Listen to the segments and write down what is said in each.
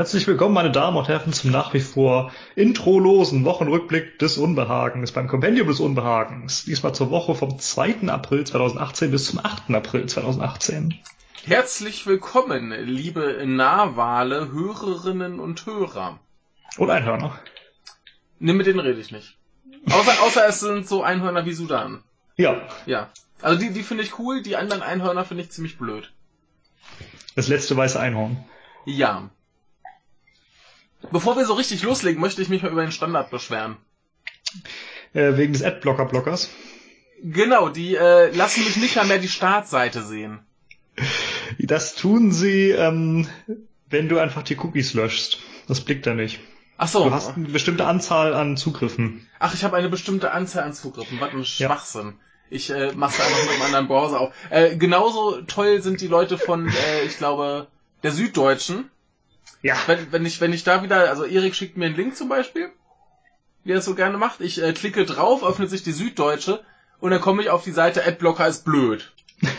Herzlich willkommen, meine Damen und Herren, zum nach wie vor introlosen Wochenrückblick des Unbehagens beim Kompendium des Unbehagens. Diesmal zur Woche vom 2. April 2018 bis zum 8. April 2018. Herzlich willkommen, liebe Nahwale, Hörerinnen und Hörer. Und Einhörner. Ne, mit denen rede ich nicht. Außer, außer es sind so Einhörner wie Sudan. Ja, Ja. Also die, die finde ich cool, die anderen Einhörner finde ich ziemlich blöd. das letzte weiße Einhorn. Ja. Bevor wir so richtig loslegen, möchte ich mich mal über den Standard beschweren. Äh, wegen des Adblocker-Blockers. Genau, die äh, lassen mich nicht mal mehr die Startseite sehen. Das tun sie, ähm, wenn du einfach die Cookies löschst. Das blickt er nicht. Ach so. Du hast eine bestimmte Anzahl an Zugriffen. Ach, ich habe eine bestimmte Anzahl an Zugriffen. Was ein Schwachsinn. Ich äh, mach's einfach mit einem anderen Browser auf. Äh, genauso toll sind die Leute von, äh, ich glaube, der Süddeutschen. Ja. Wenn, wenn ich wenn ich da wieder, also Erik schickt mir einen Link zum Beispiel, wie er es so gerne macht. Ich äh, klicke drauf, öffnet sich die Süddeutsche und dann komme ich auf die Seite Adblocker ist blöd.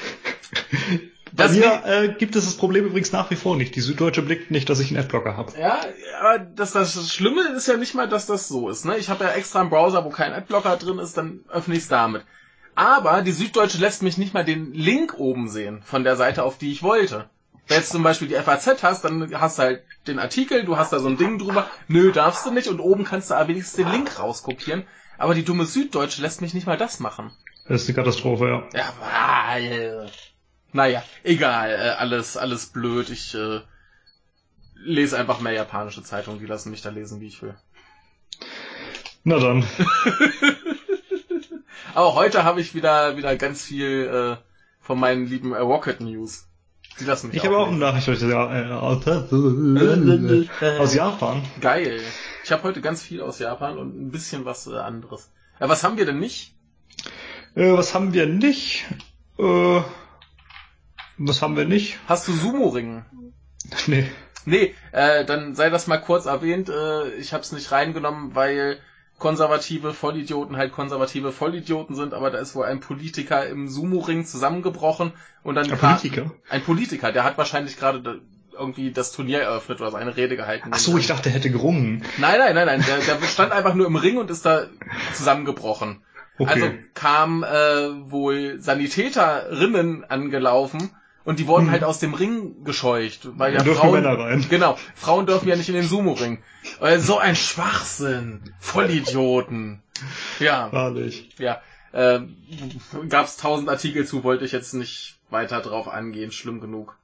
Bei Das mir äh, gibt es das Problem übrigens nach wie vor nicht. Die Süddeutsche blickt nicht, dass ich einen Adblocker habe. Ja, aber das, das Schlimme ist ja nicht mal, dass das so ist. Ne? Ich habe ja extra einen Browser, wo kein Adblocker drin ist, dann öffne ich es damit. Aber die Süddeutsche lässt mich nicht mal den Link oben sehen von der Seite, auf die ich wollte. Wenn jetzt zum Beispiel die FAZ hast, dann hast du halt den Artikel, du hast da so ein Ding drüber. Nö, darfst du nicht. Und oben kannst du aber wenigstens den Link rauskopieren. Aber die dumme Süddeutsche lässt mich nicht mal das machen. Das ist eine Katastrophe, ja. Ja, weil... Naja, egal, äh, alles, alles blöd. Ich äh, lese einfach mehr japanische Zeitungen, die lassen mich da lesen, wie ich will. Na dann. Aber heute habe ich wieder, wieder ganz viel äh, von meinen lieben äh, Rocket News. Die lassen mich Ich habe auch eine. Nachricht äh, aus Japan. Geil. Ich habe heute ganz viel aus Japan und ein bisschen was äh, anderes. Ja, was haben wir denn nicht? Äh, was haben wir nicht? Äh, was haben wir nicht? Hast du Sumo-Ring? Nee. Nee, äh, dann sei das mal kurz erwähnt. Äh, ich habe es nicht reingenommen, weil konservative Vollidioten halt konservative Vollidioten sind, aber da ist wohl ein Politiker im Sumo-Ring zusammengebrochen und dann Ein Politiker? Ein Politiker, der hat wahrscheinlich gerade irgendwie das Turnier eröffnet oder so eine Rede gehalten. Ach so, ich dachte, er hätte gerungen. Nein, nein, nein, nein, der, der stand einfach nur im Ring und ist da zusammengebrochen. Okay. Also kamen äh, wohl Sanitäterinnen angelaufen und die wurden Hm. halt aus dem Ring gescheucht, weil ja Da dürfen Frauen Männer rein. genau Frauen dürfen ja nicht in den Sumo-Ring. So ein Schwachsinn, Vollidioten. Ja, Wahrlich. ja. Äh, gab's tausend Artikel zu, wollte ich jetzt nicht weiter drauf angehen, schlimm genug.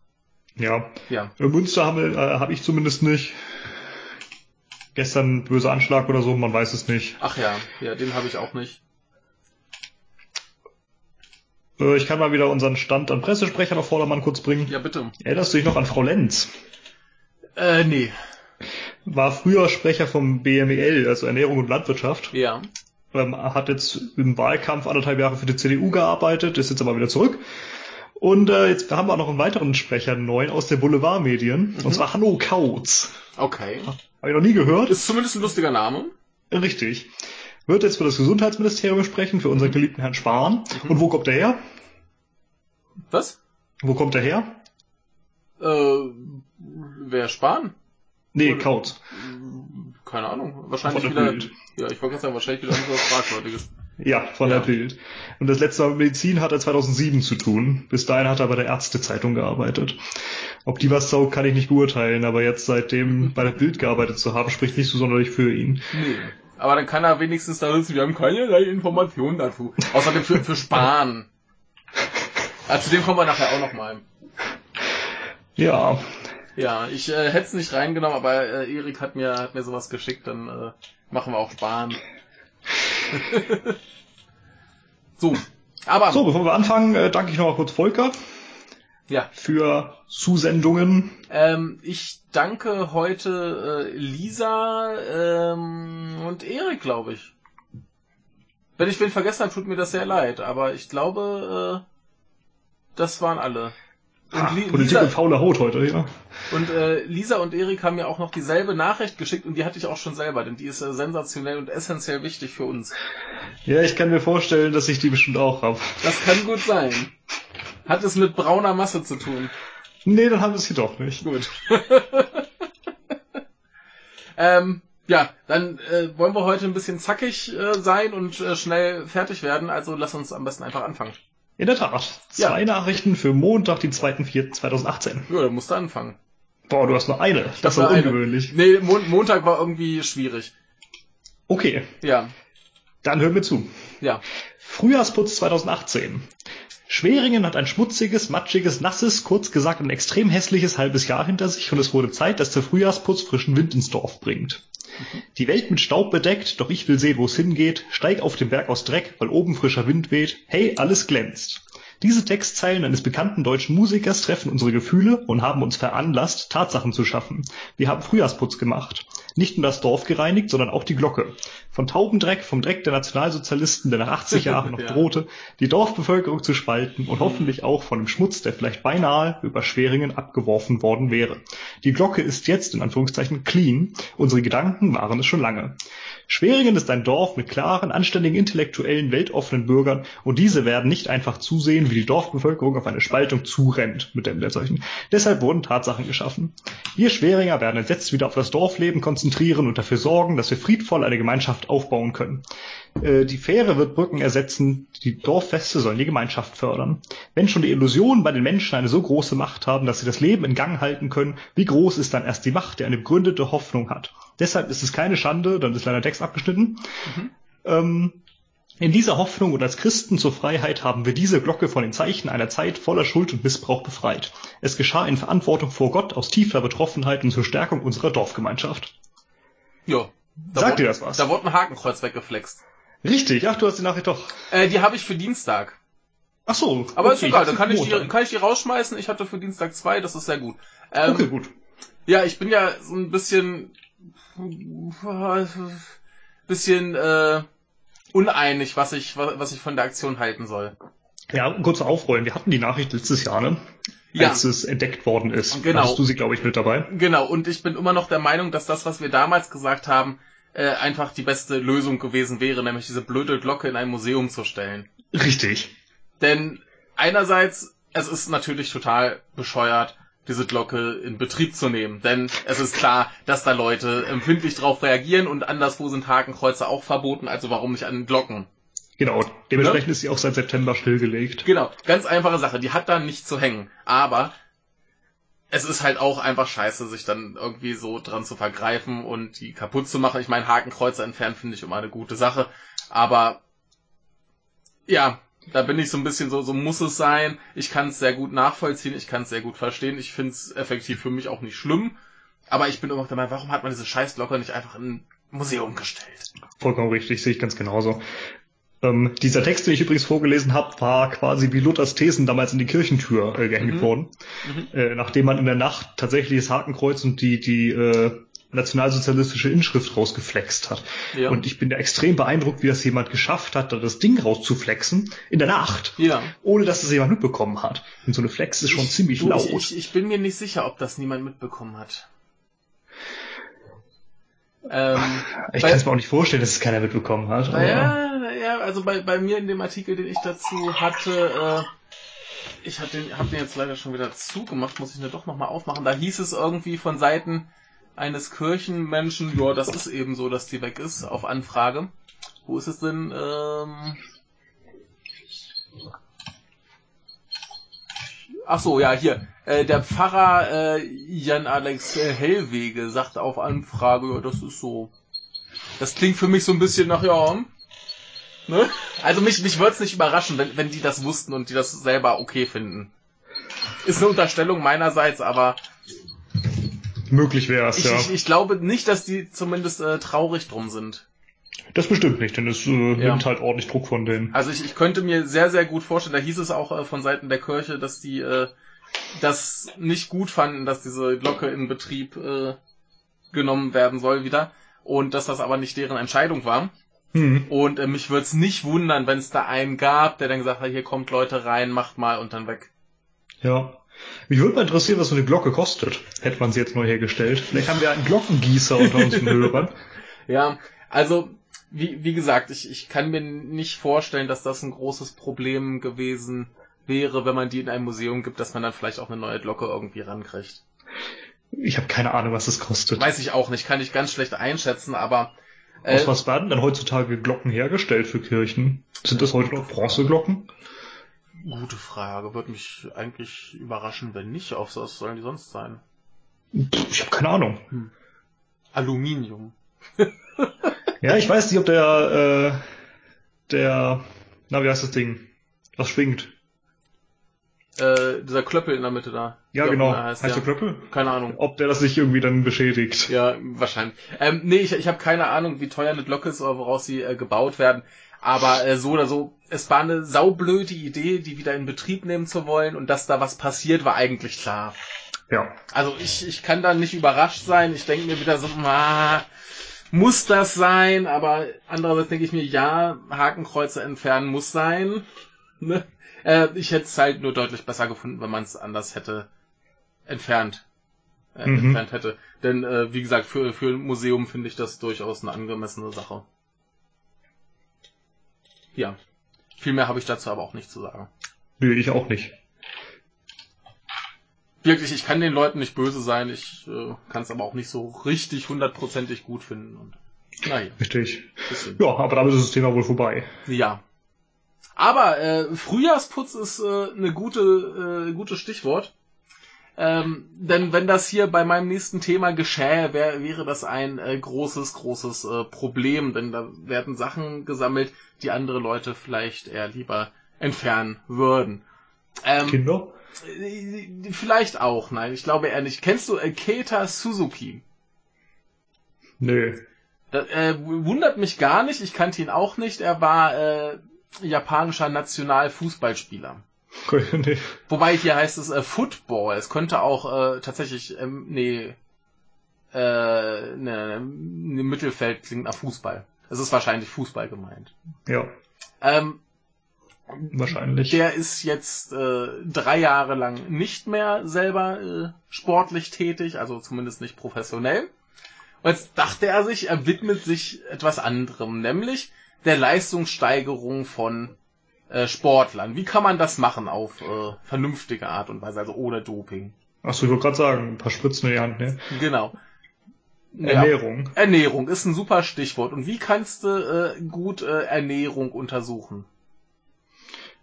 Ja. Ja, Äh, Münster habe äh, hab ich zumindest nicht. Gestern böser Anschlag oder so, man weiß es nicht. ach ja, ja, den habe ich auch nicht. Äh, ich kann mal wieder unseren Stand an Pressesprechern auf Vordermann kurz bringen. Ja, bitte. Erinnerst du dich noch an Frau Lenz? Äh, nee. War früher Sprecher vom BMEL, also Ernährung und Landwirtschaft. Ja. Ähm, hat jetzt im Wahlkampf anderthalb Jahre für die CDU gearbeitet, ist jetzt aber wieder zurück. Und äh, jetzt haben wir auch noch einen weiteren Sprecher, einen neuen aus der Boulevardmedien, Mhm. und zwar Hanno Kautz. Okay. Habe ich noch nie gehört. Ist zumindest ein lustiger Name. Richtig. Wird jetzt für das Gesundheitsministerium sprechen, für unseren geliebten Herrn Spahn. Mhm. Und wo kommt er her? Was? Wo kommt er her? Äh, wer Spahn? Nee, Oder- Kautz. Keine Ahnung. Wahrscheinlich Von der wieder. Bild. Ja, ich wollte gerade sagen, wahrscheinlich wieder irgendwas Fragwürdiges. Ja, von Ja. der Bild. Und das letzte Mal mit Medizin hat er 2007 zu tun. Bis dahin hat er bei der Ärztezeitung gearbeitet. Ob die was saugt, kann ich nicht beurteilen, aber jetzt seitdem bei der Bild gearbeitet zu haben, spricht nicht so sonderlich für ihn. Nee. Aber dann kann er wenigstens da sitzen, wir haben keinerlei Informationen dazu. Außerdem für, für Spahn. Also zu dem kommen wir nachher auch nochmal. Ja, Ja, ich äh, hätte es nicht reingenommen, aber äh, Erik hat mir, hat mir sowas geschickt, dann äh, machen wir auch Spahn. so. Aber, so, bevor wir anfangen, äh, danke ich noch mal kurz Volker ja, für Zusendungen. Ähm, ich danke heute äh, Lisa ähm, und Erik, glaube ich. Wenn ich wen vergessen habe, tut mir das sehr leid, aber ich glaube, äh, das waren alle. Und, Li Politik Lisa, und faule Haut heute, ja. und äh, Lisa und Erik haben mir auch noch dieselbe Nachricht geschickt und die hatte ich auch schon selber, denn die ist äh, sensationell und essentiell wichtig für uns. Ja, ich kann mir vorstellen, dass ich die bestimmt auch habe. Das kann gut sein. Hat es mit brauner Masse zu tun. Nee, dann haben wir sie doch nicht. Gut. Ähm, ja, dann äh, wollen wir heute ein bisschen zackig äh, sein und äh, schnell fertig werden, also lass uns am besten einfach anfangen. In der Tat. Zwei Ja. Nachrichten für Montag, den 2.4.2018. Ja, dann musst du anfangen. Boah, du hast nur eine. Das ist war aber eine. ungewöhnlich. Nee, Mon Montag war irgendwie schwierig. Okay, Ja, dann hören wir zu. Ja. Frühjahrsputz 2018. Schweringen hat ein schmutziges, matschiges, nasses, kurz gesagt ein extrem hässliches halbes Jahr hinter sich und es wurde Zeit, dass der Frühjahrsputz frischen Wind ins Dorf bringt. Die Welt mit Staub bedeckt, doch ich will sehen, wo es hingeht. Steig auf den Berg aus Dreck, weil oben frischer Wind weht. Hey, alles glänzt. Diese Textzeilen eines bekannten deutschen Musikers treffen unsere Gefühle und haben uns veranlasst, Tatsachen zu schaffen. Wir haben Frühjahrsputz gemacht. Nicht nur das Dorf gereinigt, sondern auch die Glocke. Von Taubendreck, vom Dreck der Nationalsozialisten, der nach 80 Jahren noch Ja. drohte, die Dorfbevölkerung zu spalten und hoffentlich auch von dem Schmutz, der vielleicht beinahe über Schweringen abgeworfen worden wäre. Die Glocke ist jetzt in Anführungszeichen clean. Unsere Gedanken waren es schon lange. Schweringen ist ein Dorf mit klaren, anständigen, intellektuellen, weltoffenen Bürgern und diese werden nicht einfach zusehen, wie die Dorfbevölkerung auf eine Spaltung zurennt mit dem Leerzeichen. Deshalb wurden Tatsachen geschaffen. Wir Schweringer werden uns jetzt wieder auf das Dorfleben konzentrieren und dafür sorgen, dass wir friedvoll eine Gemeinschaft aufbauen können. Äh, Die Fähre wird Brücken ersetzen, die Dorffeste sollen die Gemeinschaft fördern. Wenn schon die Illusionen bei den Menschen eine so große Macht haben, dass sie das Leben in Gang halten können, wie groß ist dann erst die Macht, die eine begründete Hoffnung hat? Deshalb ist es keine Schande, dann ist leider Text abgeschnitten. Ähm, in dieser Hoffnung und als Christen zur Freiheit haben wir diese Glocke von den Zeichen einer Zeit voller Schuld und Missbrauch befreit. Es geschah in Verantwortung vor Gott aus tiefer Betroffenheit und zur Stärkung unserer Dorfgemeinschaft. Ja. Da Sagt wurde- dir das was? Da wurde ein Hakenkreuz weggeflext. Richtig, ach, du hast die Nachricht doch. Äh, die habe ich für Dienstag. Ach so. Aber ist okay, egal, hab's dann kann ich, die, kann ich die rausschmeißen. Ich hatte für Dienstag zwei, das ist sehr gut. Ähm, Okay, gut. Ja, ich bin ja so ein bisschen bisschen äh, uneinig, was ich wa- was ich von der Aktion halten soll. Ja, kurz aufrollen. Wir hatten die Nachricht letztes Jahr, ne? Ja. Als es entdeckt worden ist. Genau. Hast du sie, glaube ich, mit dabei? Genau, und ich bin immer noch der Meinung, dass das, was wir damals gesagt haben, äh, einfach die beste Lösung gewesen wäre, nämlich diese blöde Glocke in ein Museum zu stellen. Richtig. Denn einerseits, es ist natürlich total bescheuert, diese Glocke in Betrieb zu nehmen. Denn es ist klar, dass da Leute empfindlich drauf reagieren und anderswo sind Hakenkreuze auch verboten, also warum nicht an Glocken? Genau. Dementsprechend ist sie auch seit September stillgelegt. Genau, ganz einfache Sache, die hat da nicht zu hängen. Aber es ist halt auch einfach scheiße, sich dann irgendwie so dran zu vergreifen und die kaputt zu machen. Ich meine, Hakenkreuze entfernen finde ich immer eine gute Sache. Aber ja, da bin ich so ein bisschen so, so muss es sein. Ich kann es sehr gut nachvollziehen, ich kann es sehr gut verstehen. Ich finde es effektiv für mich auch nicht schlimm. Aber ich bin immer der Meinung, warum hat man diese Scheißglocke nicht einfach in ein Museum gestellt? Vollkommen richtig, sehe ich ganz genauso. Ähm, dieser Text, den ich übrigens vorgelesen habe, war quasi wie Luthers Thesen damals in die Kirchentür äh, gehängt Mhm. worden. Mhm. Äh, nachdem man in der Nacht tatsächlich das Hakenkreuz und die, die äh, nationalsozialistische Inschrift rausgeflext hat. Ja. Und ich bin da extrem beeindruckt, wie das jemand geschafft hat, da das Ding rauszuflexen in der Nacht, Ja. ohne dass es jemand mitbekommen hat. Und so eine Flex ist schon Ich- ziemlich laut. Ich, ich, ich bin mir nicht sicher, ob das niemand mitbekommen hat. Ähm, Ich kann es mir auch nicht vorstellen, dass es keiner mitbekommen hat. naja, naja, also bei, bei mir in dem Artikel, den ich dazu hatte, äh, ich hab den, hab den jetzt leider schon wieder zugemacht, muss ich mir doch nochmal aufmachen. Da hieß es irgendwie von Seiten eines Kirchenmenschen, ja, das ist eben so, dass die weg ist, auf Anfrage. Wo ist es denn? Ähm, Ach so, ja, hier. Äh, der Pfarrer äh, Jan Alex äh, Hellwege sagt auf Anfrage, ja, das ist so. Das klingt für mich so ein bisschen nach, ja. Ne? Also mich, mich würde es nicht überraschen, wenn, wenn die das wussten und die das selber okay finden. Ist eine Unterstellung meinerseits, aber Möglich wäre es, ja. ich, ich glaube nicht, dass die zumindest äh, traurig drum sind. Das bestimmt nicht, denn es äh, Ja. nimmt halt ordentlich Druck von denen. Also ich, ich könnte mir sehr, sehr gut vorstellen, da hieß es auch äh, von Seiten der Kirche, dass die äh, das nicht gut fanden, dass diese Glocke in Betrieb äh, genommen werden soll wieder und dass das aber nicht deren Entscheidung war. Hm. Und äh, mich würde es nicht wundern, wenn es da einen gab, der dann gesagt hat, hier kommt Leute rein, macht mal und dann weg. Ja. Mich würde mal interessieren, was so eine Glocke kostet. Hätte man sie jetzt neu hergestellt. Vielleicht haben wir einen Glockengießer unter unseren Hörern. Ja, also wie, wie gesagt, ich, ich kann mir nicht vorstellen, dass das ein großes Problem gewesen wäre, wenn man die in ein Museum gibt, dass man dann vielleicht auch eine neue Glocke irgendwie rankriegt. Ich habe keine Ahnung, was das kostet. Weiß ich auch nicht, kann ich ganz schlecht einschätzen, aber. Äh, Aus was werden denn heutzutage Glocken hergestellt für Kirchen? Sind das heute noch Bronzeglocken? Gute Frage. Würde mich eigentlich überraschen, wenn nicht. Auf was sollen die sonst sein? Ich habe keine Ahnung. Hm. Aluminium. ja, ich weiß nicht, ob der, äh, der, na, wie heißt das Ding? Was schwingt? Äh, dieser Klöppel in der Mitte da. Ja, genau. Heißt, heißt ja. der Klöppel? Keine Ahnung. Ob der das nicht irgendwie dann beschädigt. Ja, wahrscheinlich. Ähm, nee, ich, ich habe keine Ahnung, wie teuer eine Glocke ist oder woraus sie äh, gebaut werden. Aber äh, so oder so, es war eine saublöde Idee, die wieder in Betrieb nehmen zu wollen und dass da was passiert, war eigentlich klar. Ja. Also ich, ich kann da nicht überrascht sein. Ich denke mir wieder so, ah, muss das sein? Aber andererseits denke ich mir, ja, Hakenkreuze entfernen muss sein. Ne? Äh, ich hätte es halt nur deutlich besser gefunden, wenn man es anders hätte entfernt. Äh, Mhm. entfernt hätte. Denn äh, wie gesagt, für, für ein Museum finde ich das durchaus eine angemessene Sache. Ja. Viel mehr habe ich dazu aber auch nicht zu sagen. Nö, ich auch nicht. Wirklich, ich kann den Leuten nicht böse sein, ich äh, kann es aber auch nicht so richtig hundertprozentig gut finden. Und, naja, Richtig. bisschen. Ja, aber damit ist das Thema wohl vorbei. Ja. Aber äh, Frühjahrsputz ist äh, eine gute, äh, gutes Stichwort. Ähm, denn wenn das hier bei meinem nächsten Thema geschähe, wär, wäre das ein äh, großes, großes äh, Problem. Denn da werden Sachen gesammelt, die andere Leute vielleicht eher lieber entfernen würden. Ähm, Kinder? äh, vielleicht auch, nein, ich glaube eher nicht. Kennst du äh, Keita Suzuki? Nö. Das, äh, wundert mich gar nicht, ich kannte ihn auch nicht. Er war äh, japanischer Nationalfußballspieler. nee. Wobei hier heißt es äh, Football. Es könnte auch äh, tatsächlich, ähm, nee, äh, ne, ne, Mittelfeld klingt nach Fußball. Es ist wahrscheinlich Fußball gemeint. Ja, Ähm, wahrscheinlich. der ist jetzt äh, drei Jahre lang nicht mehr selber äh, sportlich tätig, also zumindest nicht professionell. Jetzt dachte er sich, er widmet sich etwas anderem, nämlich der Leistungssteigerung von äh, Sportlern. Wie kann man das machen auf äh, vernünftige Art und Weise, also ohne Doping? Achso, ich wollte gerade sagen, ein paar Spritzen in die Hand, ne? Genau. Ja. Ernährung. Ernährung ist ein super Stichwort. Und wie kannst du äh, gut äh, Ernährung untersuchen?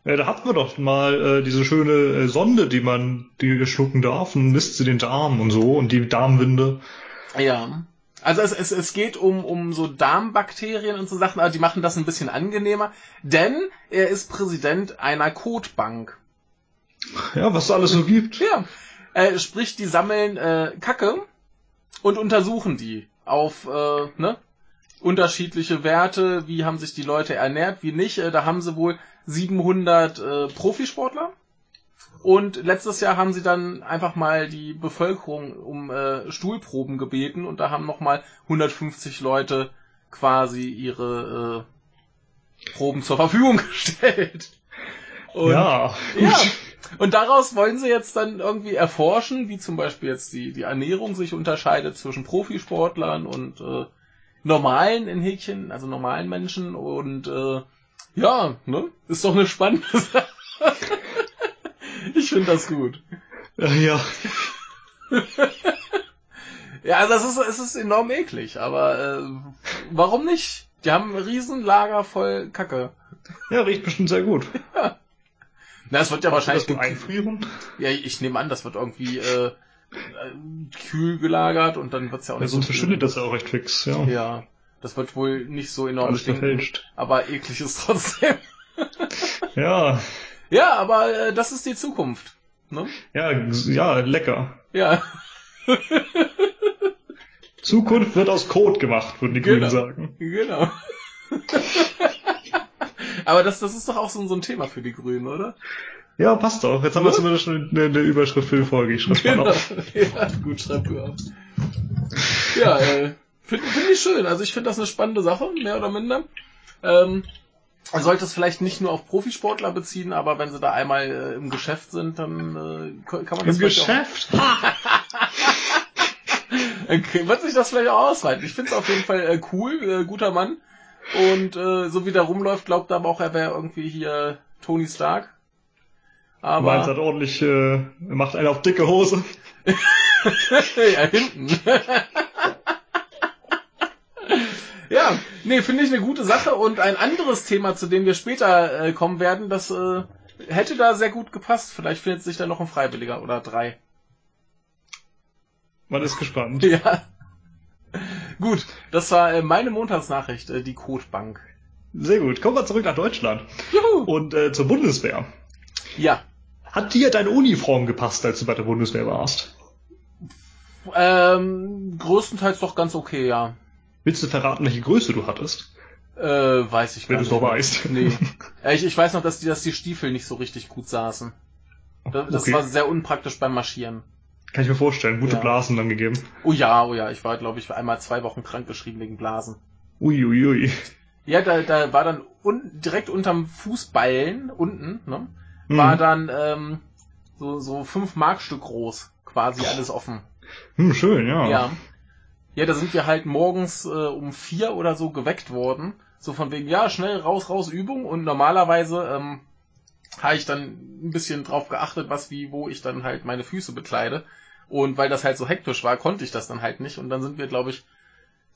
Ja, da hatten wir doch mal äh, diese schöne äh, Sonde, die man, die schlucken darf und misst sie den Darm und so und die Darmwinde. Ja. Also es, es, es geht um, um so Darmbakterien und so Sachen, aber die machen das ein bisschen angenehmer, denn er ist Präsident einer Kotbank. Ja, was es alles so gibt. Ja. Äh, sprich, die sammeln äh, Kacke und untersuchen die auf äh, ne, unterschiedliche Werte, wie haben sich die Leute ernährt, wie nicht. Äh, da haben sie wohl 700 äh, Profisportler. Und letztes Jahr haben sie dann einfach mal die Bevölkerung um äh, Stuhlproben gebeten und da haben nochmal 150 Leute quasi ihre äh, Proben zur Verfügung gestellt. Und, ja, ja. Und daraus wollen sie jetzt dann irgendwie erforschen, wie zum Beispiel jetzt die, die Ernährung sich unterscheidet zwischen Profisportlern und äh, normalen in Häkchen, also normalen Menschen. Und äh, ja, ne? Ist doch eine spannende Sache. Ich finde das gut. Ja, Ja, also es ist, es ist enorm eklig, aber äh, warum nicht? Die haben ein Riesenlager voll Kacke. ja, riecht bestimmt sehr gut. Na, es wird ja wahrscheinlich das gekü- einfrieren. Ja, ich nehme an, das wird irgendwie äh, äh, kühl gelagert und dann wird's ja auch Ja, nicht sonst so verschwindet das ja auch recht fix, ja. Ja, das wird wohl nicht so enorm Alles stinken, verfälscht. aber eklig ist trotzdem. Ja, ja, aber äh, das ist die Zukunft. Ne? ja, ja, lecker. Ja, Zukunft wird aus Kot gemacht, würden die Grünen Genau. sagen. genau. aber das, das ist doch auch so, so ein Thema für die Grünen, oder? Ja, passt doch. Jetzt haben wir zumindest schon eine, eine Überschrift für die Folge. Ich schreib's mal Genau. auf. ja, gut, schreib du auf. Ja, äh, finde find ich schön. Also ich finde das eine spannende Sache, mehr oder minder. Ähm, man sollte es vielleicht nicht nur auf Profisportler beziehen, aber wenn sie da einmal äh, im Geschäft sind, dann äh, kann man das Im Geschäft? Okay, wird sich das vielleicht auch ausweiten. Ich finde es auf jeden Fall äh, cool, äh, guter Mann. Und äh, so wie der rumläuft, glaubt er aber auch, er wäre irgendwie hier Tony Stark. Aber Meins hat ordentlich, äh, macht einen auf dicke Hose. ja, hinten. Ja, nee, finde ich eine gute Sache. Und ein anderes Thema, zu dem wir später äh, kommen werden, das äh, hätte da sehr gut gepasst. Vielleicht findet sich da noch ein Freiwilliger oder drei. Man ist gespannt. Ja. Gut, das war äh, meine Montagsnachricht, äh, die Codebank. Sehr gut. Kommen wir zurück nach Deutschland. Juhu. Und äh, zur Bundeswehr. Ja. Hat dir deine Uniform gepasst, als du bei der Bundeswehr warst? Ähm, größtenteils doch ganz okay, ja. Willst du verraten, welche Größe du hattest? Äh, weiß ich Wenn gar du es noch weißt. Nee. Ich, ich weiß noch, dass die, dass die Stiefel nicht so richtig gut saßen. Das, das Okay. war sehr unpraktisch beim Marschieren. Kann ich mir vorstellen. Gute Ja. Blasen dann gegeben. Oh ja, oh ja, ich war, glaube ich, einmal zwei Wochen krankgeschrieben wegen Blasen. Uiuiui. Ui, ui. Ja, da, da war dann un direkt unterm Fußballen unten, ne, war dann ähm, so, so fünf Markstück groß, quasi alles offen. Hm, schön, ja. Ja. Ja, da sind wir halt morgens äh, um vier oder so geweckt worden. So von wegen, ja, schnell raus, raus, Übung. Und normalerweise ähm, habe ich dann ein bisschen drauf geachtet, was, wie, wo ich dann halt meine Füße bekleide. Und weil das halt so hektisch war, konnte ich das dann halt nicht. Und dann sind wir, glaube ich,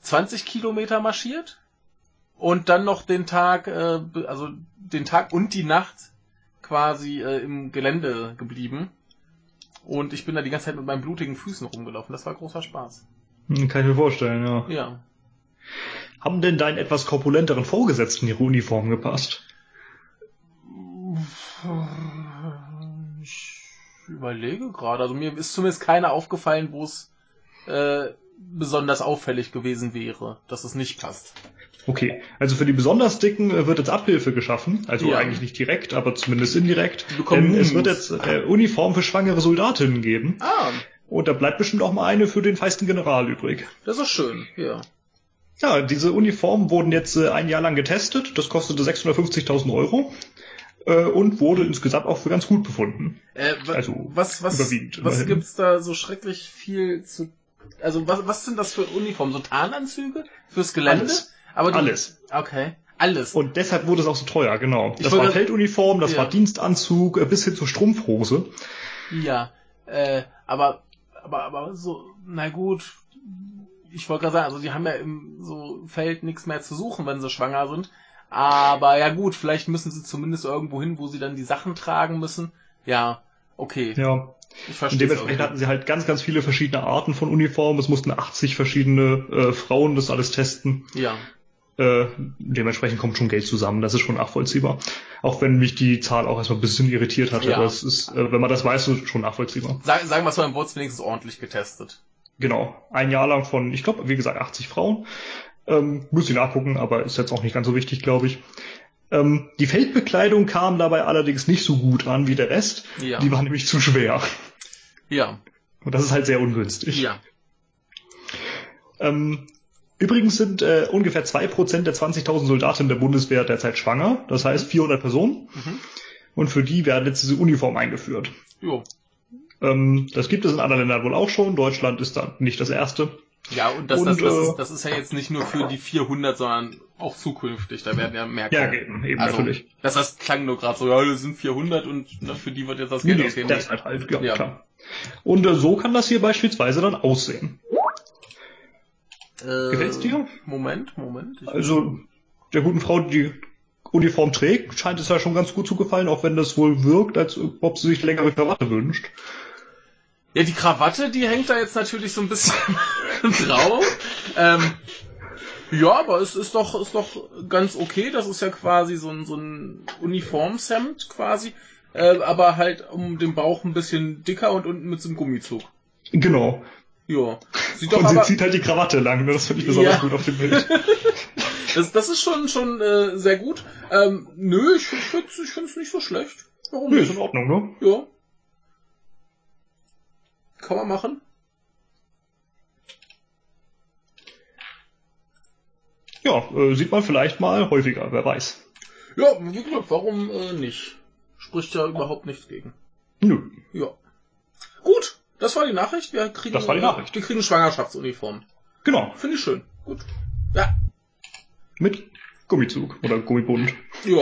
20 Kilometer marschiert. Und dann noch den Tag, äh, also den Tag und die Nacht quasi äh, im Gelände geblieben. Und ich bin da die ganze Zeit mit meinen blutigen Füßen rumgelaufen. Das war großer Spaß. Hm, kann ich mir vorstellen, ja. Ja. Haben denn deinen etwas korpulenteren Vorgesetzten ihre Uniform gepasst? Ich überlege gerade. Also mir ist zumindest keiner aufgefallen, wo es äh, besonders auffällig gewesen wäre, dass es nicht passt. Okay, also für die besonders dicken äh, wird jetzt Abhilfe geschaffen, also Ja. eigentlich nicht direkt, aber zumindest indirekt. Denn es wird jetzt äh, Uniform für schwangere Soldatinnen geben Ah, und da bleibt bestimmt auch mal eine für den feisten General übrig. das ist schön. Ja. Ja, diese Uniformen wurden jetzt äh, ein Jahr lang getestet, das kostete 650.000 Euro äh, und wurde insgesamt auch für ganz gut befunden. Äh, Also, was was überwiegend, was immerhin. gibt's da so schrecklich viel zu also was was sind das für Uniformen? So Tarnanzüge fürs Gelände? Alles. Aber die, Alles. Okay. Alles. Und deshalb wurde es auch so teuer, genau. Ich Das war Felduniform, das Ja. war Dienstanzug, äh, bis hin zur Strumpfhose. Ja, äh, aber, aber, aber so, na gut, ich wollte gerade sagen, also die haben ja im so Feld nichts mehr zu suchen, wenn sie schwanger sind. Aber ja gut, vielleicht müssen sie zumindest irgendwo hin, wo sie dann die Sachen tragen müssen. Ja, okay, Ja. ich Und verstehe. dementsprechend hatten sie halt ganz, ganz viele verschiedene Arten von Uniformen. Es mussten 80 verschiedene äh, Frauen das alles testen. Ja, Äh, dementsprechend kommt schon Geld zusammen. Das ist schon nachvollziehbar. Auch wenn mich die Zahl auch erstmal ein bisschen irritiert hatte. Ja. Aber es ist, äh, wenn man das weiß, schon nachvollziehbar. Sag, sagen wir es mal, wurde es wenigstens ordentlich getestet. Genau. Ein Jahr lang von, ich glaube, wie gesagt, 80 Frauen. Ähm, muss ich nachgucken, aber ist jetzt auch nicht ganz so wichtig, glaube ich. Ähm, die Feldbekleidung kam dabei allerdings nicht so gut an wie der Rest. Ja. Die war nämlich zu schwer. Ja, Und das ist halt sehr ungünstig. ja. Ähm, übrigens sind äh, ungefähr zwei Prozent der 20.000 Soldatinnen der Bundeswehr derzeit schwanger. Das heißt 400 Personen. Mhm. Und für die werden jetzt diese Uniform eingeführt. Jo. Ähm, das gibt es in anderen Ländern wohl auch schon. Deutschland ist da nicht das erste. Ja, und, das, Und, das, das, äh, ist, das ist ja jetzt nicht nur für die 400, sondern auch zukünftig. Da werden ja mehr Ja, kommen. eben, eben Also, natürlich. Das, das klang nur gerade so, ja, das sind 400 und ne, für die wird jetzt das Geld Nee, ausgehen. derzeit halt, ja, Ja. klar. Und äh, so kann das hier beispielsweise dann aussehen. Äh, Gefällt's dir? Moment, Moment. Ich Also der guten Frau, die Uniform trägt, scheint es ja schon ganz gut zu gefallen, auch wenn das wohl wirkt, als ob sie sich längere Krawatte wünscht. ja, die Krawatte, die hängt da jetzt natürlich so ein bisschen drauf. Ähm, ja, aber es ist doch, ist doch ganz okay. Das ist ja quasi so ein, so ein Uniformshemd quasi. Äh, aber halt um den Bauch ein bisschen dicker und unten mit so einem Gummizug. Genau. Ja. Sieht doch Und sie aber, zieht halt die Krawatte lang, ne? das finde ich besonders Ja. gut auf dem Bild. das, das ist schon, schon äh, sehr gut. Ähm, nö, ich, ich finde ich find's nicht so schlecht. Warum Nee, nicht? ist in Ordnung, ne? Ja. Kann man machen. Ja, äh, sieht man vielleicht mal häufiger, wer weiß. Ja, wie gesagt, warum äh, nicht? Spricht ja überhaupt nichts gegen. Nö. Ja. Gut, das war die Nachricht. Wir kriegen, Das war die Nachricht. Wir kriegen Schwangerschaftsuniform. Genau. Finde ich schön. Gut. Ja. Mit Gummizug oder Gummibund. Ja,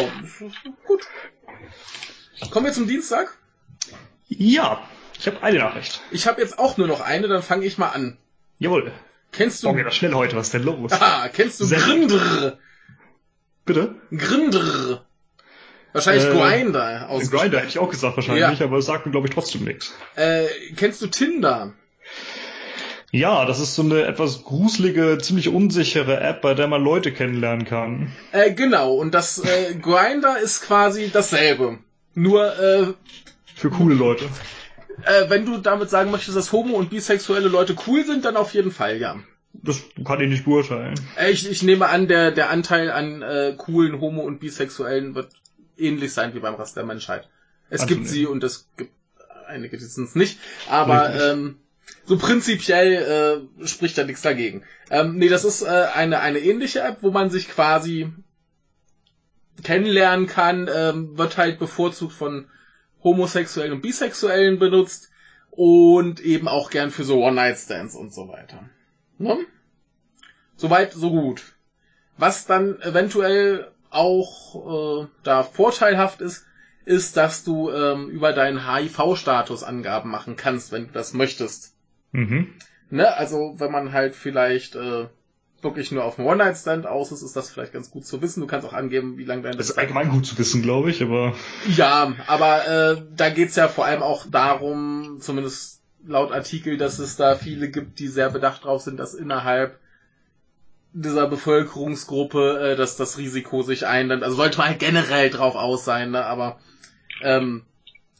gut. Kommen wir zum Dienstag. Ja, ich habe eine Nachricht. Ich habe jetzt auch nur noch eine, dann fange ich mal an. Jawohl. Kennst du... Boah, das schnell heute, was ist denn los? Ah, kennst du Sehr- Grindr? Bitte? Grindr. Wahrscheinlich Äh, Grinder aus. Grinder hätte ich auch gesagt wahrscheinlich, Ja. aber es sagt mir, glaube ich, trotzdem nichts. Äh, kennst du Tinder? Ja, das ist so eine etwas gruselige, ziemlich unsichere App, bei der man Leute kennenlernen kann. Äh, genau, und das äh, Grinder ist quasi dasselbe. Nur, äh, Für coole Leute. äh, wenn du damit sagen möchtest, dass homo- und bisexuelle Leute cool sind, dann auf jeden Fall, ja. Das kann ich nicht beurteilen. Äh, ich, ich nehme an, der, der Anteil an äh, coolen Homo- und Bisexuellen wird ähnlich sein wie beim Rest der Menschheit. Es Anzunehmen. gibt sie und es gibt einige, die sind es nicht. Aber Richtig. ähm, so prinzipiell äh, spricht da nichts dagegen. Ähm, nee, das ist äh, eine, eine ähnliche App, wo man sich quasi kennenlernen kann, ähm, wird halt bevorzugt von Homosexuellen und Bisexuellen benutzt und eben auch gern für so One-Night-Stands und so weiter. Ne? Soweit, so gut. Was dann eventuell auch äh, da vorteilhaft ist, ist, dass du ähm, über deinen HIV-Status Angaben machen kannst, wenn du das möchtest. Mhm. Ne? Also wenn man halt vielleicht äh, wirklich nur auf einen One-Night-Stand aus ist, ist das vielleicht ganz gut zu wissen. Du kannst auch angeben, wie lange dein Das ist allgemein gut zu wissen, glaube ich, aber Ja, aber äh, da geht's ja vor allem auch darum, zumindest laut Artikel, dass es da viele gibt, die sehr bedacht drauf sind, dass innerhalb dieser Bevölkerungsgruppe äh, dass das Risiko sich eindämmt. Also sollte man halt generell drauf aus sein, ne? aber ähm,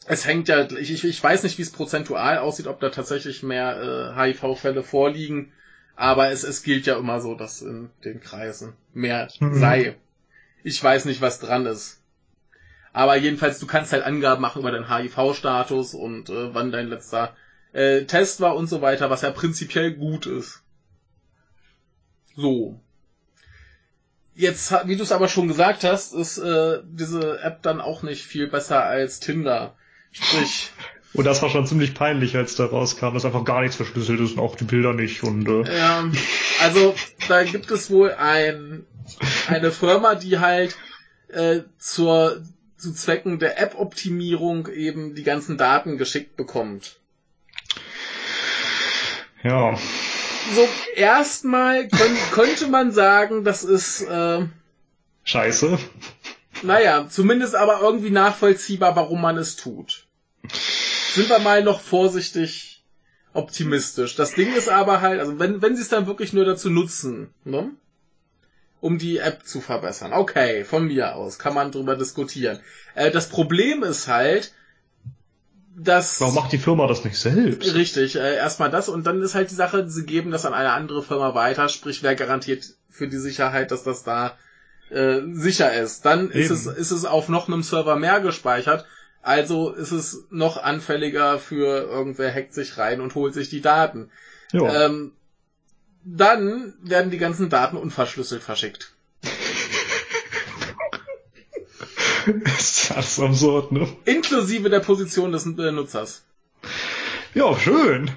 es hängt ja, ich, ich, ich weiß nicht, wie es prozentual aussieht, ob da tatsächlich mehr äh, HIV-Fälle vorliegen, aber es, es gilt ja immer so, dass in den Kreisen mehr Mhm. sei. Ich weiß nicht, was dran ist. Aber jedenfalls, du kannst halt Angaben machen über deinen HIV-Status und äh, wann dein letzter äh, Test war und so weiter, was ja prinzipiell gut ist. So. Jetzt, wie du es aber schon gesagt hast, ist äh, diese App dann auch nicht viel besser als Tinder. Sprich, und das war schon ziemlich peinlich, als da rauskam, dass einfach gar nichts verschlüsselt ist und auch die Bilder nicht und äh, ähm, also da gibt es wohl ein, eine Firma, die halt äh, zur zu Zwecken der App-Optimierung eben die ganzen Daten geschickt bekommt. ja. So, erstmal könn, könnte man sagen, das ist, äh, Scheiße. naja, zumindest aber irgendwie nachvollziehbar, warum man es tut. Sind wir mal noch vorsichtig optimistisch. Das Ding ist aber halt, also wenn, wenn sie es dann wirklich nur dazu nutzen, ne? um die App zu verbessern. Okay, von mir aus, kann man drüber diskutieren. Äh, das Problem ist halt, dass... Warum macht die Firma das nicht selbst? Richtig, äh, erstmal das und dann ist halt die Sache, sie geben das an eine andere Firma weiter, sprich wer garantiert für die Sicherheit, dass das da äh, sicher ist. Dann ist Eben. es, ist es auf noch einem Server mehr gespeichert, also ist es noch anfälliger für irgendwer hackt sich rein und holt sich die Daten. Ähm, dann werden die ganzen Daten unverschlüsselt verschickt. ist alles absurd, ne? Inklusive der Position des äh, Nutzers. Ja, schön.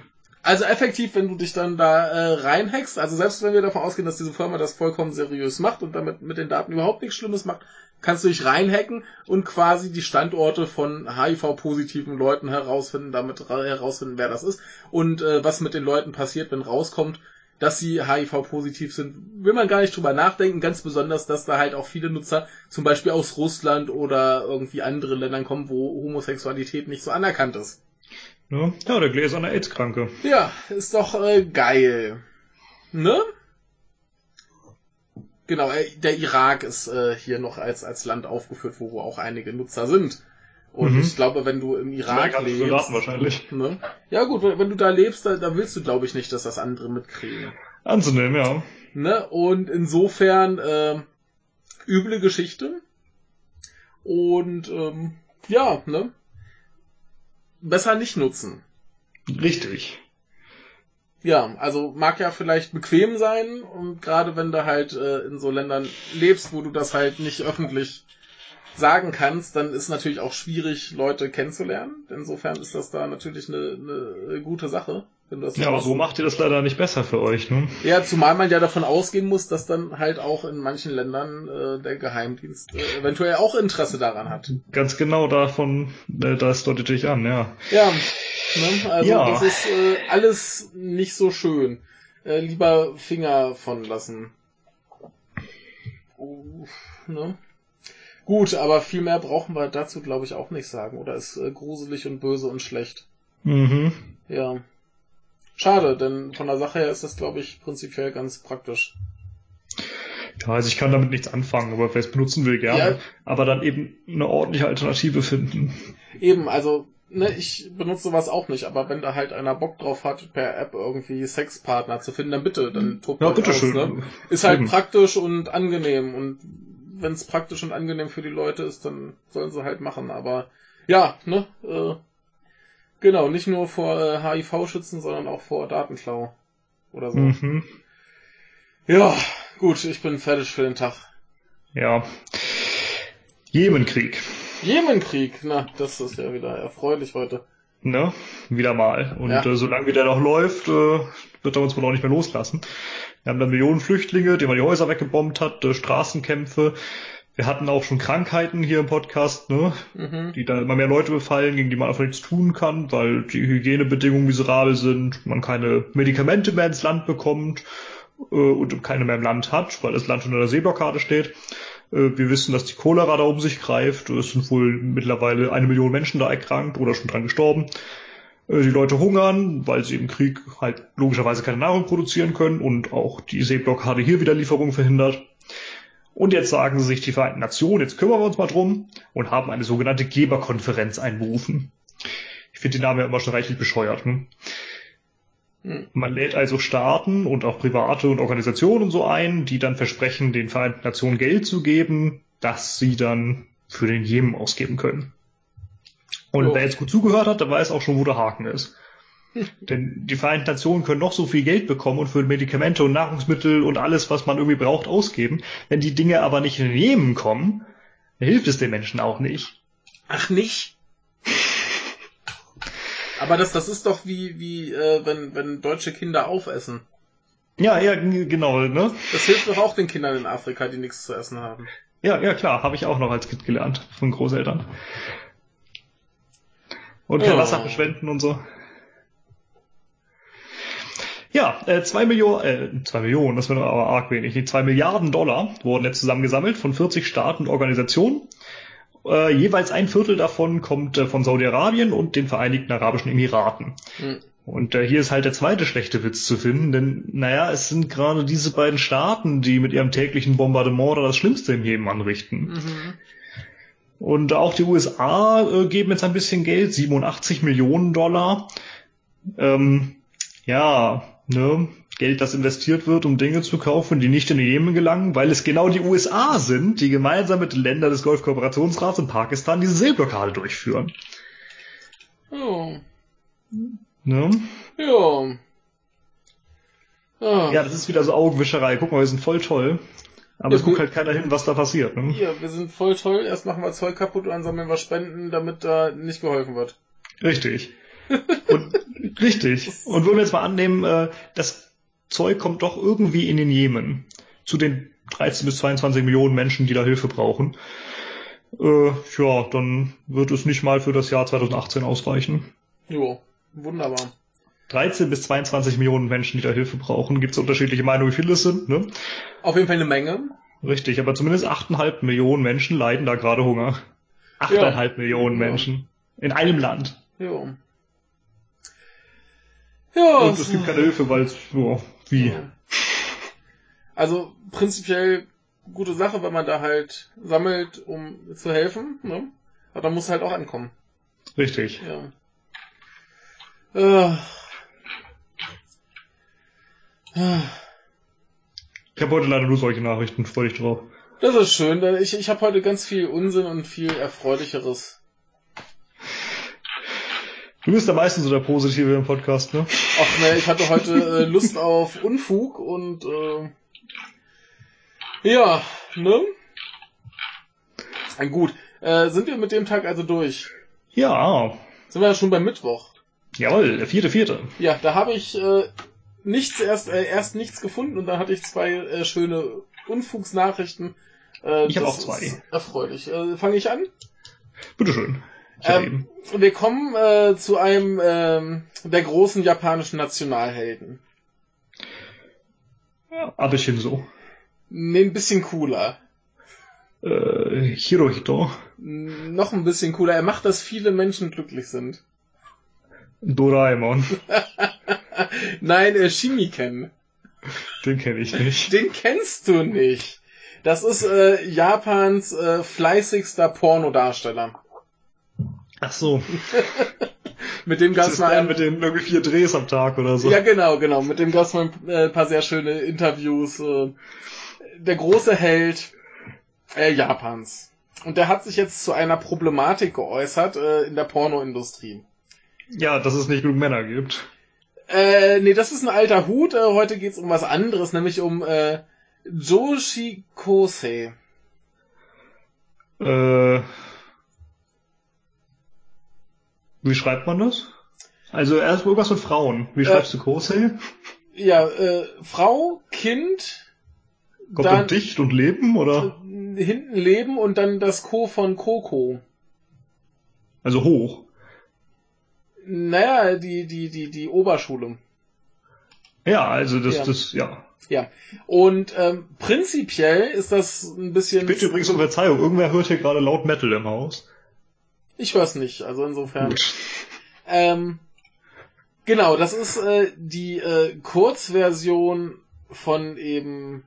Also effektiv, wenn du dich dann da äh, reinhackst, also selbst wenn wir davon ausgehen, dass diese Firma das vollkommen seriös macht und damit mit den Daten überhaupt nichts Schlimmes macht, kannst du dich reinhacken und quasi die Standorte von HIV-positiven Leuten herausfinden, damit ra- herausfinden, wer das ist und äh, was mit den Leuten passiert, wenn rauskommt, dass sie HIV-positiv sind, will man gar nicht drüber nachdenken, ganz besonders, dass da halt auch viele Nutzer zum Beispiel aus Russland oder irgendwie andere Ländern kommen, wo Homosexualität nicht so anerkannt ist. Ja, ja der gläserne AIDS-Kranke. Ja, ist doch äh, geil. Ne? Genau, äh, der Irak ist äh, hier noch als, als Land aufgeführt, wo, wo auch einige Nutzer sind. Und Mhm. ich glaube, wenn du im Irak lebst. Soldaten wahrscheinlich. Ne? Ja gut, wenn, wenn du da lebst, da, da willst du, glaube ich, nicht, dass das andere mitkriegen. Anzunehmen, ja. Ne? Und insofern äh, üble Geschichte. Und ähm, ja, ne? Besser nicht nutzen. Richtig. Ja, also mag ja vielleicht bequem sein und gerade wenn du halt äh, in so Ländern lebst, wo du das halt nicht öffentlich sagen kannst, dann ist natürlich auch schwierig, Leute kennenzulernen. Insofern ist das da natürlich eine, eine gute Sache. Ja, aber so macht ihr das leider nicht besser für euch, ne? Ja, zumal man ja davon ausgehen muss, dass dann halt auch in manchen Ländern äh, der Geheimdienst äh, eventuell auch Interesse daran hat. Ganz genau davon, äh, das deutet dich an, ja. Ja, ne? also ja. das ist äh, alles nicht so schön. Äh, lieber Finger von lassen. Uh, ne? Gut, aber viel mehr brauchen wir dazu, glaube ich, auch nicht sagen. Oder ist äh, gruselig und böse und schlecht. Mhm. Ja. Schade, denn von der Sache her ist das, glaube ich, prinzipiell ganz praktisch. Ja, also ich kann damit nichts anfangen, aber wer es benutzen will, gerne. Ja. Aber dann eben eine ordentliche Alternative finden. Eben, also, ne, ich benutze sowas auch nicht, aber wenn da halt einer Bock drauf hat, per App irgendwie Sexpartner zu finden, dann bitte, dann tobt ja, bitte aus, schön. Ne? Ist halt eben. praktisch und angenehm und wenn es praktisch und angenehm für die Leute ist, dann sollen sie halt machen, aber ja, ne, äh, Genau, nicht nur vor äh, HIV schützen, sondern auch vor Datenklau. Oder so. Mhm. Ja, gut, ich bin fertig für den Tag. Ja. Jemenkrieg. Jemenkrieg, na, das ist ja wieder erfreulich heute. Ne, wieder mal. Und ja. äh, solange wie der noch läuft, äh, wird er uns wohl auch nicht mehr loslassen. Wir haben da Millionen Flüchtlinge, denen man die Häuser weggebombt hat, äh, Straßenkämpfe, wir hatten auch schon Krankheiten hier im Podcast, ne? Mhm. die da immer mehr Leute befallen, gegen die man einfach nichts tun kann, weil die Hygienebedingungen miserabel sind, man keine Medikamente mehr ins Land bekommt äh, und keine mehr im Land hat, weil das Land unter der Seeblockade steht. Äh, wir wissen, dass die Cholera da um sich greift. Es sind wohl mittlerweile eine Million Menschen da erkrankt oder schon dran gestorben. Äh, die Leute hungern, weil sie im Krieg halt logischerweise keine Nahrung produzieren können und auch die Seeblockade hier wieder Lieferungen verhindert. Und jetzt sagen sie sich die Vereinten Nationen, jetzt kümmern wir uns mal drum und haben eine sogenannte Geberkonferenz einberufen. Ich finde den Namen ja immer schon reichlich bescheuert. Hm? Man lädt also Staaten und auch private und Organisationen und so ein, die dann versprechen, den Vereinten Nationen Geld zu geben, das sie dann für den Jemen ausgeben können. Und oh. wer jetzt gut zugehört hat, der weiß auch schon, wo der Haken ist. Denn die Vereinten Nationen können noch so viel Geld bekommen und für Medikamente und Nahrungsmittel und alles, was man irgendwie braucht, ausgeben. Wenn die Dinge aber nicht in Jemen kommen, dann hilft es den Menschen auch nicht. Ach nicht? aber das, das ist doch wie, wie äh, wenn, wenn deutsche Kinder aufessen. Ja, ja, genau, ne? Das hilft doch auch den Kindern in Afrika, die nichts zu essen haben. Ja, ja, klar, habe ich auch noch als Kind gelernt von Großeltern. Und kein oh. Wasser verschwenden und so. Ja, äh, zwei Millionen, äh, zwei Millionen, das wäre aber arg wenig. Die zwei Milliarden Dollar wurden jetzt zusammengesammelt von 40 Staaten und Organisationen. Äh, jeweils ein Viertel davon kommt äh, von Saudi-Arabien und den Vereinigten Arabischen Emiraten. Mhm. Und äh, hier ist halt der zweite schlechte Witz zu finden, denn naja, es sind gerade diese beiden Staaten, die mit ihrem täglichen Bombardement da das Schlimmste im Leben anrichten. Mhm. Und auch die USA äh, geben jetzt ein bisschen Geld, 87 Millionen Dollar. Ähm, ja, ne, Geld, das investiert wird, um Dinge zu kaufen, die nicht in den Jemen gelangen, weil es genau die USA sind, die gemeinsam mit den Ländern des Golfkooperationsrats und Pakistan diese Seeblockade durchführen. Oh. Ne? Ja. Ah. Ja, das ist wieder so Augenwischerei. Guck mal, wir sind voll toll. Aber es guckt halt keiner hin, was da passiert. Ne? Ja, wir sind voll toll. Erst machen wir Zeug kaputt und dann sammeln wir Spenden, damit da nicht geholfen wird. Richtig. Und, richtig. Und würden wir jetzt mal annehmen, äh, das Zeug kommt doch irgendwie in den Jemen. Zu den 13 bis 22 Millionen Menschen, die da Hilfe brauchen. Äh, ja, dann wird es nicht mal für das Jahr 2018 ausreichen. Jo, wunderbar. 13 bis 22 Millionen Menschen, die da Hilfe brauchen. Gibt es unterschiedliche Meinungen, wie viele es sind. Ne? Auf jeden Fall eine Menge. Richtig, aber zumindest 8,5 Millionen Menschen leiden da gerade Hunger. 8,5 ja. Millionen Menschen. In einem Land. Jo. Ja. Und es gibt keine Hilfe, weil es, so, wie? Ja. Also prinzipiell gute Sache, wenn man da halt sammelt, um zu helfen, ne? Aber dann muss halt auch ankommen. Richtig. Ja. Äh. Ich habe heute leider nur solche Nachrichten, freue dich drauf. Das ist schön, denn ich, ich habe heute ganz viel Unsinn und viel Erfreulicheres. Du bist am meisten so der Positive im Podcast, ne? Ach ne, ich hatte heute äh, Lust auf Unfug und äh, ja, ne? Gut, äh, sind wir mit dem Tag also durch? Ja. Sind wir ja schon beim Mittwoch? Jawohl, der vierte, vierte. Ja, da habe ich äh, nichts erst äh, erst nichts gefunden und dann hatte ich zwei äh, schöne Unfugsnachrichten. Äh, Ich habe auch zwei. Erfreulich. Äh, Fange ich an? Bitteschön. Ich Ähm, wir kommen äh, zu einem ähm, der großen japanischen Nationalhelden. Abe Shinzo. Nee, ein bisschen cooler. Äh, Hirohito. Noch ein bisschen cooler. Er macht, dass viele Menschen glücklich sind. Doraemon. Nein, äh, Shimiken. Den kenne ich nicht. Den kennst du nicht. Das ist äh, Japans äh, fleißigster Pornodarsteller. Ach so. Mit dem gab's ist mal ein, mit den irgendwie vier Drehs am Tag oder so. Ja, genau, genau. Mit dem gab's mal ein äh, paar sehr schöne Interviews. Äh, der große Held äh, Japans. Und der hat sich jetzt zu einer Problematik geäußert äh, in der Pornoindustrie. Ja, dass es nicht genug Männer gibt. Äh, nee, das ist ein alter Hut. Äh, heute geht's um was anderes, nämlich um äh, Joshi Kosei. Äh, wie schreibt man das? Also erst irgendwas mit Frauen. Wie Äh, schreibst du Kosei? Ja, äh, Frau, Kind, Kommt dann dicht und leben oder? äh, hinten Leben und dann das Co von Coco. Also hoch. Naja, die, die, die, die Oberschule. Ja, also das, Ja. das, ja. Ja. Und ähm, prinzipiell ist das ein bisschen. Ich bitte übrigens um Verzeihung, irgendwer hört hier gerade laut Metal im Haus. Ich hör's nicht, also insofern. Gut. Ähm, genau, das ist äh, die äh, Kurzversion von eben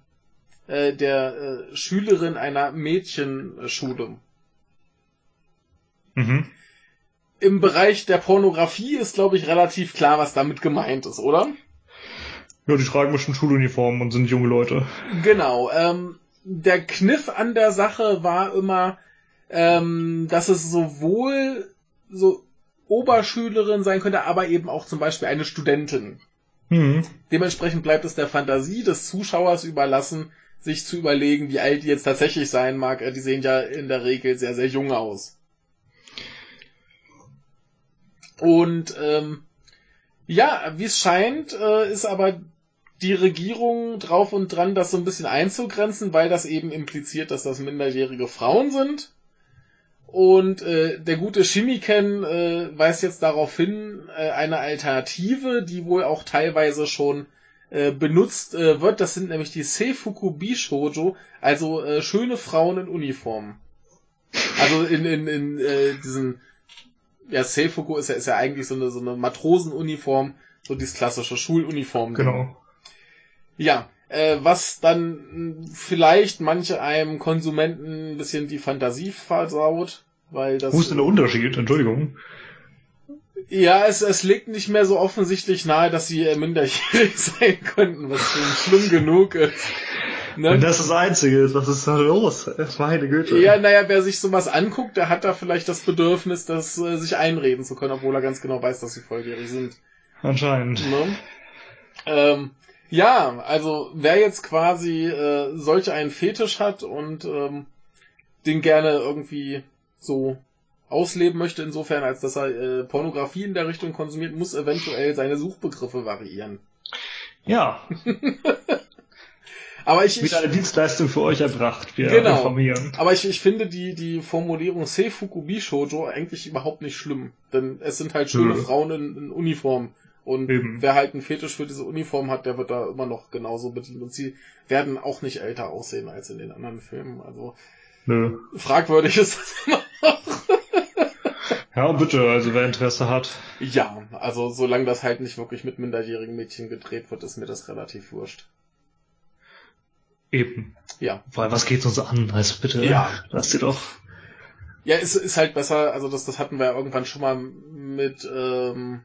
äh, der äh, Schülerin einer Mädchenschule. Mhm. Im Bereich der Pornografie ist, glaube ich, relativ klar, was damit gemeint ist, oder? Ja, die tragen bestimmt Schuluniformen und sind junge Leute. Genau. Ähm, der Kniff an der Sache war immer, ähm, dass es sowohl so Oberschülerin sein könnte, aber eben auch zum Beispiel eine Studentin. Mhm. Dementsprechend bleibt es der Fantasie des Zuschauers überlassen, sich zu überlegen, wie alt die jetzt tatsächlich sein mag. Äh, Die sehen ja in der Regel sehr, sehr jung aus. Und ähm, ja, wie es scheint, äh, ist aber die Regierung drauf und dran, das so ein bisschen einzugrenzen, weil das eben impliziert, dass das minderjährige Frauen sind. Und äh, der gute Shimiken äh, weist jetzt darauf hin, äh, eine Alternative, die wohl auch teilweise schon äh, benutzt äh, wird. Das sind nämlich die Seifuku Bishoujo, also äh, schöne Frauen in Uniform. Also in, in, in äh, diesen, ja, Seifuku ist ja, ist ja eigentlich so eine, so eine Matrosenuniform, so dieses klassische Schuluniform. Genau. Ja, äh, was dann vielleicht manche einem Konsumenten ein bisschen die Fantasie versaut, weil das. Wo ist denn der Unterschied? Entschuldigung. Ja, es, es liegt nicht mehr so offensichtlich nahe, dass sie äh, minderjährig sein könnten, was schon schlimm genug ist. Ne? Wenn das das Einzige ist, was ist da los? Meine Güte. Ja, naja, wer sich sowas anguckt, der hat da vielleicht das Bedürfnis, das äh, sich einreden zu können, obwohl er ganz genau weiß, dass sie volljährig sind. Anscheinend. Ne? Ähm, ja, also wer jetzt quasi äh, solch einen Fetisch hat und ähm, den gerne irgendwie so ausleben möchte, insofern als dass er äh, Pornografie in der Richtung konsumiert, muss eventuell seine Suchbegriffe variieren. Ja, Aber ich, ich wieder eine Dienstleistung für euch erbracht. Wir Genau. informieren. aber ich, ich finde die, die Formulierung Seifuku Bishoujo eigentlich überhaupt nicht schlimm. Denn es sind halt schöne Nö. Frauen in, in Uniform. Und Eben. wer halt einen Fetisch für diese Uniform hat, der wird da immer noch genauso bedient. Und sie werden auch nicht älter aussehen als in den anderen Filmen. Also Nö. fragwürdig ist das immer. Ja, bitte, also wer Interesse hat. Ja, also solange das halt nicht wirklich mit minderjährigen Mädchen gedreht wird, ist mir das relativ wurscht. Eben. Ja. Weil was geht's uns an? Also bitte, Ja. lass sie doch. Ja, es ist halt besser, also das, das hatten wir ja irgendwann schon mal mit, ähm,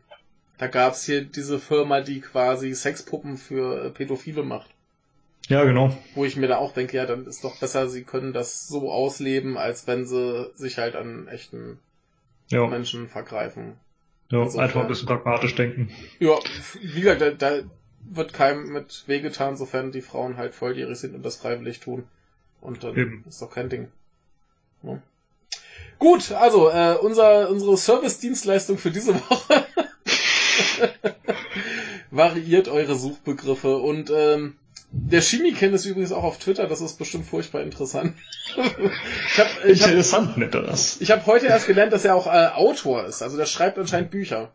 da gab's hier diese Firma, die quasi Sexpuppen für äh, Pädophile macht. Ja, genau. Wo ich mir da auch denke, ja, dann ist doch besser, sie können das so ausleben, als wenn sie sich halt an echten Ja, Menschen vergreifen. ja insofern. einfach ein bisschen pragmatisch denken. Ja, wie gesagt, da, da wird keinem mit wehgetan, sofern die Frauen halt volljährig sind und das freiwillig tun. Und dann Eben. ist doch kein Ding. Ja. Gut, also äh, unser, unsere Service-Dienstleistung für diese Woche variiert eure Suchbegriffe und ähm, der Chemiken ist übrigens auch auf Twitter, das ist bestimmt furchtbar interessant. ich hab, ich interessant hab, nennt er das. Ich habe heute erst gelernt, dass er auch äh, Autor ist, also der schreibt anscheinend Bücher.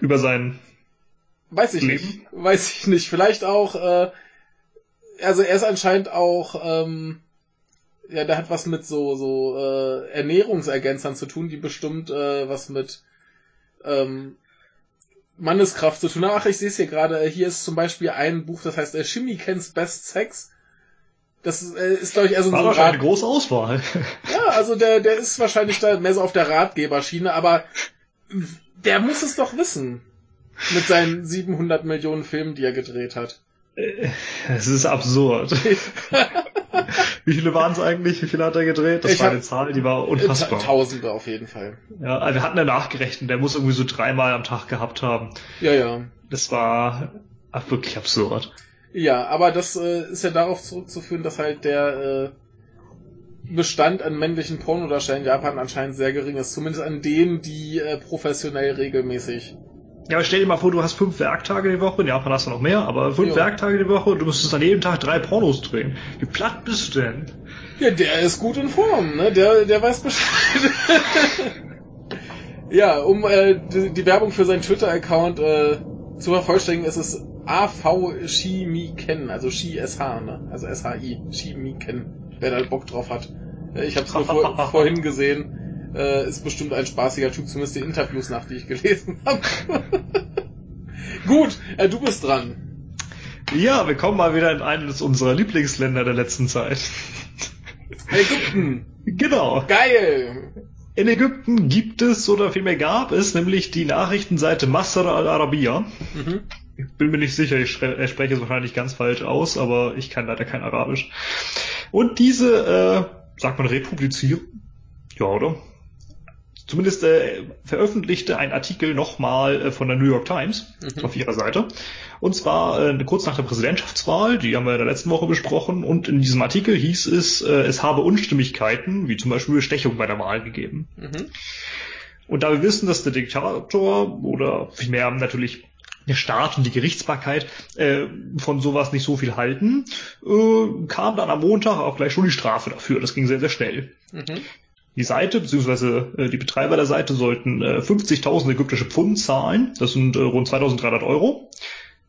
Über sein Weiß ich Leben? nicht. Weiß ich nicht. Vielleicht auch, äh, also er ist anscheinend auch, ähm, ja, der hat was mit so, so äh, Ernährungsergänzern zu tun, die bestimmt äh, was mit ähm, Manneskraft zu tun haben. Ach, ich sehe es hier gerade. Hier ist zum Beispiel ein Buch, das heißt äh, Chimikens Best Sex. Das ist, äh, ist glaube ich, eher so ein War so eine große Auswahl. Ja, also der, der ist wahrscheinlich da mehr so auf der Ratgeberschiene, aber der muss es doch wissen. Mit seinen 700 Millionen Filmen, die er gedreht hat. Es ist absurd. Wie viele waren es eigentlich? Wie viele hat er gedreht? Das ich war eine Zahl, die war unfassbar. Tausende auf jeden Fall. Ja, also wir hatten ja nachgerechnet, der muss irgendwie so dreimal am Tag gehabt haben. Ja, ja. Das war wirklich absurd. Ja, aber das äh, ist ja darauf zurückzuführen, dass halt der äh, Bestand an männlichen Pornodarstellern in Japan anscheinend sehr gering ist. Zumindest an denen, die äh, professionell regelmäßig ja, aber stell dir mal vor, du hast fünf Werktage die Woche, in Japan hast du noch mehr, aber fünf jo. Werktage die Woche, du müsstest an jedem Tag drei Pornos drehen. Wie platt bist du denn? Ja, der ist gut in Form, ne? Der, der weiß Bescheid. ja, um äh, die, die, Werbung für seinen Twitter-Account äh, zu vervollständigen, ist es AV Shimiken, also Shi SH, ne? Also SHI, Shimiken, wer da Bock drauf hat. Ich hab's nur vor, vorhin gesehen. Äh, ist bestimmt ein spaßiger Typ, zumindest die Interviews nach, die ich gelesen habe. Gut, äh, du bist dran. Ja, wir kommen mal wieder in eines unserer Lieblingsländer der letzten Zeit. Ägypten. Genau. Geil. In Ägypten gibt es oder vielmehr gab es nämlich die Nachrichtenseite Masr al-Arabiya. Mhm. Ich bin mir nicht sicher, ich spreche es wahrscheinlich ganz falsch aus, aber ich kann leider kein Arabisch. Und diese, äh, sagt man republizieren? Ja, oder? Zumindest äh, veröffentlichte ein Artikel nochmal äh, von der New York Times mhm. auf ihrer Seite. Und zwar äh, kurz nach der Präsidentschaftswahl, die haben wir in der letzten Woche besprochen. Und in diesem Artikel hieß es, äh, es habe Unstimmigkeiten, wie zum Beispiel Bestechung bei der Wahl gegeben. Mhm. Und da wir wissen, dass der Diktator oder vielmehr natürlich der Staat und die Gerichtsbarkeit äh, von sowas nicht so viel halten, äh, kam dann am Montag auch gleich schon die Strafe dafür. Das ging sehr, sehr schnell. Mhm. Die Seite bzw. Äh, die Betreiber der Seite sollten äh, 50.000 ägyptische Pfund zahlen, das sind äh, rund 2.300 Euro,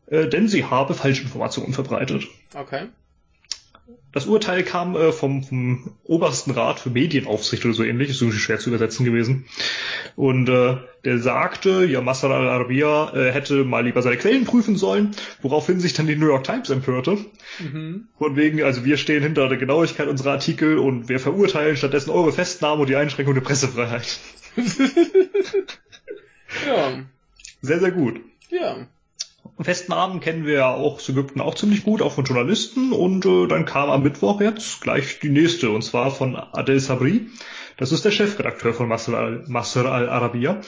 äh, denn sie habe Falschinformationen verbreitet. Okay. Das Urteil kam äh, vom, vom obersten Rat für Medienaufsicht oder so ähnlich, ist irgendwie schwer zu übersetzen gewesen. Und äh, der sagte, ja, Masar al-Arabiya äh, hätte mal lieber seine Quellen prüfen sollen, woraufhin sich dann die New York Times empörte. Mhm. Von wegen, also wir stehen hinter der Genauigkeit unserer Artikel und wir verurteilen stattdessen eure Festnahme und die Einschränkung der Pressefreiheit. ja. Sehr, sehr gut. Ja. Festnahmen kennen wir ja auch aus Ägypten auch ziemlich gut, auch von Journalisten. Und äh, dann kam am Mittwoch jetzt gleich die nächste, und zwar von Adel Sabri. Das ist der Chefredakteur von Masr al-Arabiya.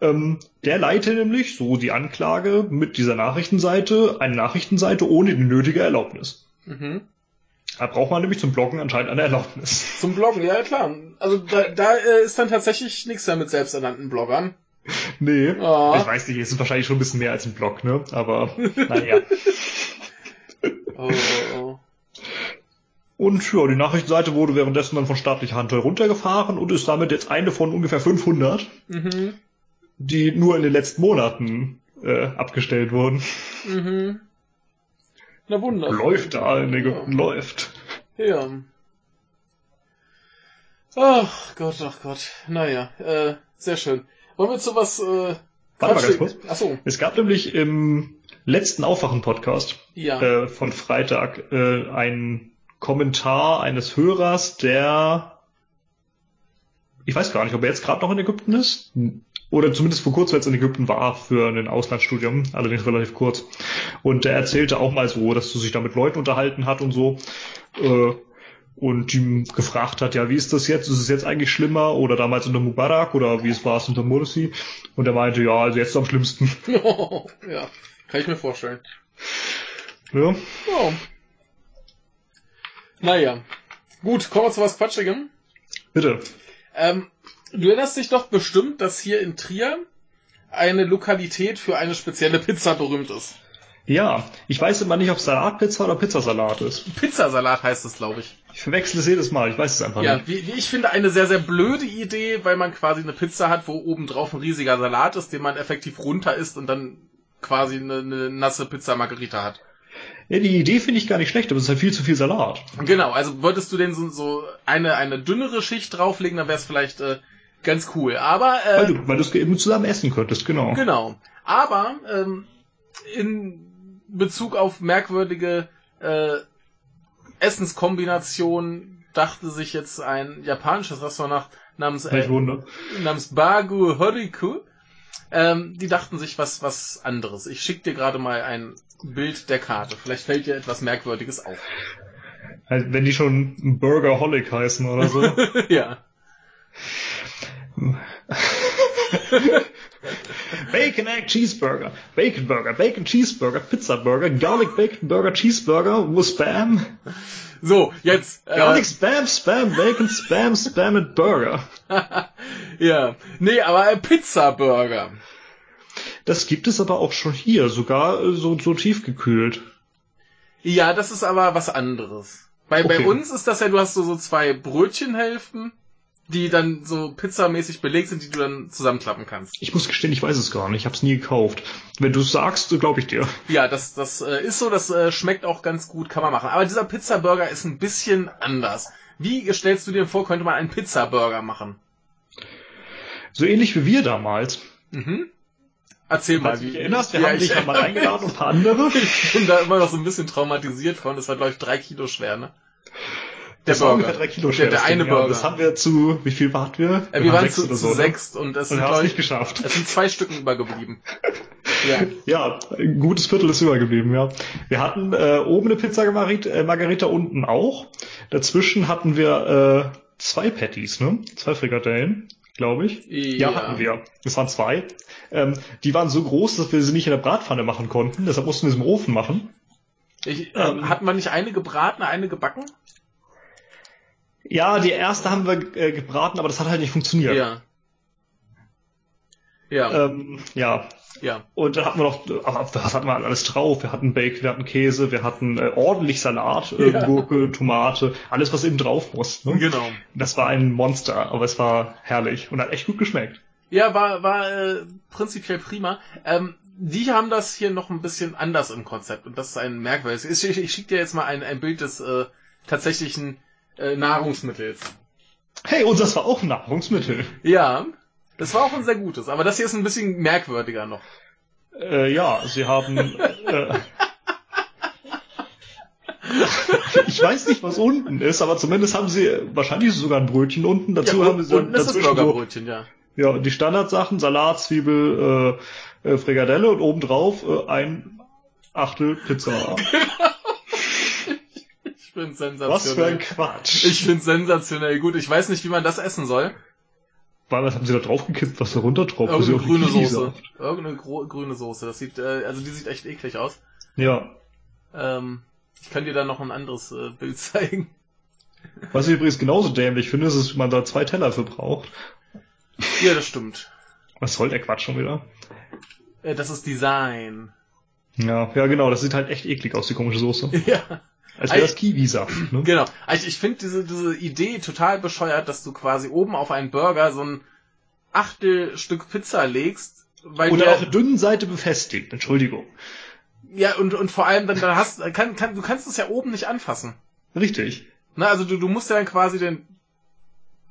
Ähm, der leitet nämlich, so die Anklage, mit dieser Nachrichtenseite eine Nachrichtenseite ohne die nötige Erlaubnis. Mhm. Da braucht man nämlich zum Bloggen anscheinend eine Erlaubnis. Zum Bloggen, ja klar. Also da, da äh, ist dann tatsächlich nichts mehr mit selbsternannten Bloggern. Nee, oh. ich weiß nicht, es ist wahrscheinlich schon ein bisschen mehr als ein Blog, ne? Aber naja. oh, oh, oh. Und ja, die Nachrichtenseite wurde währenddessen dann von staatlicher Hand runtergefahren und ist damit jetzt eine von ungefähr 500, mhm. die nur in den letzten Monaten äh, abgestellt wurden. Mhm. Na wunderbar. Läuft da in Ägypten, ja. läuft. Ja. Ach Gott, ach Gott. Naja, äh, sehr schön. Wollen wir zu was... Äh, Warte mal ganz kurz. Achso. Es gab nämlich im letzten Aufwachen-Podcast ja. äh, von Freitag äh, einen Kommentar eines Hörers, der ich weiß gar nicht, ob er jetzt gerade noch in Ägypten ist oder zumindest vor kurzem jetzt in Ägypten war für ein Auslandsstudium, allerdings relativ kurz. Und der erzählte auch mal so, dass er sich da mit Leuten unterhalten hat und so. Äh, und ihm gefragt hat, ja, wie ist das jetzt? Ist es jetzt eigentlich schlimmer oder damals unter Mubarak oder wie es war es unter Morsi? Und er meinte, ja, also jetzt am schlimmsten. ja, kann ich mir vorstellen. Ja. ja. Naja. Gut, kommen wir zu was Quatschigem. Bitte. Ähm, du erinnerst dich doch bestimmt, dass hier in Trier eine Lokalität für eine spezielle Pizza berühmt ist. Ja, ich weiß immer nicht, ob Salatpizza oder Pizzasalat ist. Pizzasalat heißt es, glaube ich. Ich verwechsel es jedes Mal, ich weiß es einfach Ja, nicht. wie, wie ich finde, eine sehr, sehr blöde Idee, weil man quasi eine Pizza hat, wo oben drauf ein riesiger Salat ist, den man effektiv runter isst und dann quasi eine, eine nasse Pizza Margarita hat. Ja, die Idee finde ich gar nicht schlecht, aber es ist halt viel zu viel Salat. Genau, also wolltest du denn so, so eine, eine dünnere Schicht drauflegen, dann wäre es vielleicht äh, ganz cool. Aber äh, Weil du, weil du es eben zusammen essen könntest, genau. Genau. Aber ähm, in Bezug auf merkwürdige äh, Essenskombinationen dachte sich jetzt ein japanisches Restaurant namens, äh, namens Bagu Horiku. Ähm, die dachten sich was, was anderes. Ich schick dir gerade mal ein Bild der Karte. Vielleicht fällt dir etwas Merkwürdiges auf. Halt, wenn die schon Burgerholic heißen oder so. ja. Bacon Egg Cheeseburger, Bacon Burger, Bacon Cheeseburger, Pizza Burger, Garlic Bacon Burger Cheeseburger, wo Spam, So, jetzt. Äh, Garlic Spam, Spam, Bacon, Spam, Spam and Burger. ja. Nee, aber ein Pizza-Burger. Das gibt es aber auch schon hier, sogar äh, so, so tiefgekühlt. Ja, das ist aber was anderes. Bei, bei Okay. uns ist das ja, du hast so, so zwei Brötchenhälften, die dann so pizzamäßig belegt sind, die du dann zusammenklappen kannst. Ich muss gestehen, ich weiß es gar nicht, ich habe es nie gekauft. Wenn du es sagst, glaube ich dir. Ja, das, das äh, ist so, das äh, schmeckt auch ganz gut, kann man machen. Aber dieser Pizzaburger ist ein bisschen anders. Wie stellst du dir vor, könnte man einen Pizzaburger machen? So ähnlich wie wir damals. Mhm. Erzähl mal, wie dich erinnerst, wir ja, haben ich, dich ja mal eingeladen und ein paar andere. ich bin da immer noch so ein bisschen traumatisiert von. Das war, glaube ich, drei Kilo schwer, ne? Der war ungefähr drei Kilo schwer. Der, der eine Ding, ja. Burger. Das haben wir zu, wie viel waren wir? Äh, wir waren sechs zu, so, sechst und es Und sind, glaub nicht ich, geschafft. es sind zwei Stücken übergeblieben. Ja. Ja, ein gutes Viertel ist übergeblieben, ja. Wir hatten äh, oben eine Pizza Margarita, äh, Margarita unten auch. Dazwischen hatten wir äh, zwei Patties, ne? Zwei Frikadellen, glaube ich. Ja. hatten wir. Es waren zwei. Ähm, die waren so groß, dass wir sie nicht in der Bratpfanne machen konnten. Deshalb mussten wir sie im Ofen machen. Ich, ähm, Ähm. hatten wir nicht eine gebraten, eine gebacken? Ja, die erste haben wir äh, gebraten, aber das hat halt nicht funktioniert. Ja. Ja, Ähm, ja, ja. Und dann hatten wir noch, was hatten wir alles drauf? Wir hatten Bacon, wir hatten Käse, wir hatten äh, ordentlich Salat, äh, Ja. Gurke, Tomate, alles was eben drauf muss. Ne? Genau. Das war ein Monster, aber es war herrlich und hat echt gut geschmeckt. Ja, war, war äh, prinzipiell prima. Ähm, die haben das hier noch ein bisschen anders im Konzept und das ist ein merkwürdiges. Ich, ich, ich schicke dir jetzt mal ein, ein Bild des äh, tatsächlichen äh, Nahrungsmittels. Hey, unseres war auch Nahrungsmittel. Ja, das war auch ein sehr gutes, aber das hier ist ein bisschen merkwürdiger noch. Äh, ja, sie haben. Äh, ich weiß nicht, was unten ist, aber zumindest haben sie wahrscheinlich sogar ein Brötchen unten. Dazu haben sie unten ist das dazwischen Burgerbrötchen, ja. ja die Standardsachen: Salat, Zwiebel, äh, äh, Frikadelle und obendrauf äh, ein Achtel Pizza. Ich finde Was für sensationell. ein Quatsch. Ich finde sensationell gut. Ich weiß nicht, wie man das essen soll. Weil, was haben sie da draufgekippt, was da runtertropft? Irgendeine die grüne Soße. Irgendeine grüne Soße. Das sieht, äh, also die sieht echt eklig aus. Ja. Ähm, ich kann dir da noch ein anderes äh, Bild zeigen. Was ich übrigens genauso dämlich finde, ist, dass man da zwei Teller für braucht. Ja, das stimmt. Was soll der Quatsch schon wieder? Äh, das ist Design. Ja, ja genau, das sieht halt echt eklig aus, die komische Soße. Ja, Als wäre das Kiwisaft, ne? genau. Also ich finde diese, diese Idee total bescheuert, dass du quasi oben auf einen Burger so ein Achtelstück Pizza legst, weil du ja- auf der dünnen Seite befestigt, Entschuldigung. ja und und vor allem dann, dann hast kann, kann du kannst es ja oben nicht anfassen. Richtig. Ne, also du, du musst ja dann quasi den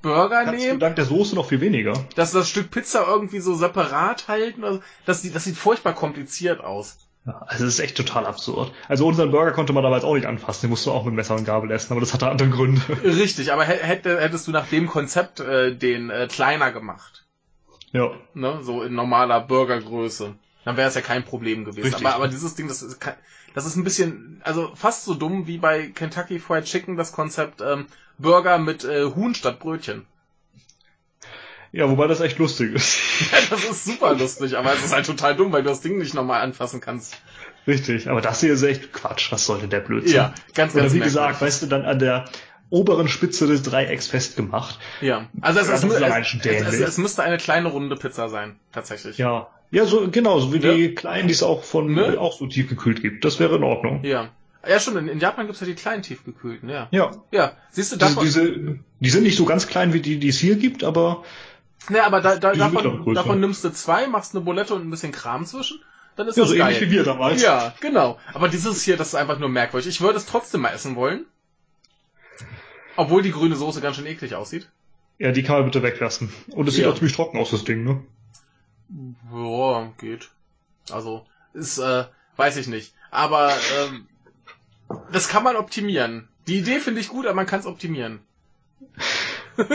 Burger Kannst du nehmen, dank der Soße noch viel weniger. dass das Stück Pizza irgendwie so separat halten. Also das, sieht- das sieht furchtbar kompliziert aus. Ja, also das ist echt total absurd. Also unseren Burger konnte man damals auch nicht anfassen, den musst du auch mit Messer und Gabel essen, aber das hatte andere Gründe. Richtig, aber hä- hätte, hättest du nach dem Konzept äh, den äh, kleiner gemacht, Ja. ne, so in normaler Burgergröße, dann wäre es ja kein Problem gewesen. Richtig. Aber, aber dieses Ding, das ist, das ist ein bisschen, also fast so dumm wie bei Kentucky Fried Chicken das Konzept ähm, Burger mit äh, Huhn statt Brötchen. Ja, wobei das echt lustig ist. das ist super lustig, aber es ist halt total dumm, weil du das Ding nicht nochmal anfassen kannst. Richtig, aber das hier ist echt Quatsch. Was soll denn der Blödsinn? Ja, ganz, Oder ganz wie merkwürdig. gesagt, weißt du, dann an der oberen Spitze des Dreiecks festgemacht. Ja, also es, Ja, es, es, schon es, es, es müsste eine kleine runde Pizza sein, tatsächlich. Ja. Ja, so genau, so wie Ne? die kleinen, die es auch von Ne? auch so tiefgekühlt gibt. Das wäre in Ordnung. Ja. Ja, stimmt, in, in Japan gibt's ja die kleinen tiefgekühlten, ja. Ja. Ja, siehst du, Diese, davon, diese, die sind nicht so ganz klein wie die, die es hier gibt, aber ne, aber da, da, davon, davon nimmst du zwei, machst eine Bulette und ein bisschen Kram zwischen, dann ist ja, das so geil. ähnlich wie wir damals. Ja, genau. Aber dieses hier, das ist einfach nur merkwürdig. Ich würde es trotzdem mal essen wollen. Obwohl die grüne Soße ganz schön eklig aussieht. Ja, die kann man bitte weglassen. Und es sieht Ja. auch ziemlich trocken aus, das Ding, ne? Ja, geht. Also, ist, äh, weiß ich nicht. Aber, ähm, das kann man optimieren. Die Idee finde ich gut, aber man kann es optimieren.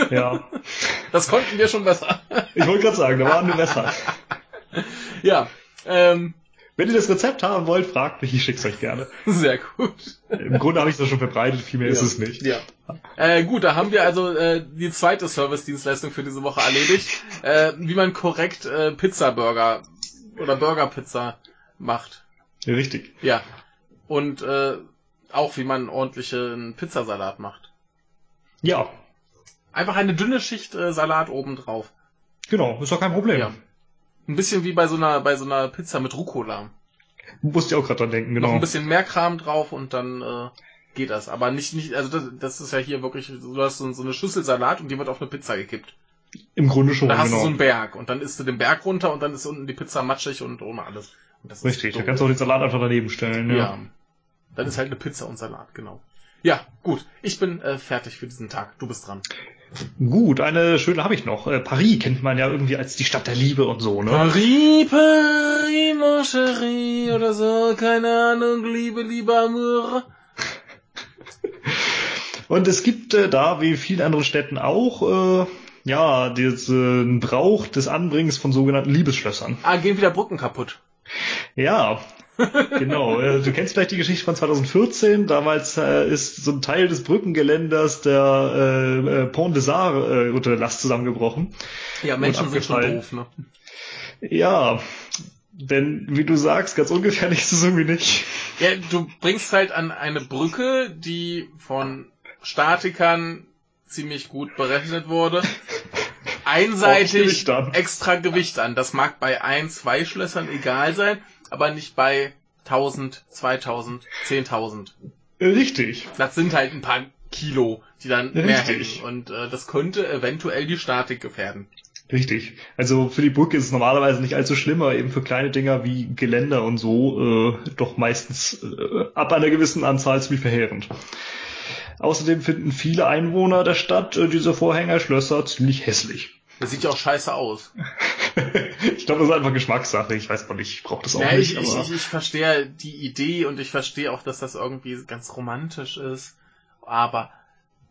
Ja. Das konnten wir schon besser. Ich wollte gerade sagen, da waren wir besser. ja, ähm, Wenn ihr das Rezept haben wollt, fragt mich, ich schick's euch gerne. sehr gut. Im Grunde habe ich das schon verbreitet, viel mehr ist Ja. es nicht. Ja. Äh, gut, da haben wir also äh, die zweite Service-Dienstleistung für diese Woche erledigt. Äh, wie man korrekt äh, Pizza-Burger oder Burger-Pizza macht. Richtig. Ja. Und äh, auch wie man ordentlichen Pizzasalat macht. Ja, Einfach eine dünne Schicht äh, Salat oben drauf. genau, ist doch kein Problem. Ja. Ein bisschen wie bei so einer bei so einer Pizza mit Rucola. Musste ich auch gerade dran denken, Noch genau. ein bisschen mehr Kram drauf und dann äh, geht das. Aber nicht nicht also das, das ist ja hier wirklich du hast so, so eine Schüssel Salat und die wird auf eine Pizza gekippt. Im Grunde schon, Da hast du genau. so einen Berg und dann isst du den Berg runter und dann ist unten die Pizza matschig und ohne alles. Und Richtig, da kannst du auch den Salat einfach daneben stellen. Ja. ja. Dann ist halt eine Pizza und Salat, genau. Ja, gut. Ich bin äh, fertig für diesen Tag. Du bist dran. Gut, eine schöne habe ich noch. Äh, Paris kennt man ja irgendwie als die Stadt der Liebe und so, ne? Paris, Paris, mon chéri, oder so, keine Ahnung, Liebe, Liebe, Amour. Und es gibt äh, da, wie in vielen anderen Städten auch, äh, ja, diesen Brauch des Anbringens von sogenannten Liebesschlössern. Ah, gehen wieder Brücken kaputt. Ja, genau. Äh, Du kennst vielleicht die Geschichte von 2014. Damals äh, ist so ein Teil des Brückengeländers der äh, äh, Pont des Arts äh, unter der Last zusammengebrochen. Ja, Menschen sind schon doof, ne? Ja, denn wie du sagst, ganz ungefährlich ist es irgendwie nicht. Ja, du bringst halt an eine Brücke, die von Statikern ziemlich gut berechnet wurde, einseitig extra Gewicht an. Das mag bei ein, zwei Schlössern egal sein, aber nicht bei 1000, 2000, 10.000. Richtig. Das sind halt ein paar Kilo, die dann mehr Richtig. hängen. Und äh, das könnte eventuell die Statik gefährden. Richtig. Also für die Brücke ist es normalerweise nicht allzu schlimm, aber eben für kleine Dinger wie Geländer und so äh, doch meistens äh, ab einer gewissen Anzahl ziemlich verheerend. Außerdem finden viele Einwohner der Stadt äh, diese Vorhängerschlösser ziemlich hässlich. Das sieht ja auch scheiße aus. ich glaube, das ist einfach Geschmackssache. Ich weiß noch nicht, ich brauche das auch Ja, nicht. ich, ich, aber ich, ich verstehe die Idee und ich verstehe auch, dass das irgendwie ganz romantisch ist. Aber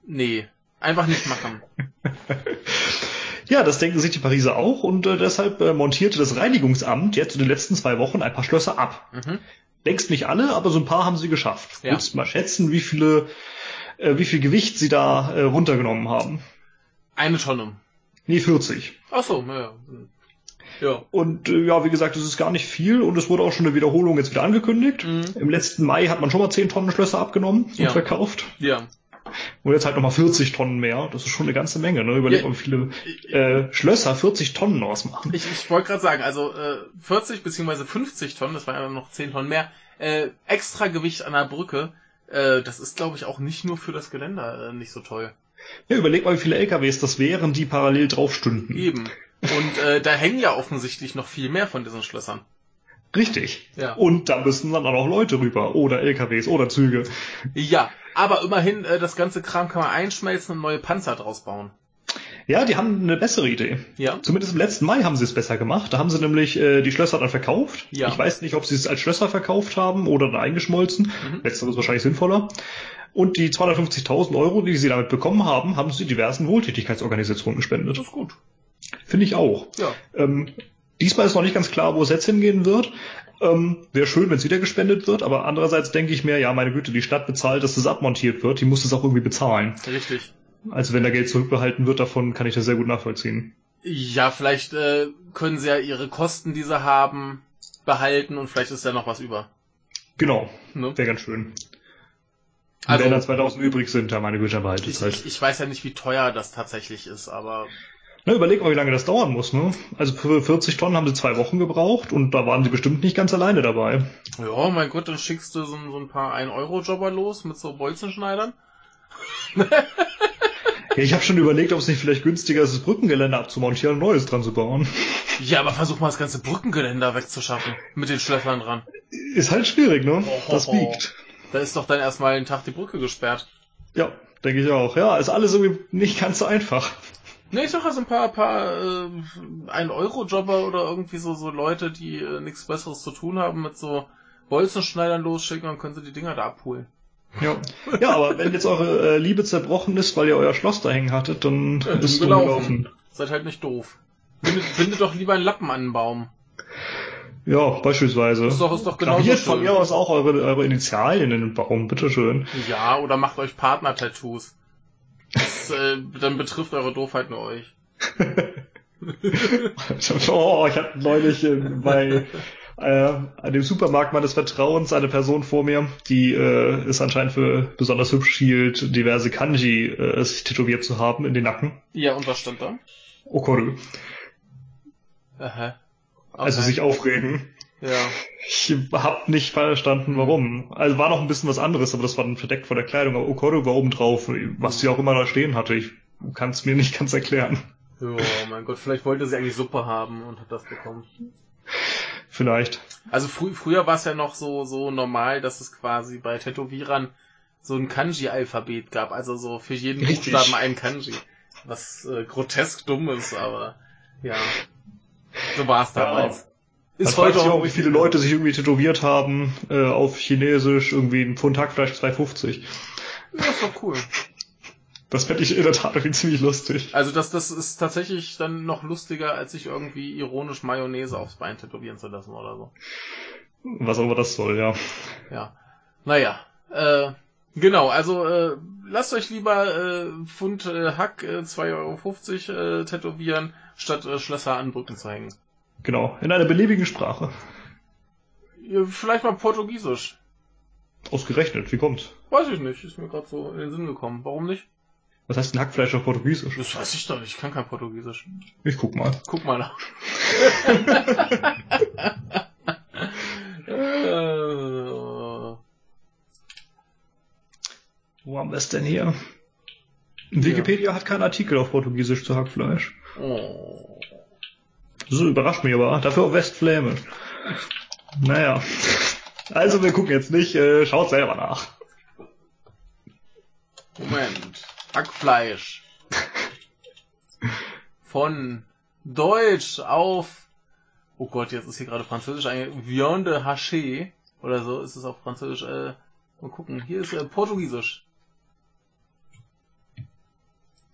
nee, einfach nicht machen. ja, das denken sich die Pariser auch und äh, deshalb äh, montierte das Reinigungsamt jetzt in den letzten zwei Wochen ein paar Schlösser ab. Mhm. Längst nicht alle, aber so ein paar haben sie geschafft. Ja. Willst du mal schätzen, wie viele, äh, wie viel Gewicht sie da äh, runtergenommen haben? Eine Tonne. Nee, 40. Ach so, ja. Ja. Und äh, ja, wie gesagt, es ist gar nicht viel und es wurde auch schon eine Wiederholung jetzt wieder angekündigt. Mhm. Im letzten Mai hat man schon mal 10 Tonnen Schlösser abgenommen und Ja. verkauft. Ja. Und jetzt halt nochmal 40 Tonnen mehr. Das ist schon eine ganze Menge. Ne? Überleg Ja. mal, wie viele äh, Schlösser 40 Tonnen ausmachen. Ich, ich wollte gerade sagen, also äh, 40 beziehungsweise 50 Tonnen, das waren ja noch 10 Tonnen mehr, äh, extra Gewicht an der Brücke, äh, das ist glaube ich auch nicht nur für das Geländer äh, nicht so toll. Ja, überleg mal, wie viele LKWs das wären, die parallel drauf stünden. Eben. Und äh, da hängen ja offensichtlich noch viel mehr von diesen Schlössern. Richtig. Ja. Und da müssen dann auch noch Leute rüber. Oder LKWs oder Züge. Ja, aber immerhin, äh, das ganze Kram kann man einschmelzen und neue Panzer draus bauen. Ja, die haben eine bessere Idee. Ja. Zumindest im letzten Mai haben sie es besser gemacht. Da haben sie nämlich äh, die Schlösser dann verkauft. Ja. Ich weiß nicht, ob sie es als Schlösser verkauft haben oder dann eingeschmolzen. Mhm. Letzteres ist wahrscheinlich sinnvoller. Und die 250.000 Euro, die sie damit bekommen haben, haben sie diversen Wohltätigkeitsorganisationen gespendet. Das ist gut. Finde ich auch. Ja. Ähm, diesmal ist noch nicht ganz klar, wo es jetzt hingehen wird. Ähm, Wäre schön, wenn es wieder gespendet wird, aber andererseits denke ich mir, ja, meine Güte, die Stadt bezahlt, dass das abmontiert wird, die muss es auch irgendwie bezahlen. Richtig. Also wenn da Geld zurückbehalten wird, davon kann ich das sehr gut nachvollziehen. Ja, vielleicht äh, können sie ja ihre Kosten, die sie haben, behalten und vielleicht ist da noch was über. Genau, Ne? wäre ganz schön. Also, wenn da 2000 übrig sind, dann meine Güte, behalte ich, halt. ich, ich weiß ja nicht, wie teuer das tatsächlich ist, aber Na, überleg mal, wie lange das dauern muss, ne? Also für 40 Tonnen haben sie zwei Wochen gebraucht und da waren sie bestimmt nicht ganz alleine dabei. ja, mein Gott, dann schickst du so, so ein paar 1-Euro-Jobber los mit so Bolzenschneidern. Ja, ich habe schon überlegt, ob es nicht vielleicht günstiger ist, das Brückengeländer abzumontieren und Neues dran zu bauen. Ja, aber versuch mal das ganze Brückengeländer wegzuschaffen. Mit den Schlössern dran. Ist halt schwierig, ne? Oh, Das oh, biegt. Da ist doch dann erstmal einen Tag die Brücke gesperrt. Ja, denke ich auch. Ja, ist alles irgendwie nicht ganz so einfach. Nee, ich sag also ein paar, paar äh, 1-Euro-Jobber oder irgendwie so, so Leute, die äh, nichts Besseres zu tun haben, mit so Bolzenschneidern losschicken, dann können sie die Dinger da abholen. Ja. ja, aber wenn jetzt eure äh, Liebe zerbrochen ist, weil ihr euer Schloss da hängen hattet, dann Ja, ist es gelaufen. Seid halt nicht doof. Bindet, bindet doch lieber einen Lappen an den Baum. Ja, beispielsweise. Ist doch, ist doch genauso Graviert von mir aus auch eure, eure Initialien in den Baum, bitteschön. Ja, oder macht euch Partner-Tattoos. Das, äh, dann betrifft eure Doofheit nur euch. oh, ich hatte neulich äh, bei äh, an dem Supermarkt meines Vertrauens eine Person vor mir, die äh, ist anscheinend für besonders hübsch hielt, diverse Kanji äh, sich tätowiert zu haben in den Nacken. Ja, und was stand da? Okoru. Aha. Okay. Also sich aufregen. Ja. Ich hab nicht verstanden, warum. Also war noch ein bisschen was anderes, aber das war dann verdeckt vor der Kleidung. Aber Okoru war oben drauf, was sie auch immer da stehen hatte. Ich kann es mir nicht ganz erklären. Oh mein Gott, vielleicht wollte sie eigentlich Suppe haben und hat das bekommen. Vielleicht. Also frü früher war es ja noch so, so normal, dass es quasi bei Tätowierern so ein Kanji-Alphabet gab. Also so für jeden Richtig. Buchstaben ein Kanji. Was äh, grotesk dumm ist, aber ja. So war es damals. Ist heute auch, wie viele Leute sich irgendwie tätowiert haben äh, auf Chinesisch, irgendwie ein Pfund Hackfleisch 2,50. Ja, ist doch cool. Das fände ich in der Tat irgendwie ziemlich lustig. Also das, das ist tatsächlich dann noch lustiger, als sich irgendwie ironisch Mayonnaise aufs Bein tätowieren zu lassen oder so. Was auch immer das soll, ja. Ja. Naja. Äh, genau, also äh, lasst euch lieber äh, Pfund äh, Hack äh, 2,50 Euro äh, tätowieren, statt äh, Schlösser an Brücken zu hängen. Genau. In einer beliebigen Sprache. Ja, vielleicht mal Portugiesisch. Ausgerechnet, wie kommt's? Weiß ich nicht, ist mir gerade so in den Sinn gekommen. Warum nicht? Was heißt ein Hackfleisch auf Portugiesisch? Das weiß ich doch nicht, ich kann kein Portugiesisch. Ich guck mal. Guck mal nach. Wo haben wir es denn hier? Wikipedia hat keinen Artikel auf Portugiesisch zu Hackfleisch. oh. Das überrascht mich aber. Dafür auf Westflämisch. Naja. Also wir gucken jetzt nicht, äh, schaut selber nach. Moment. Hackfleisch. Von Deutsch auf. Oh Gott, jetzt ist hier gerade Französisch ein Viande de Haché. Oder so ist es auf Französisch. Äh, mal gucken. Hier ist äh, Portugiesisch.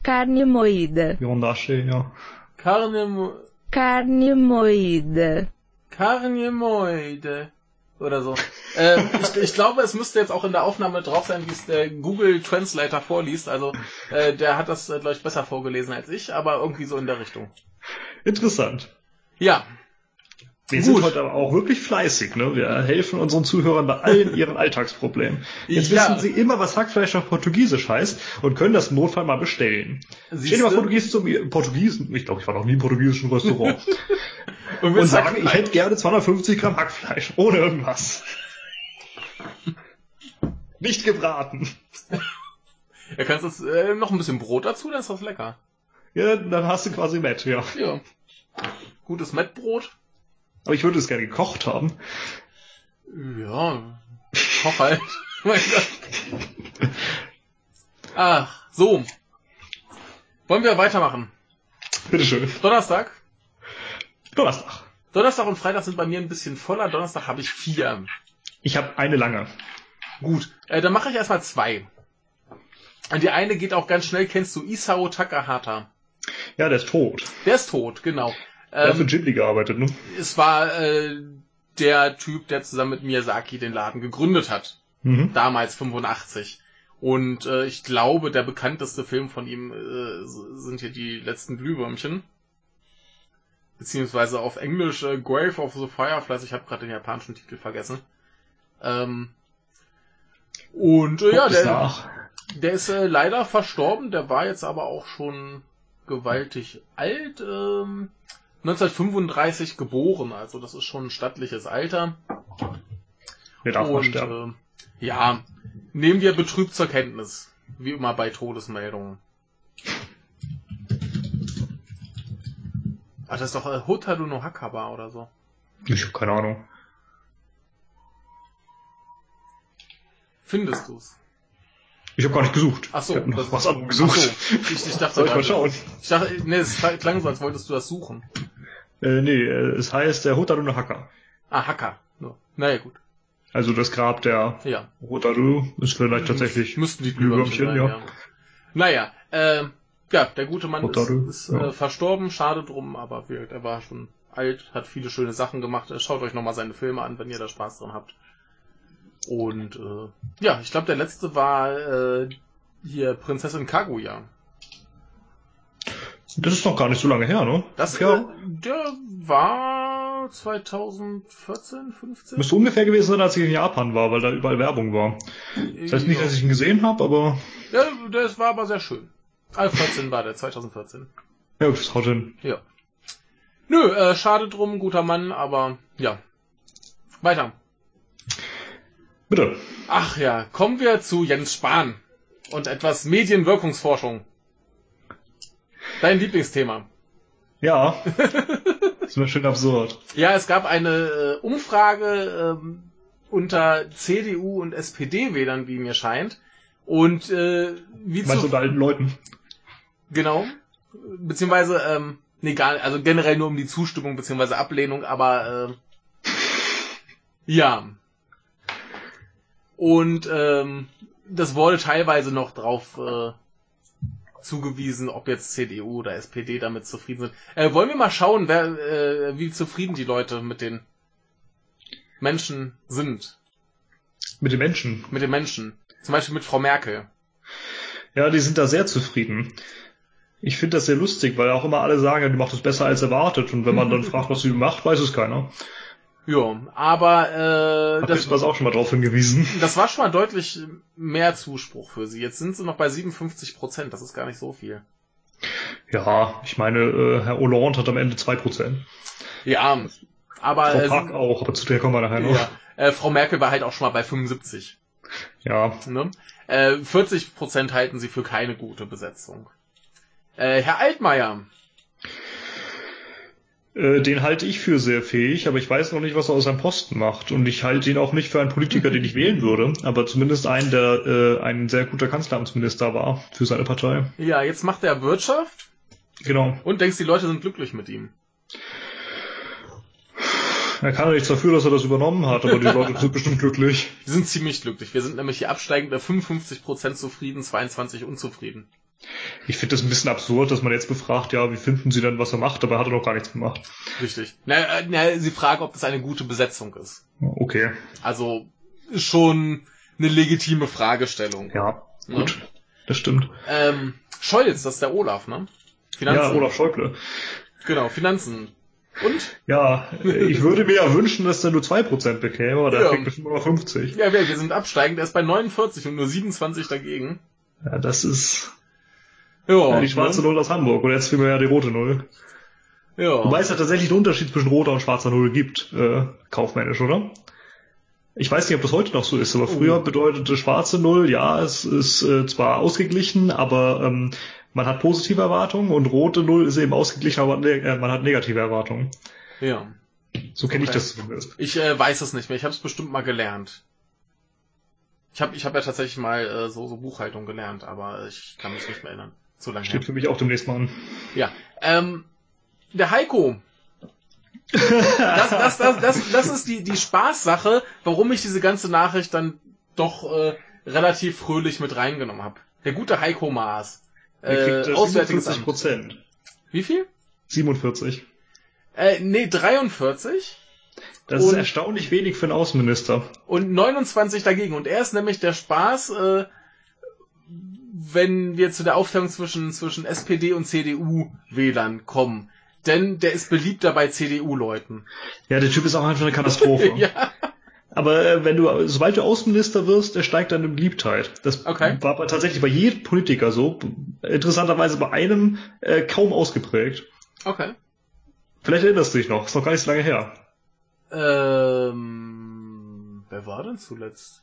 Carne moída. Yondashe, ja. Carne, mo- Carne moída. Carne moide. Oder so. ähm, ich, ich glaube, es müsste jetzt auch in der Aufnahme drauf sein, wie es der Google Translator vorliest. Also, äh, der hat das, äh, glaube ich, besser vorgelesen als ich, aber irgendwie so in der Richtung. Interessant. Ja, Wir Gut. sind heute aber auch wirklich fleißig, ne? Wir helfen unseren Zuhörern bei allen ihren Alltagsproblemen. Jetzt Ja. wissen sie immer, was Hackfleisch auf Portugiesisch heißt und können das im Notfall mal bestellen. Stell dir mal Siehste? Portugiesen zum Portugiesen, ich glaube, ich war noch nie im portugiesischen Restaurant, Und, und sagen, Hackfleisch? ich hätte gerne 250 Gramm Hackfleisch, ohne irgendwas. Nicht gebraten. Ja, kannst jetzt äh, noch ein bisschen Brot dazu, dann ist das lecker. Ja, dann hast du quasi Met, ja. Ja. Gutes Mettbrot. Aber ich würde es gerne gekocht haben. Ja, koch halt. mein Gott. Ach, so. Wollen wir weitermachen? Bitteschön. Donnerstag. Donnerstag. Donnerstag und Freitag sind bei mir ein bisschen voller. Donnerstag habe ich vier. Ich habe eine lange. Gut, äh, dann mache ich erstmal zwei. Die eine geht auch ganz schnell. Kennst du Isao Takahata? Ja, der ist tot. Der ist tot, genau. Der hat für Ähm, Ghibli gearbeitet, ne? es war äh, der Typ, der zusammen mit Miyazaki den Laden gegründet hat. Mhm. damals 85. Und äh, ich glaube, der bekannteste Film von ihm äh, sind hier die letzten Glühwürmchen. Beziehungsweise auf Englisch äh, Grave of the Fireflies. Ich habe gerade den japanischen Titel vergessen. Ähm, Und äh, ja, der, nach. der ist äh, leider verstorben, der war jetzt aber auch schon gewaltig alt. Ähm, 1935 geboren, also das ist schon ein stattliches Alter. Wer darf Und sterben? äh, ja, nehmen wir betrübt zur Kenntnis. Wie immer bei Todesmeldungen. Ah, das ist doch äh, Hotaru no Hakaba oder so. Ich habe keine Ahnung. Findest du's? Ich habe gar nicht gesucht. Ach so, ich noch das- was anderes gesucht. Ach so, ich, ich dachte Soll ich mal schauen? Ich dachte, nee, es klang so, als wolltest du das suchen. Äh, nee, äh, es heißt der Hotaru no Haka. Ah, Hacker. No. Naja, gut. Also das Grab der Ja. Hotaru ist vielleicht tatsächlich Müssten die Glühwürmchen, sein, ja. ja. Naja, äh, ja, der gute Mann Hotaru, ist, ist ja. äh, verstorben, schade drum, aber er war schon alt, hat viele schöne Sachen gemacht. Äh, Schaut euch nochmal seine Filme an, wenn ihr da Spaß dran habt. Und äh, ja, ich glaube, der letzte war äh, hier Prinzessin Kaguya. Das ist noch gar nicht so lange her, ne? Das ja. der war 2014, 15? Müsste ungefähr gewesen sein, als ich in Japan war, weil da überall Werbung war. Das heißt nicht, dass ich ihn gesehen habe, aber Ja, das war aber sehr schön. Ah, 14 war der, 2014. ja, das haut hin. Ja. Nö, äh, schade drum, guter Mann, aber ja. Weiter. Bitte. Ach ja, kommen wir zu Jens Spahn und etwas Medienwirkungsforschung. Dein Lieblingsthema. Ja. das wäre schön absurd. Ja, es gab eine äh, Umfrage ähm, unter CDU und SPD-Wählern, wie mir scheint. Und äh, wie Meinst du zu, unter alten Leuten? Genau. Beziehungsweise, ähm, nee, gar, also generell nur um die Zustimmung beziehungsweise Ablehnung, aber äh, ja. Und ähm, das wurde teilweise noch drauf äh, zugewiesen, ob jetzt CDU oder SPD damit zufrieden sind. Äh, wollen wir mal schauen, wer, äh, wie zufrieden die Leute mit den Menschen sind. Mit den Menschen. Mit den Menschen. Zum Beispiel mit Frau Merkel. Ja, die sind da sehr zufrieden. Ich finde das sehr lustig, weil auch immer alle sagen, ja, die macht es besser als erwartet. Und wenn man dann fragt, was sie macht, weiß es keiner. Ja, aber äh, das, das auch schon mal drauf hingewiesen. Das war schon mal deutlich mehr Zuspruch für sie. Jetzt sind sie noch bei 57 Prozent. Das ist gar nicht so viel. Ja, ich meine, äh, Herr Hollande hat am Ende 2%. Ja, aber Frau äh, Park auch, aber zu der kommen wir nachher noch. ja, äh, Frau Merkel war halt auch schon mal bei 75. Ja, Ne? Äh, 40 Prozent halten sie für keine gute Besetzung. Äh, Herr Altmaier. Äh, den halte ich für sehr fähig, aber ich weiß noch nicht, was er aus seinem Posten macht. Und ich halte ihn auch nicht für einen Politiker, den ich wählen würde, aber zumindest einen, der äh, ein sehr guter Kanzleramtsminister war für seine Partei. Ja, jetzt macht er Wirtschaft Genau. und denkst, die Leute sind glücklich mit ihm. Er kann ja nichts dafür, dass er das übernommen hat, aber die Leute sind bestimmt glücklich. Die sind ziemlich glücklich. Wir sind nämlich hier absteigend bei 55 Prozent zufrieden, 22 unzufrieden. Ich finde das ein bisschen absurd, dass man jetzt befragt, ja, wie finden Sie denn, was er macht, aber er hat doch gar nichts gemacht. Richtig. Na, na, sie fragen, ob das eine gute Besetzung ist. Okay. Also schon eine legitime Fragestellung. Ja, gut. Das stimmt. Ähm, Scholz, das ist der Olaf, ne? Finanzen. Ja, Olaf Schäuble. Genau, Finanzen. Und? Ja, ich würde mir ja wünschen, dass der nur 2% bekäme, aber der Ja. kriegt bestimmt immer 50. Ja, wir sind absteigend, er ist bei 49 und nur 27 dagegen. Ja, das ist Ja, ja, die schwarze ne? Null aus Hamburg. Und jetzt kriegen wir ja die rote Null. Ja. Wobei es ja tatsächlich einen Unterschied zwischen roter und schwarzer Null gibt, äh, kaufmännisch, oder? Ich weiß nicht, ob das heute noch so ist, aber früher Oh. bedeutete schwarze Null, ja, es ist äh, zwar ausgeglichen, aber ähm, man hat positive Erwartungen und rote Null ist eben ausgeglichen, aber ne äh, man hat negative Erwartungen. ja. So kenne ich Okay. das zumindest. Ich äh, weiß es nicht mehr. Ich habe es bestimmt mal gelernt. Ich habe ich hab ja tatsächlich mal äh, so, so Buchhaltung gelernt, aber ich kann mich nicht mehr erinnern. Zu lange. Steht für mich auch demnächst mal an. Ja. Ähm, der Heiko. Das, das, das, das, das ist die, die Spaßsache, warum ich diese ganze Nachricht dann doch äh, relativ fröhlich mit reingenommen habe. Der gute Heiko Maas. Äh, kriegt Auswärtiges 47 Amt. Prozent. Wie viel? 47. Äh, nee, 43 Das ist Und- erstaunlich wenig für einen Außenminister. und 29 dagegen. Und er ist nämlich der Spaß, äh, wenn wir zu der Aufteilung zwischen, zwischen SPD und CDU-Wählern kommen. Denn der ist beliebter bei CDU-Leuten. Ja, der Typ ist auch einfach eine Katastrophe. ja. Aber äh, wenn du, sobald du Außenminister wirst, er steigt deine Beliebtheit. Das Okay. war bei- tatsächlich bei jedem Politiker so. Interessanterweise bei einem äh, kaum ausgeprägt. Okay. Vielleicht erinnerst du dich noch, ist noch gar nicht so lange her. Ähm, wer war denn zuletzt?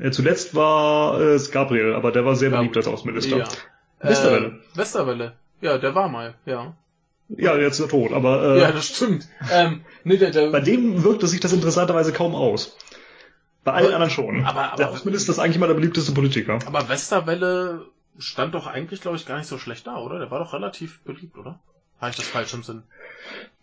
Äh, zuletzt war äh, es Gabriel, aber der war sehr beliebt als. Außenminister. Ja. Westerwelle. Äh, Westerwelle. Ja, der war mal, ja. Ja, jetzt ist er tot, aber äh, Ja, das stimmt. Ähm, nee, der, der, bei dem wirkte sich das interessanterweise kaum aus. Bei allen Aber- anderen schon. aber- aber- der Außenminister ist eigentlich mal der beliebteste Politiker. aber Westerwelle stand doch eigentlich, glaube ich, gar nicht so schlecht da, oder? Der war doch relativ beliebt, oder? Habe ich das falsch im Sinn?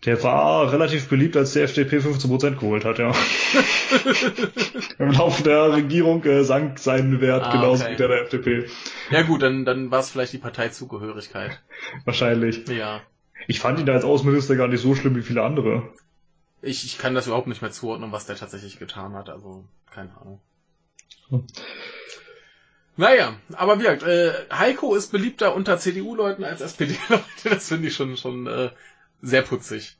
Der war relativ beliebt, als die FDP 15% geholt hat, ja. Im Laufe der Regierung äh, sank sein Wert Ah, genauso okay. wie der der FDP. Ja gut, dann, dann war es vielleicht die Parteizugehörigkeit. Wahrscheinlich. Ja. Ich fand ihn da als Außenminister gar nicht so schlimm wie viele andere. Ich, ich kann das überhaupt nicht mehr zuordnen, was der tatsächlich getan hat, also keine Ahnung. Hm. Naja, aber wie gesagt, äh, Heiko ist beliebter unter CDU-Leuten als SPD-Leute, das finde ich schon, schon äh, sehr putzig.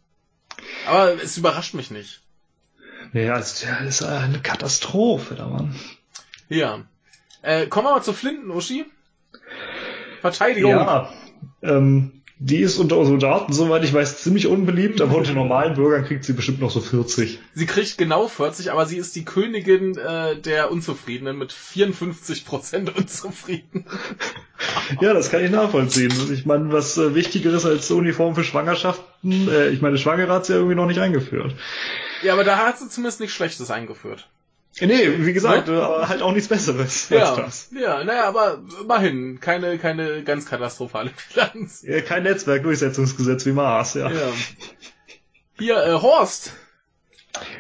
Aber es überrascht mich nicht. Ja, das ist eine Katastrophe, der Mann. Ja. Äh, kommen wir mal zu Flinten, Uschi. Verteidigung. Ja, ähm, die ist unter Soldaten, soweit ich weiß, ziemlich unbeliebt, aber unter normalen Bürgern kriegt sie bestimmt noch so 40. Sie kriegt genau 40, aber sie ist die Königin äh, der Unzufriedenen mit 54% unzufrieden. Ja, das kann ich nachvollziehen. Ich meine, was äh, wichtiger ist als Uniform für Schwangerschaften, äh, ich meine, Schwangere hat sie ja irgendwie noch nicht eingeführt. Ja, aber da hat sie zumindest nichts Schlechtes eingeführt. Nee, wie gesagt, äh, aber halt auch nichts Besseres Ja, als das. ja, naja, aber immerhin, keine, keine ganz katastrophale Bilanz. Ja, kein Netzwerkdurchsetzungsgesetz wie Mars, ja. Ja. Hier, äh, Horst.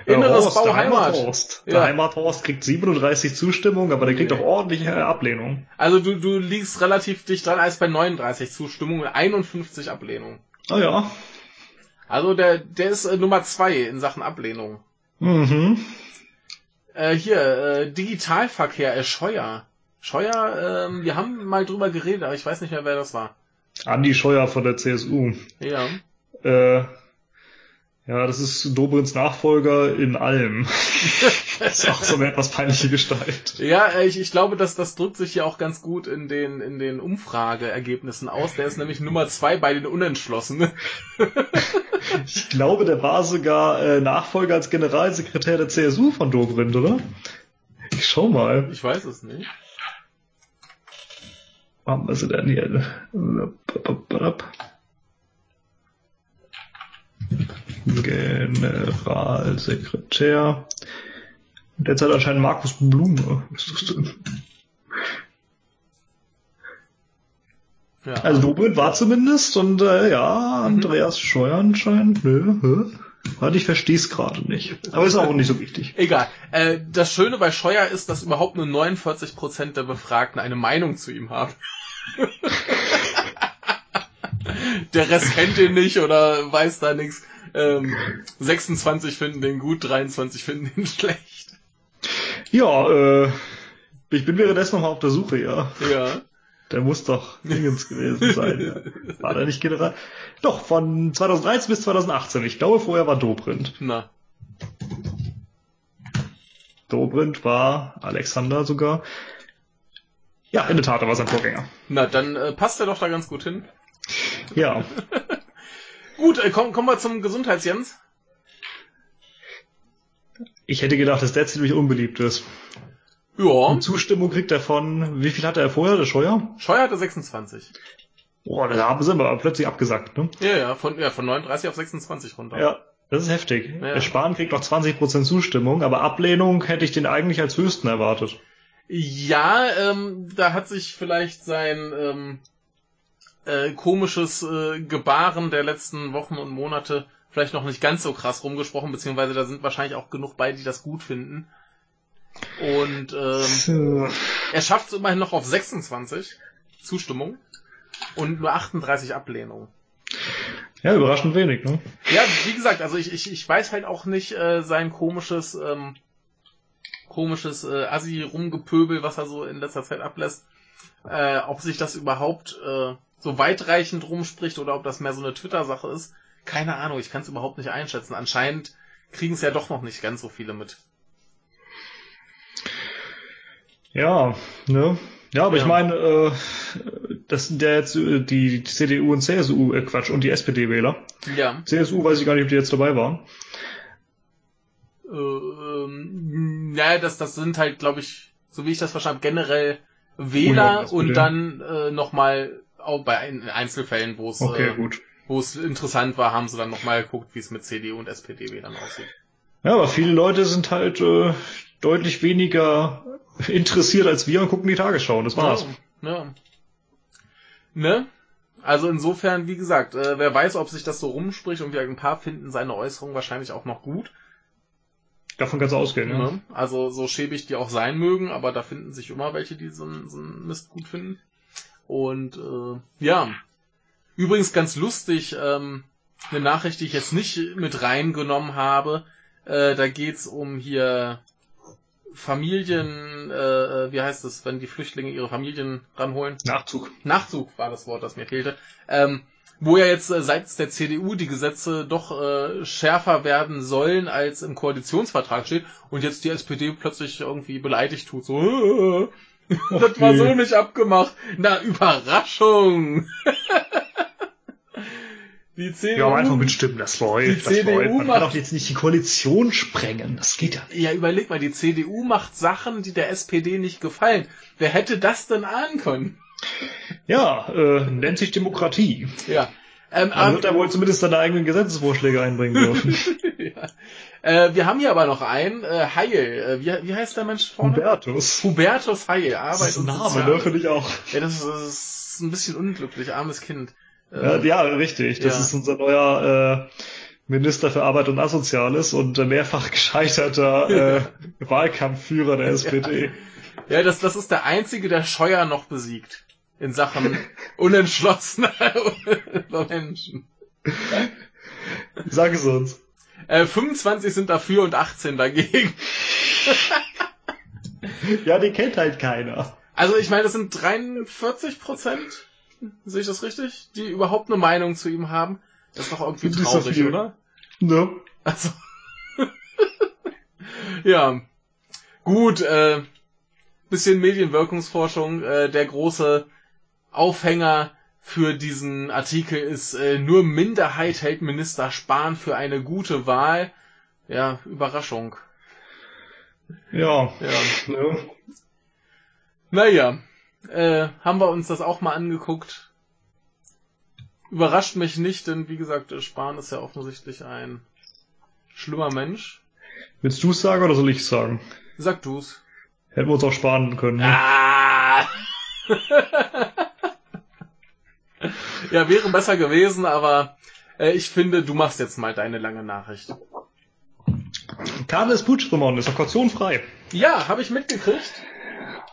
Äh, Inneres Horst, Bau der Heimat. Heimathorst. Ja. Der Heimathorst kriegt 37 Zustimmung, aber der kriegt auch ordentliche Ablehnung. Also du, du liegst relativ dicht dran als bei 39 Zustimmung und 51 Ablehnung. Ah ja. Also der, der ist äh, Nummer zwei in Sachen Ablehnung. Mhm. Äh, hier, äh, Digitalverkehr, äh, Scheuer. Scheuer, ähm, wir haben mal drüber geredet, aber ich weiß nicht mehr, wer das war. Andi Scheuer von der CSU. Ja. Äh, ja, das ist Dobrins Nachfolger in allem. das ist auch so eine etwas peinliche Gestalt. Ja, äh, ich, ich glaube, dass das drückt sich hier auch ganz gut in den, in den Umfrageergebnissen aus. Der ist nämlich Nummer zwei bei den Unentschlossenen. Ich glaube, der war sogar äh, Nachfolger als Generalsekretär der CSU von Dobrindt, oder? Ich schau mal. Ich weiß es nicht. Haben wir sie denn hier? Generalsekretär. Derzeit anscheinend Markus Blume. Was ist das denn? Ja. Also Dobrindt war zumindest und äh, ja, Andreas Scheuer anscheinend. Nö, hä? Warte, ich versteh's gerade nicht. Aber ist auch nicht so wichtig. Egal. Äh, das Schöne bei Scheuer ist, dass überhaupt nur 49% der Befragten eine Meinung zu ihm haben. der Rest kennt ihn nicht oder weiß da nichts. Ähm, 26 finden den gut, 23 finden den schlecht. Ja, äh, ich bin währenddessen noch mal auf der Suche, ja. Ja. Der muss doch Dingens gewesen sein. Ja. War der nicht General? Doch, von 2013 bis 2018. Ich glaube, vorher war Dobrindt. Na. Dobrindt war Alexander sogar. Ja, in der Tat, er war sein Vorgänger. Na, dann äh, passt er doch da ganz gut hin. Ja, Gut, äh, komm, kommen wir zum Gesundheitsjens. ich hätte gedacht, dass der ziemlich unbeliebt ist. Ja. Zustimmung kriegt er von, wie viel hatte er vorher, der Scheuer? Scheuer hatte 26. Boah, da haben sie aber plötzlich abgesagt, ne? Ja, ja, von, ja, von 39 auf 26 runter. Ja, das ist heftig. Ja. Der Spahn kriegt noch 20% Zustimmung, aber Ablehnung hätte ich den eigentlich als höchsten erwartet. Ja, ähm, da hat sich vielleicht sein ähm, äh, komisches äh, Gebaren der letzten Wochen und Monate vielleicht noch nicht ganz so krass rumgesprochen, beziehungsweise da sind wahrscheinlich auch genug bei, die das gut finden. Und ähm, Äh, er schafft es immerhin noch auf 26 Zustimmung und nur 38 Ablehnung. Ja, überraschend wenig, ne? Ja, wie gesagt, also ich, ich, ich weiß halt auch nicht äh, sein komisches, ähm, komisches äh, Assi-Rumgepöbel, was er so in letzter Zeit ablässt, äh, ob sich das überhaupt äh, so weitreichend rumspricht oder ob das mehr so eine Twitter-Sache ist. Keine Ahnung, ich kann es überhaupt nicht einschätzen. Anscheinend kriegen es ja doch noch nicht ganz so viele mit. Ja, ne? Ja, aber Ja. ich meine, äh, das sind ja jetzt äh, die CDU und CSU, äh, Quatsch, und die SPD-Wähler. Ja. CSU weiß ich gar nicht, ob die jetzt dabei waren. Äh, ähm, ja, das, das sind halt, glaube ich, so wie ich das verstanden habe, generell Wähler und dann äh, nochmal auch bei ein- Einzelfällen, wo es Okay, äh, gut. wo es interessant war, haben sie dann nochmal geguckt, wie es mit CDU und SPD-Wählern aussieht. Ja, aber viele Leute sind halt äh, deutlich weniger interessiert als wir und gucken die Tagesschau. und Das war's. Ja, ja. Ne? Also insofern, wie gesagt, äh, wer weiß, ob sich das so rumspricht und wir ein paar finden seine Äußerung wahrscheinlich auch noch gut. Davon kannst du ausgehen, ja. Ne? Also so schäbig die auch sein mögen, aber da finden sich immer welche, die so so einen Mist gut finden. Und äh, ja, übrigens ganz lustig, ähm, eine Nachricht, die ich jetzt nicht mit reingenommen habe. Äh, da geht's um hier Familien, äh, wie heißt es, wenn die Flüchtlinge ihre Familien ranholen? Nachzug. Nachzug war das Wort, das mir fehlte. Ähm, wo ja jetzt äh, seitens der CDU die Gesetze doch äh, schärfer werden sollen, als im Koalitionsvertrag steht und jetzt die SPD plötzlich irgendwie beleidigt tut. So, äh, das war so nicht abgemacht. Na, Überraschung! die CDU. Ja, einfach mitstimmen, das läuft. Das CDU läuft. Man macht- kann doch jetzt nicht die Koalition sprengen. Das geht ja nicht. Ja, überleg mal, die CDU macht Sachen, die der SPD nicht gefallen. Wer hätte das denn ahnen können? Ja, äh, nennt sich Demokratie. Ja. Ähm, Man aber- wird da wohl zumindest seine eigenen Gesetzesvorschläge einbringen dürfen. ja. äh, wir haben hier aber noch einen, äh, Heil. Äh, wie, wie heißt der Mensch vorne? Hubertus. Hubertus Heil, Das Arbeit ist ein und Name, ne, finde ich auch. Ja, das ist, das ist ein bisschen unglücklich, armes Kind. Äh, Ja, ja, richtig. Das Ja. ist unser neuer äh, Minister für Arbeit und Asoziales und äh, mehrfach gescheiterter äh, Wahlkampfführer der SPD. ja, das, das ist der einzige, der Scheuer noch besiegt. In Sachen unentschlossener Menschen. Sag es uns. Äh, 25 sind dafür und 18 dagegen. Ja, den kennt halt keiner. Also ich meine, das sind 43 Prozent, sehe ich das richtig, die überhaupt eine Meinung zu ihm haben. Das ist doch irgendwie so traurig, viel. oder? Ne? Also. ja. Gut, äh, bisschen Medienwirkungsforschung. Äh, der große Aufhänger für diesen Artikel ist, äh, nur Minderheit hält Minister Spahn für eine gute Wahl. Ja, Überraschung. Ja. Ja. Ne? Naja, äh, haben wir uns das auch mal angeguckt. Überrascht mich nicht, denn wie gesagt, äh, Spahn ist ja offensichtlich ein schlimmer Mensch. Willst du es sagen oder soll ich es sagen? Sag du's. Hätten wir uns auch sparen können. Ne? Ah! ja, wäre besser gewesen, aber äh, ich finde, du machst jetzt mal deine lange Nachricht. Carles Puigdemont ist auf Kaution frei. Ja, habe ich mitgekriegt.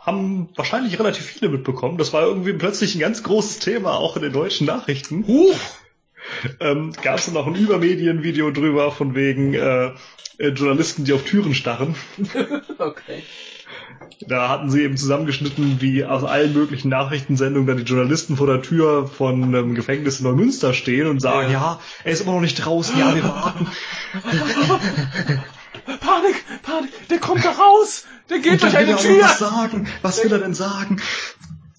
Haben wahrscheinlich relativ viele mitbekommen. Das war irgendwie plötzlich ein ganz großes Thema, auch in den deutschen Nachrichten. Huch! Ähm, Gab es noch ein Übermedienvideo drüber, von wegen äh, äh, Journalisten, die auf Türen starren. Okay. Da hatten sie eben zusammengeschnitten, wie aus allen möglichen Nachrichtensendungen dann die Journalisten vor der Tür von einem Gefängnis in Neumünster stehen und sagen, Ja. ja, er ist immer noch nicht draußen, ja, wir warten. Panik, Panik, der kommt da raus! Der geht durch eine er Tür! was sagen. Was will er denn sagen?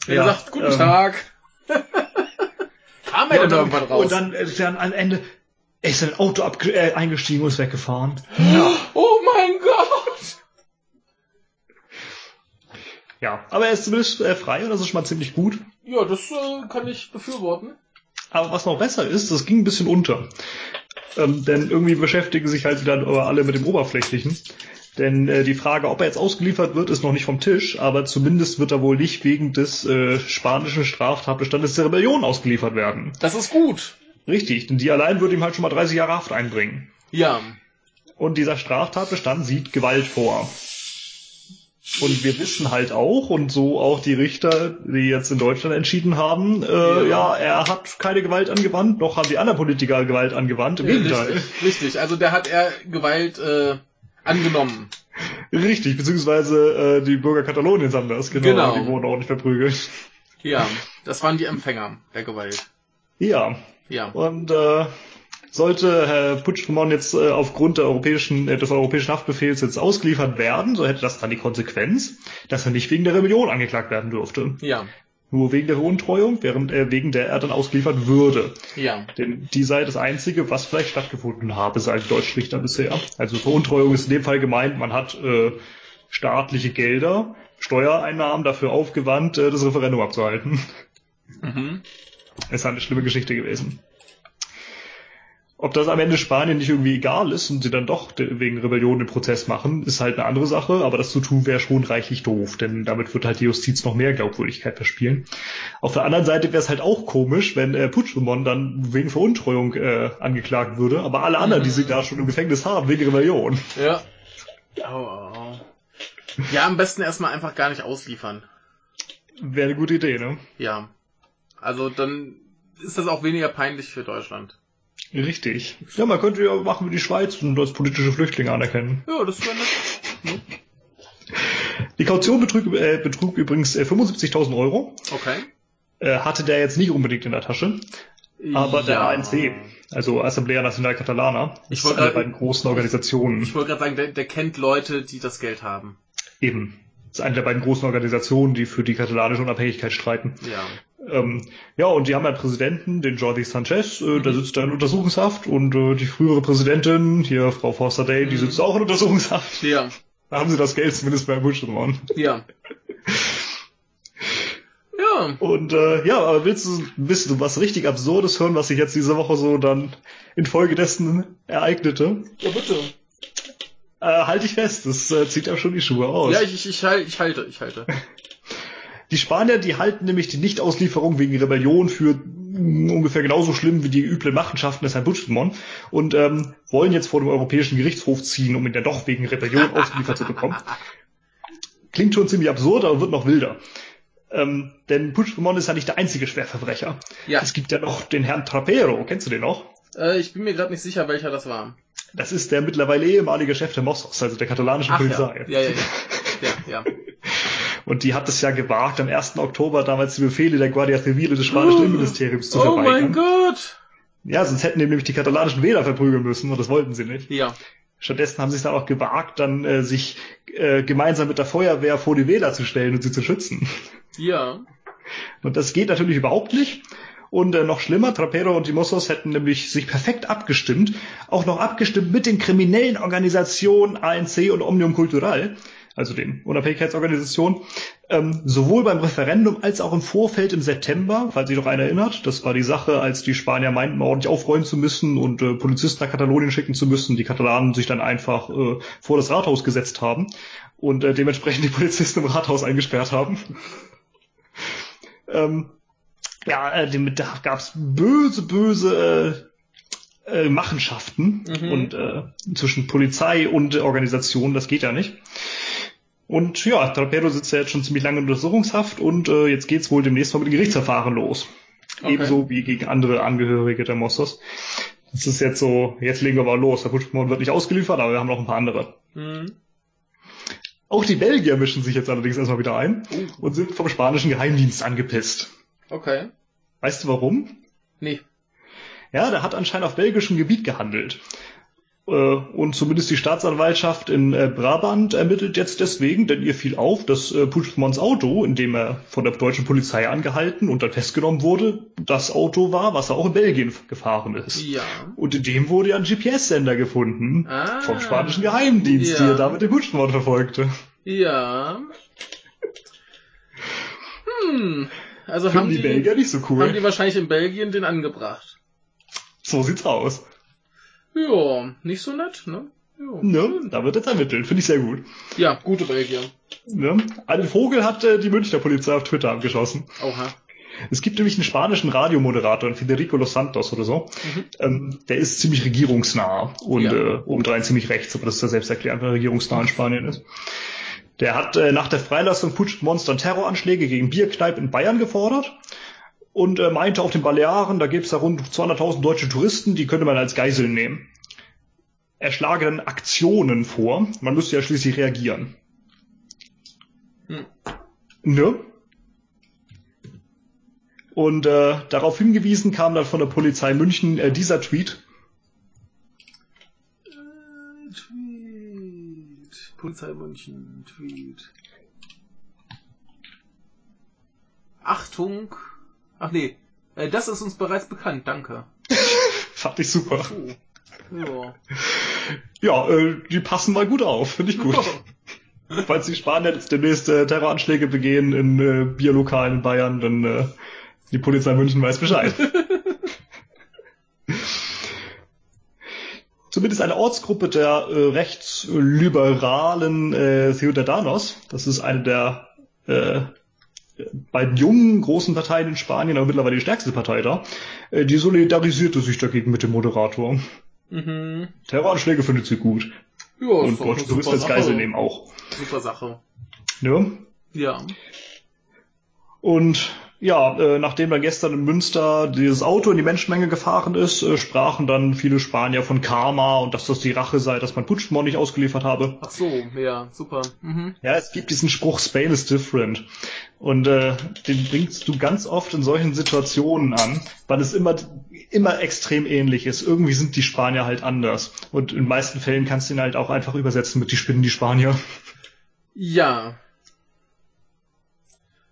Er sagt, guten ähm, Tag. Kam er Ja, denn und, dann, irgendwann raus? und dann, äh, dann am Ende, er ist in ein Auto äh, eingestiegen und ist weggefahren. oh mein Gott! Ja, aber er ist zumindest äh, frei und das ist schon mal ziemlich gut. Ja, das äh, kann ich befürworten. Aber was noch besser ist, das ging ein bisschen unter. Ähm, denn irgendwie beschäftigen sich halt wieder alle mit dem Oberflächlichen. Denn äh, die Frage, ob er jetzt ausgeliefert wird, ist noch nicht vom Tisch, aber zumindest wird er wohl nicht wegen des äh, spanischen Straftatbestandes der Rebellion ausgeliefert werden. Das ist gut. Richtig, denn die allein würde ihm halt schon mal 30 Jahre Haft einbringen. Ja. Und dieser Straftatbestand sieht Gewalt vor. Und wir wissen halt auch, und so auch die Richter, die jetzt in Deutschland entschieden haben, äh, ja, er hat keine Gewalt angewandt, noch haben die anderen Politiker Gewalt angewandt. Im Gegenteil. Richtig, richtig. Also der hat er Gewalt äh, angenommen. Richtig, beziehungsweise äh, die Bürger Kataloniens haben das, genau. Genau. Die wurden auch nicht verprügelt. Ja, das waren die Empfänger der Gewalt. Ja, Ja. und äh, sollte Herr Puigdemont jetzt äh, aufgrund der europäischen, äh, des europäischen Haftbefehls jetzt ausgeliefert werden, so hätte das dann die Konsequenz, dass er nicht wegen der Rebellion angeklagt werden dürfte. Ja. Nur wegen der Veruntreuung, während er wegen der er dann ausgeliefert würde. Ja. Denn die sei das Einzige, was vielleicht stattgefunden habe, sagen die Deutschrichter bisher. Also Veruntreuung ist in dem Fall gemeint, man hat äh, staatliche Gelder, Steuereinnahmen dafür aufgewandt, äh, das Referendum abzuhalten. Mhm. Es ist eine schlimme Geschichte gewesen. Ob das am Ende Spanien nicht irgendwie egal ist und sie dann doch wegen Rebellion den Prozess machen, ist halt eine andere Sache, aber das zu tun wäre schon reichlich doof, denn damit wird halt die Justiz noch mehr Glaubwürdigkeit verspielen. Auf der anderen Seite wäre es halt auch komisch, wenn äh, Puigdemont dann wegen Veruntreuung äh, angeklagt würde, aber alle anderen, die sie da schon im Gefängnis haben, wegen Rebellion. Ja. Au, au. Ja, am besten erstmal einfach gar nicht ausliefern. Wäre eine gute Idee, ne? Ja. Also dann ist das auch weniger peinlich für Deutschland. Richtig. Ja, man könnte ja machen wie die Schweiz und als politische Flüchtlinge anerkennen. Ja, das wäre nett. Die Kaution betrug, äh, betrug übrigens äh, 75.000 Euro. Okay. Äh, hatte der jetzt nicht unbedingt in der Tasche. Aber der Ja. ANC, also Assemblea Nacional Catalana, Ich ist eine der beiden großen Organisationen. Ich wollte gerade sagen, der, der kennt Leute, die das Geld haben. Eben. Das ist eine der beiden großen Organisationen, die für die katalanische Unabhängigkeit streiten. Ja. Ähm, ja, und die haben einen Präsidenten, den Jordi Sanchez, äh, der Mhm. sitzt da in Untersuchungshaft und äh, die frühere Präsidentin, hier Frau Forster Day, die Mhm. sitzt auch in Untersuchungshaft. Ja. Da haben sie das Geld zumindest bei Puigdemont. Ja. Ja. Und äh, ja, aber willst du ein bisschen was richtig Absurdes hören, was sich jetzt diese Woche so dann infolgedessen ereignete? Ja, bitte. Äh, halt dich fest, das äh, zieht ja schon die Schuhe aus. Ja, ich, ich, ich, halt, ich halte, ich halte. die Spanier, die halten nämlich die Nichtauslieferung wegen Rebellion für mm, ungefähr genauso schlimm wie die üblen Machenschaften des Herrn Puigdemont und ähm, wollen jetzt vor dem Europäischen Gerichtshof ziehen, um ihn dann doch wegen Rebellion ausgeliefert zu bekommen. Klingt schon ziemlich absurd, aber wird noch wilder. Ähm, denn Puigdemont ist ja nicht der einzige Schwerverbrecher. Ja. Es gibt ja noch den Herrn Trapero, kennst du den noch? Äh, ich bin mir gerade nicht sicher, welcher das war. Das ist der mittlerweile ehemalige Chef der Mossos, also der katalanischen Ach ja. Polizei. Ja, ja, ja. Ja, ja. Und die hat es ja gewagt, am 1. Oktober damals die Befehle der Guardia Civile des spanischen Oh. Innenministeriums zu Oh verweigern. mein Gott! Ja, sonst hätten die nämlich die katalanischen Wähler verprügeln müssen und das wollten sie nicht. Ja. Stattdessen haben sie es dann auch gewagt, dann äh, sich äh, gemeinsam mit der Feuerwehr vor die Wähler zu stellen und sie zu schützen. Ja. Und das geht natürlich überhaupt nicht. Und äh, noch schlimmer, Trapero und die Mossos hätten nämlich sich perfekt abgestimmt, auch noch abgestimmt mit den kriminellen Organisationen ANC und Omnium Cultural, also den Unabhängigkeitsorganisationen, ähm, sowohl beim Referendum als auch im Vorfeld im September, falls sich noch einer erinnert. Das war die Sache, als die Spanier meinten, ordentlich aufräumen zu müssen und äh, Polizisten nach Katalonien schicken zu müssen. Die Katalanen sich dann einfach äh, vor das Rathaus gesetzt haben und äh, dementsprechend die Polizisten im Rathaus eingesperrt haben. ähm, ja, äh, dem- da gab's böse, böse äh, äh, Machenschaften Mhm. und äh, zwischen Polizei und äh, Organisation, das geht ja nicht. Und ja, Trapero sitzt ja jetzt schon ziemlich lange in Untersuchungshaft und äh, jetzt geht's wohl demnächst mal mit dem Gerichtsverfahren los. Okay. Ebenso wie gegen andere Angehörige der Mossos. Das ist jetzt so, jetzt legen wir mal los. Der Puigdemont wird nicht ausgeliefert, aber wir haben noch ein paar andere. Mhm. Auch die Belgier mischen sich jetzt allerdings erstmal wieder ein Oh. und sind vom spanischen Geheimdienst angepisst. Okay. Weißt du warum? Nee. Ja, der hat anscheinend auf belgischem Gebiet gehandelt. Äh, Und zumindest die Staatsanwaltschaft in äh, Brabant ermittelt jetzt deswegen, denn ihr fiel auf, dass äh, Puigdemonts Auto, in dem er von der deutschen Polizei angehalten und dann festgenommen wurde, das Auto war, was er auch in Belgien gefahren ist. Ja. Und in dem wurde ja ein GPS-Sender gefunden Ah. vom spanischen Geheimdienst, Ja. die er damit den Puigdemont verfolgte. Ja. Hm. Also Finden haben die, die, Belgier nicht so cool. haben die wahrscheinlich in Belgien den angebracht. so sieht's aus. Ja, nicht so nett, ne? Ja, Ne? Da wird jetzt ermittelt. Finde ich sehr gut. ja gute Belgier. Ne? Einen Vogel hat äh, die Münchner Polizei auf Twitter abgeschossen. Oha. Es gibt nämlich einen spanischen Radiomoderator, Federico Los Santos oder so. Mhm. Ähm, der ist ziemlich regierungsnah und Ja. äh, obendrein ziemlich rechts, aber das ist ja selbst erklärt, wer regierungsnah in Spanien ist. Der hat äh, nach der Freilassung Puigdemonts dann Terroranschläge gegen Bierkneipen in Bayern gefordert und äh, meinte, auf den Balearen, da gäbe es da rund 200.000 deutsche Touristen, die könnte man als Geiseln nehmen. Er schlage dann Aktionen vor, man müsste ja schließlich reagieren. Hm. Nö. Und äh, darauf hingewiesen kam dann von der Polizei München äh, dieser Tweet. Äh, Tweet. Polizei München, Tweet. Achtung, Ach nee, äh, das ist uns bereits bekannt, danke. Fand ich super. Oh. Ja. Äh, die passen mal gut auf, finde ich gut. Falls die Spanier jetzt demnächst äh, Terroranschläge begehen in äh, Bierlokalen in Bayern, dann äh, die Polizei München weiß Bescheid. Zumindest eine Ortsgruppe der äh, rechtsliberalen äh, Ciudadanos, das ist eine der äh, beiden jungen großen Parteien in Spanien, aber mittlerweile die stärkste Partei da, äh, die solidarisierte sich dagegen mit dem Moderator. Mhm. Terroranschläge findet sie gut. Ja, Und ist doch deutsche eine Touristen super als Geisel nehmen auch. Super Sache. Ne? Ja. Und ja, äh, nachdem dann gestern in Münster dieses Auto in die Menschenmenge gefahren ist, äh, sprachen dann viele Spanier von Karma und dass das die Rache sei, dass man Puigdemont nicht ausgeliefert habe. Ach so, ja, super. Mhm. Ja, es gibt diesen Spruch, Spain is different. Und äh, den bringst du ganz oft in solchen Situationen an, weil es immer, immer extrem ähnlich ist. Irgendwie sind die Spanier halt anders. Und in den meisten Fällen kannst du ihn halt auch einfach übersetzen mit die Spinnen, die Spanier. Ja.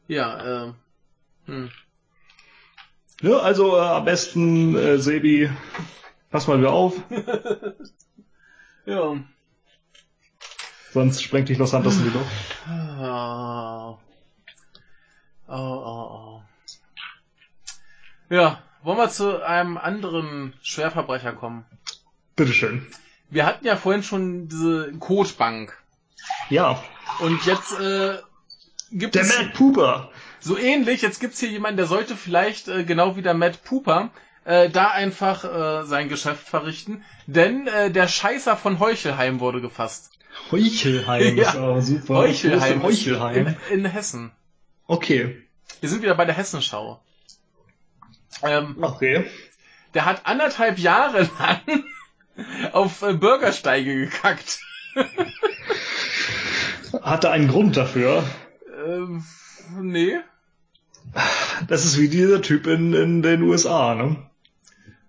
Ja, ähm. Hm. Ja, also äh, am besten, äh, Sebi, pass mal wieder auf, Ja. sonst sprengt dich Los Santos in die Luft. Oh, oh, oh. Ja, wollen wir zu einem anderen Schwerverbrecher kommen? Bitteschön. Wir hatten ja vorhin schon diese Codebank. Ja, Und jetzt äh, gibt der es Mad Pooper. So ähnlich, jetzt gibt's hier jemanden, der sollte vielleicht äh, genau wie der Matt Pooper äh, da einfach äh, sein Geschäft verrichten. Denn äh, der Scheißer von Heuchelheim wurde gefasst. Heuchelheim Ja. ist aber super. Heuchelheim, Heuchelheim? In, in Hessen. Okay. Wir sind wieder bei der Hessenschau. Ähm, Okay. der hat anderthalb Jahre lang auf äh, Bürgersteige gekackt. Hatte einen Grund dafür. Ähm, nee. Das ist wie dieser Typ in, in den USA, ne?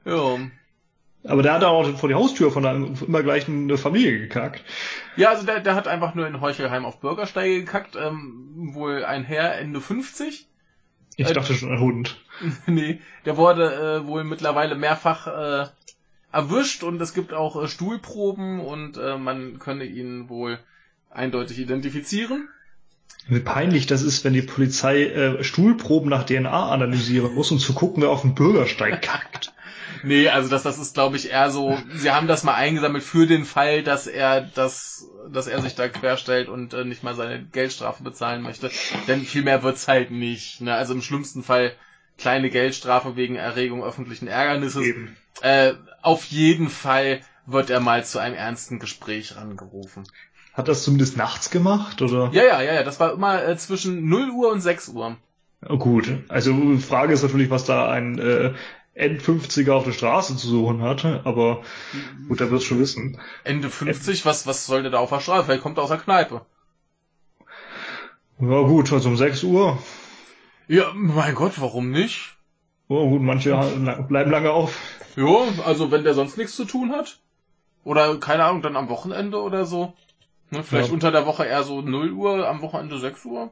Ja. Aber der hat auch vor die Haustür von einer immer gleichen Familie gekackt. Ja, also der, der hat einfach nur in Heuchelheim auf Bürgersteige gekackt. Ähm, wohl ein Herr Ende 50. Ich Äh, dachte schon ein Hund. nee, der wurde äh, wohl mittlerweile mehrfach äh, erwischt und es gibt auch äh, Stuhlproben und äh, man könne ihn wohl eindeutig identifizieren. Wie peinlich das ist, wenn die Polizei äh, Stuhlproben nach DNA analysieren muss, um zu gucken, wer auf dem Bürgersteig kackt. Nee, also das, das ist, glaube ich, eher so, sie haben das mal eingesammelt für den Fall, dass er das, dass er sich da querstellt und äh, nicht mal seine Geldstrafe bezahlen möchte. Denn viel mehr wird's halt nicht. Ne? Also im schlimmsten Fall kleine Geldstrafe wegen Erregung öffentlichen Ärgernisses. Eben. Äh, auf jeden Fall wird er mal zu einem ernsten Gespräch rangerufen. Hat das zumindest nachts gemacht, oder? Ja, ja, ja, ja, das war immer äh, zwischen 0 Uhr und 6 Uhr. Oh, gut. Also die Frage ist natürlich, was da ein äh, N50er auf der Straße zu suchen hatte, aber gut, er wird schon wissen. Ende 50, was, was soll der da auf der Straße? Vielleicht kommt er aus der Kneipe. Ja gut, also um 6 Uhr. Ja, mein Gott, warum nicht? Oh gut, manche bleiben lange auf. Ja, also wenn der sonst nichts zu tun hat. Oder, keine Ahnung, dann am Wochenende oder so. Ne, vielleicht Ja. unter der Woche eher so 0 Uhr, am Wochenende 6 Uhr.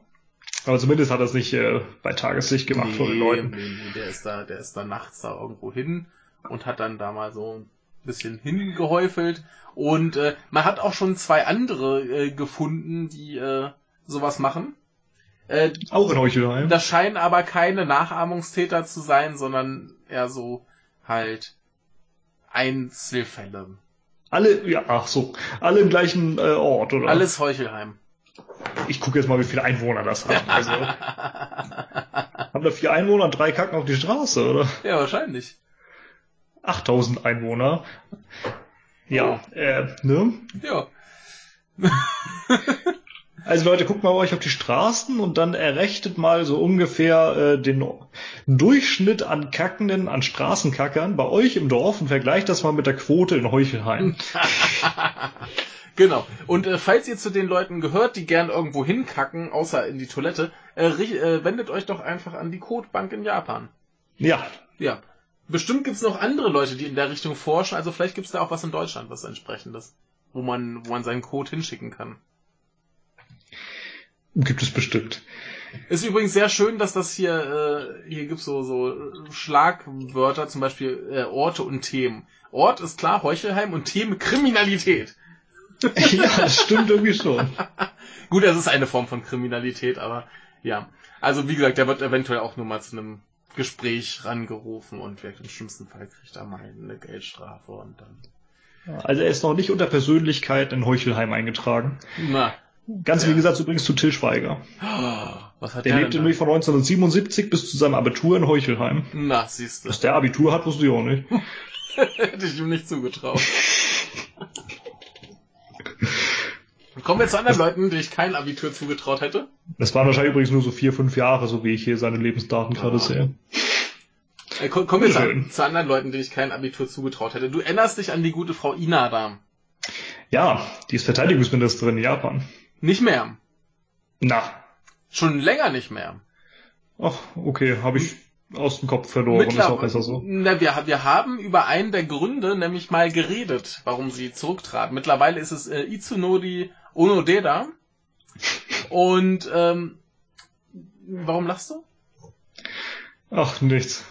Aber zumindest hat er es nicht äh, bei Tageslicht gemacht vor den Leuten. nee, nee, der ist da, der ist da nachts da irgendwo hin und hat dann da mal so ein bisschen hingehäufelt. Und äh, man hat auch schon zwei andere äh, gefunden, die äh, sowas machen. Äh, Auch in Heuchelheim. das scheinen aber keine Nachahmungstäter zu sein, sondern eher so halt Einzelfälle. Alle, ja, ach so, alle im gleichen äh, Ort, oder? Alles Heuchelheim. Ich gucke jetzt mal, wie viele Einwohner das haben. Also, haben da vier Einwohner und drei kacken auf die Straße, oder? ja, wahrscheinlich. 8000 Einwohner. Ja, äh, ne? Ja. Also Leute, guckt mal euch auf die Straßen und dann errechnet mal so ungefähr äh, den Durchschnitt an Kackenden, an Straßenkackern bei euch im Dorf und vergleicht das mal mit der Quote in Heuchelheim. Genau. Und äh, falls ihr zu den Leuten gehört, die gern irgendwo hinkacken, außer in die Toilette, äh, äh, wendet euch doch einfach an die Codebank in Japan. Ja, Ja. Bestimmt gibt's noch andere Leute, die in der Richtung forschen, also vielleicht gibt's da auch was in Deutschland, was entsprechendes. wo man, wo man seinen Code hinschicken kann. Gibt es bestimmt. Ist übrigens sehr schön, dass das hier, äh, hier gibt's so, so Schlagwörter, zum Beispiel äh, Orte und Themen. Ort ist klar Heuchelheim und Themen Kriminalität. ja, das stimmt irgendwie schon. Gut, das ist eine Form von Kriminalität, aber ja. Also wie gesagt, der wird eventuell auch nur mal zu einem Gespräch rangerufen und wirkt im schlimmsten Fall kriegt er mal eine Geldstrafe und dann. Also er ist noch nicht unter Persönlichkeit in Heuchelheim eingetragen. Na. Ganz Ja. wie gesagt übrigens zu Till Schweiger. Was hat Der der, lebte nämlich von 1977 bis zu seinem Abitur in Heuchelheim. Na, siehst du. Dass der Abitur hat, wusste ich auch nicht. Hätte ich ihm nicht zugetraut. Kommen wir zu anderen Leuten, die ich kein Abitur zugetraut hätte. Das waren wahrscheinlich übrigens nur so vier, fünf Jahre, so wie ich hier seine Lebensdaten gerade Ah. sehe. Äh, ko- kommen wir zu, zu anderen Leuten, denen ich kein Abitur zugetraut hätte. Du erinnerst dich an die gute Frau Inada. Ja, die ist Verteidigungsministerin in Japan. Nicht mehr. Na, Schon länger nicht mehr. ach, okay, habe ich aus dem Kopf verloren, ist auch besser so. Na, wir, wir haben über einen der Gründe nämlich mal geredet, warum sie zurücktrat. Mittlerweile ist es äh, Itsunori Onodera. Und ähm, warum lachst du? Ach, nichts.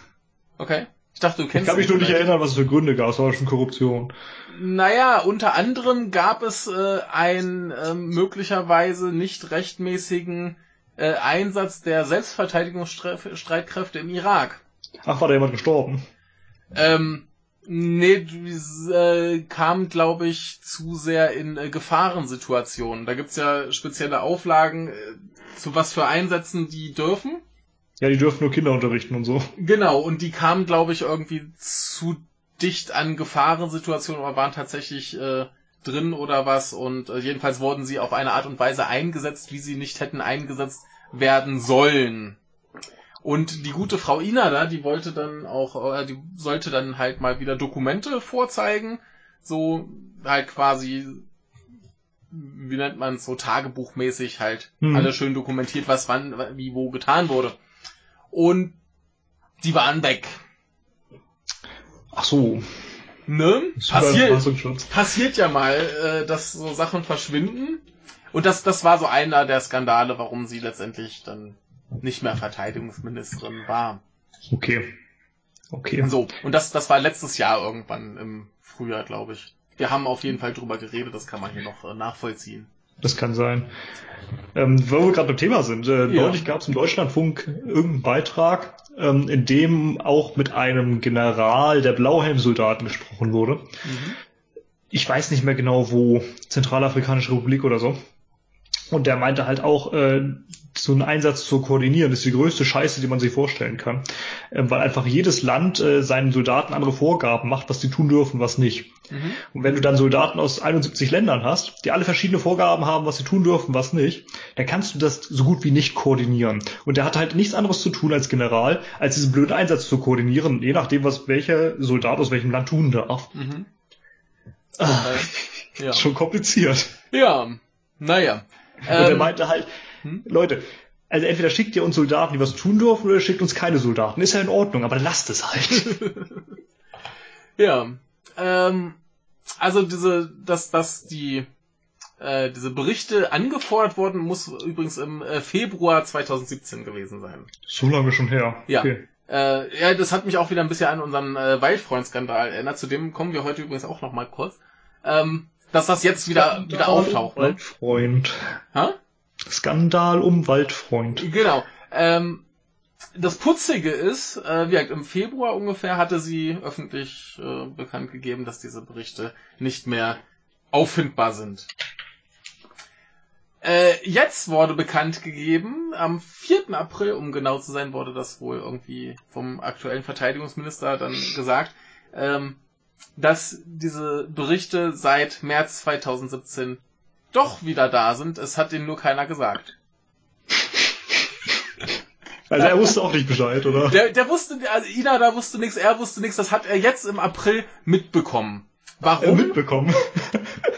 Okay. Ich dachte, du Ich kennst kann mich nur nicht erinnern, was es für Gründe gab. Es war schon Korruption. Naja, unter anderem gab es äh, einen ähm, möglicherweise nicht rechtmäßigen äh, Einsatz der Selbstverteidigungsstreitkräfte im Irak. Ach, war da jemand gestorben? Ähm, nee, äh, kam, glaube ich, zu sehr in äh, Gefahrensituationen. Da gibt's ja spezielle Auflagen, äh, zu was für Einsätzen die dürfen. Ja, die dürfen nur Kinder unterrichten und so. Genau, und die kamen, glaube ich, irgendwie zu dicht an Gefahrensituationen oder waren tatsächlich äh, drin oder was. Und äh, jedenfalls wurden sie auf eine Art und Weise eingesetzt, wie sie nicht hätten eingesetzt werden sollen. Und die gute Frau Inada, die wollte dann auch, äh, die sollte dann halt mal wieder Dokumente vorzeigen. So halt quasi, wie nennt man es, so tagebuchmäßig halt Hm. alles schön dokumentiert, was wann, wie wo getan wurde. Und die waren weg. Ach so. Ne? Passiert, passiert ja mal, äh, dass so Sachen verschwinden. Und das, das war so einer der Skandale, warum sie letztendlich dann nicht mehr Verteidigungsministerin war. Okay. Okay. So, und das, das war letztes Jahr irgendwann im Frühjahr, glaube ich. Wir haben auf jeden Fall drüber geredet, das kann man hier noch äh, nachvollziehen. Das kann sein. Ähm, wo wir gerade beim Thema sind, äh, Ja. neulich gab es im Deutschlandfunk irgendeinen Beitrag, ähm, in dem auch mit einem General der Blauhelmsoldaten gesprochen wurde. Ich weiß nicht mehr genau wo, Zentralafrikanische Republik oder so. Und der meinte halt auch, äh, so einen Einsatz zu koordinieren, ist die größte Scheiße, die man sich vorstellen kann. Ähm, weil einfach jedes Land äh, seinen Soldaten andere Vorgaben macht, was sie tun dürfen, was nicht. Mhm. Und wenn du dann Soldaten aus 71 Ländern hast, die alle verschiedene Vorgaben haben, was sie tun dürfen, was nicht, dann kannst du das so gut wie nicht koordinieren. Und der hat halt nichts anderes zu tun als General, als diesen blöden Einsatz zu koordinieren, je nachdem, was welcher Soldat aus welchem Land tun darf. Mhm. Ah, Äh, ja. schon kompliziert. ja, naja. Und er Ähm, meinte halt, hm? Leute, also entweder schickt ihr uns Soldaten, die was tun dürfen, oder ihr schickt uns keine Soldaten. Ist ja in Ordnung, aber lasst es halt. Ja, ähm, also diese, dass, dass die, äh, diese Berichte angefordert wurden, muss übrigens im äh, Februar 2017 gewesen sein. so lange schon her. Ja. Okay. Äh, ja, das hat mich auch wieder ein bisschen an unseren äh, Waldfreund-Skandal erinnert. Zu dem kommen wir heute übrigens auch noch mal kurz. Ähm, dass das jetzt wieder, wieder auftaucht. Ne? Waldfreund. Ha? Skandal um Waldfreund. Genau. Ähm, das Putzige ist, äh, wie gesagt, im Februar ungefähr hatte sie öffentlich äh, bekannt gegeben, dass diese Berichte nicht mehr auffindbar sind. Äh, jetzt wurde bekannt gegeben, am 4. April, um genau zu sein, wurde das wohl irgendwie vom aktuellen Verteidigungsminister dann gesagt, ähm, dass diese Berichte seit März 2017 doch wieder da sind. Es hat ihnen nur keiner gesagt. Also er wusste auch nicht Bescheid, oder? Der, der wusste, also Ina da wusste nichts, er wusste nichts, das hat er jetzt im April mitbekommen. Äh, Warum? mitbekommen.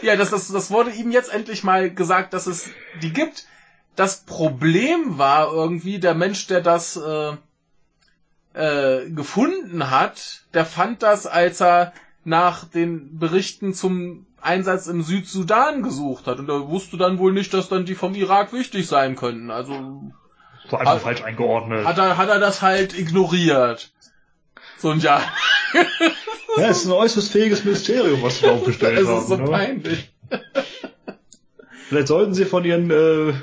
Ja, das, das, das wurde ihm jetzt endlich mal gesagt, dass es die gibt. Das Problem war irgendwie, der Mensch, der das äh, äh, gefunden hat, der fand das, als er nach den Berichten zum Einsatz im Südsudan gesucht hat. Und er wusste dann wohl nicht, dass dann die vom Irak wichtig sein könnten. Also War einfach Hat- falsch eingeordnet. hat er, hat er das halt ignoriert. So ein Jahr. ja, es ist ein äußerst fähiges Ministerium, was sie da aufgestellt Es haben. ist so ne? peinlich. Vielleicht sollten sie von ihren, äh,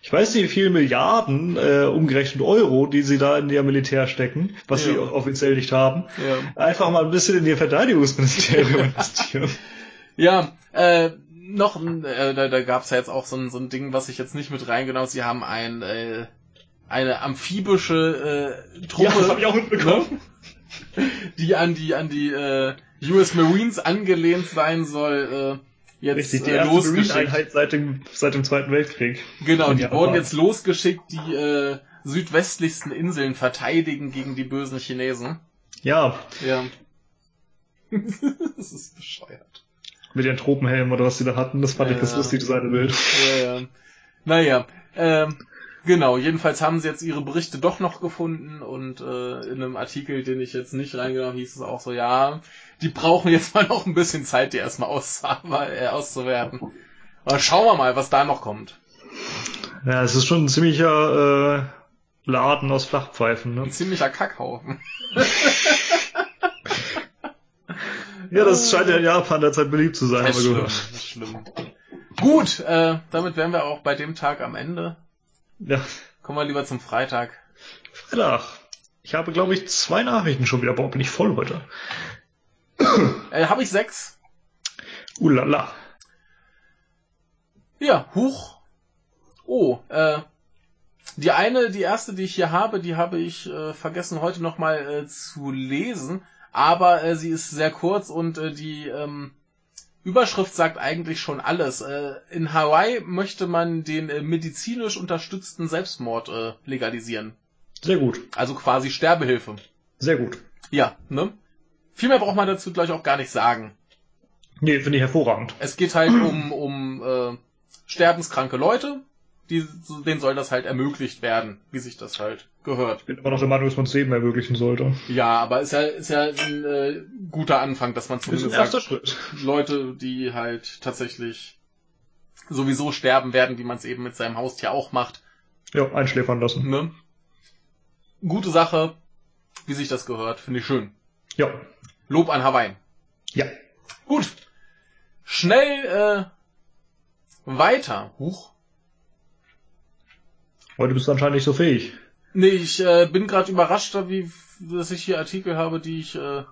ich weiß nicht wie viele Milliarden, äh, umgerechnet Euro, die sie da in ihr Militär stecken, was Ja. sie offiziell nicht haben, Ja. einfach mal ein bisschen in ihr Verteidigungsministerium investieren. Ja, äh, noch, ein- äh, da, da gab's ja jetzt auch so ein, so ein Ding, was ich jetzt nicht mit reingenommen habe. Sie haben ein, äh, eine amphibische äh, Truppe, Ja, das habe ich auch mitbekommen. die an die an die äh, US Marines angelehnt sein soll, äh, jetzt Richtig, die äh, erste losgeschickt. Seit dem, seit dem Zweiten Weltkrieg. Genau, die wurden jetzt losgeschickt, die äh, südwestlichsten Inseln verteidigen gegen die bösen Chinesen. Ja, Ja. das ist bescheuert. Mit ihren Tropenhelmen oder was sie da hatten, das fand ich Ja. das lustig, das eine Bild. Ja, ja. Naja, ähm, genau, jedenfalls haben sie jetzt ihre Berichte doch noch gefunden und äh, in einem Artikel, den ich jetzt nicht reingenommen habe, hieß es auch so, ja, die brauchen jetzt mal noch ein bisschen Zeit, die erstmal äh, auszuwerten. Aber schauen wir mal, was da noch kommt. Ja, es ist schon ein ziemlicher äh, Laden aus Flachpfeifen, ne? Ein ziemlicher Kackhaufen. Ja, das scheint ja in Japan derzeit beliebt zu sein, Das haben ist wir schlimm, gehört. das ist schlimm. Gut, äh, damit wären wir auch bei dem Tag am Ende. Ja, Kommen wir lieber zum Freitag. Freitag. Ich habe, glaube ich, zwei Nachrichten schon wieder. Boah, bin ich voll heute. Äh, habe ich sechs? Ulala. Ja, huch. Oh, äh, die eine, die erste, die ich hier habe, die habe ich äh, vergessen heute nochmal äh, zu lesen, aber äh, sie ist sehr kurz und äh, die ähm, Überschrift sagt eigentlich schon alles. Äh, in Hawaii möchte man den äh, medizinisch unterstützten Selbstmord äh, legalisieren. Sehr gut. Also quasi Sterbehilfe. Sehr gut. Ja, ne? Viel mehr braucht man dazu gleich auch gar nicht sagen. Nee, finde ich hervorragend. Es geht halt um, um äh, sterbenskranke Leute, die, denen soll das halt ermöglicht werden, wie sich das halt gehört. Ich bin immer noch der Meinung, dass man es jedem ermöglichen sollte. Ja, aber ist ja, ist ja ein äh, guter Anfang, dass man zumindest sagt, Schritt. Leute, die halt tatsächlich sowieso sterben werden, wie man es eben mit seinem Haustier auch macht. Ja, einschläfern lassen. Ne? Gute Sache, wie sich das gehört, finde ich schön. Ja. Lob an Hawaii. Ja. Gut. Schnell äh, weiter. Huch. Heute bist du anscheinend nicht so fähig. Nee, ich äh, bin gerade überrascht, wie dass ich hier Artikel habe, die ich äh,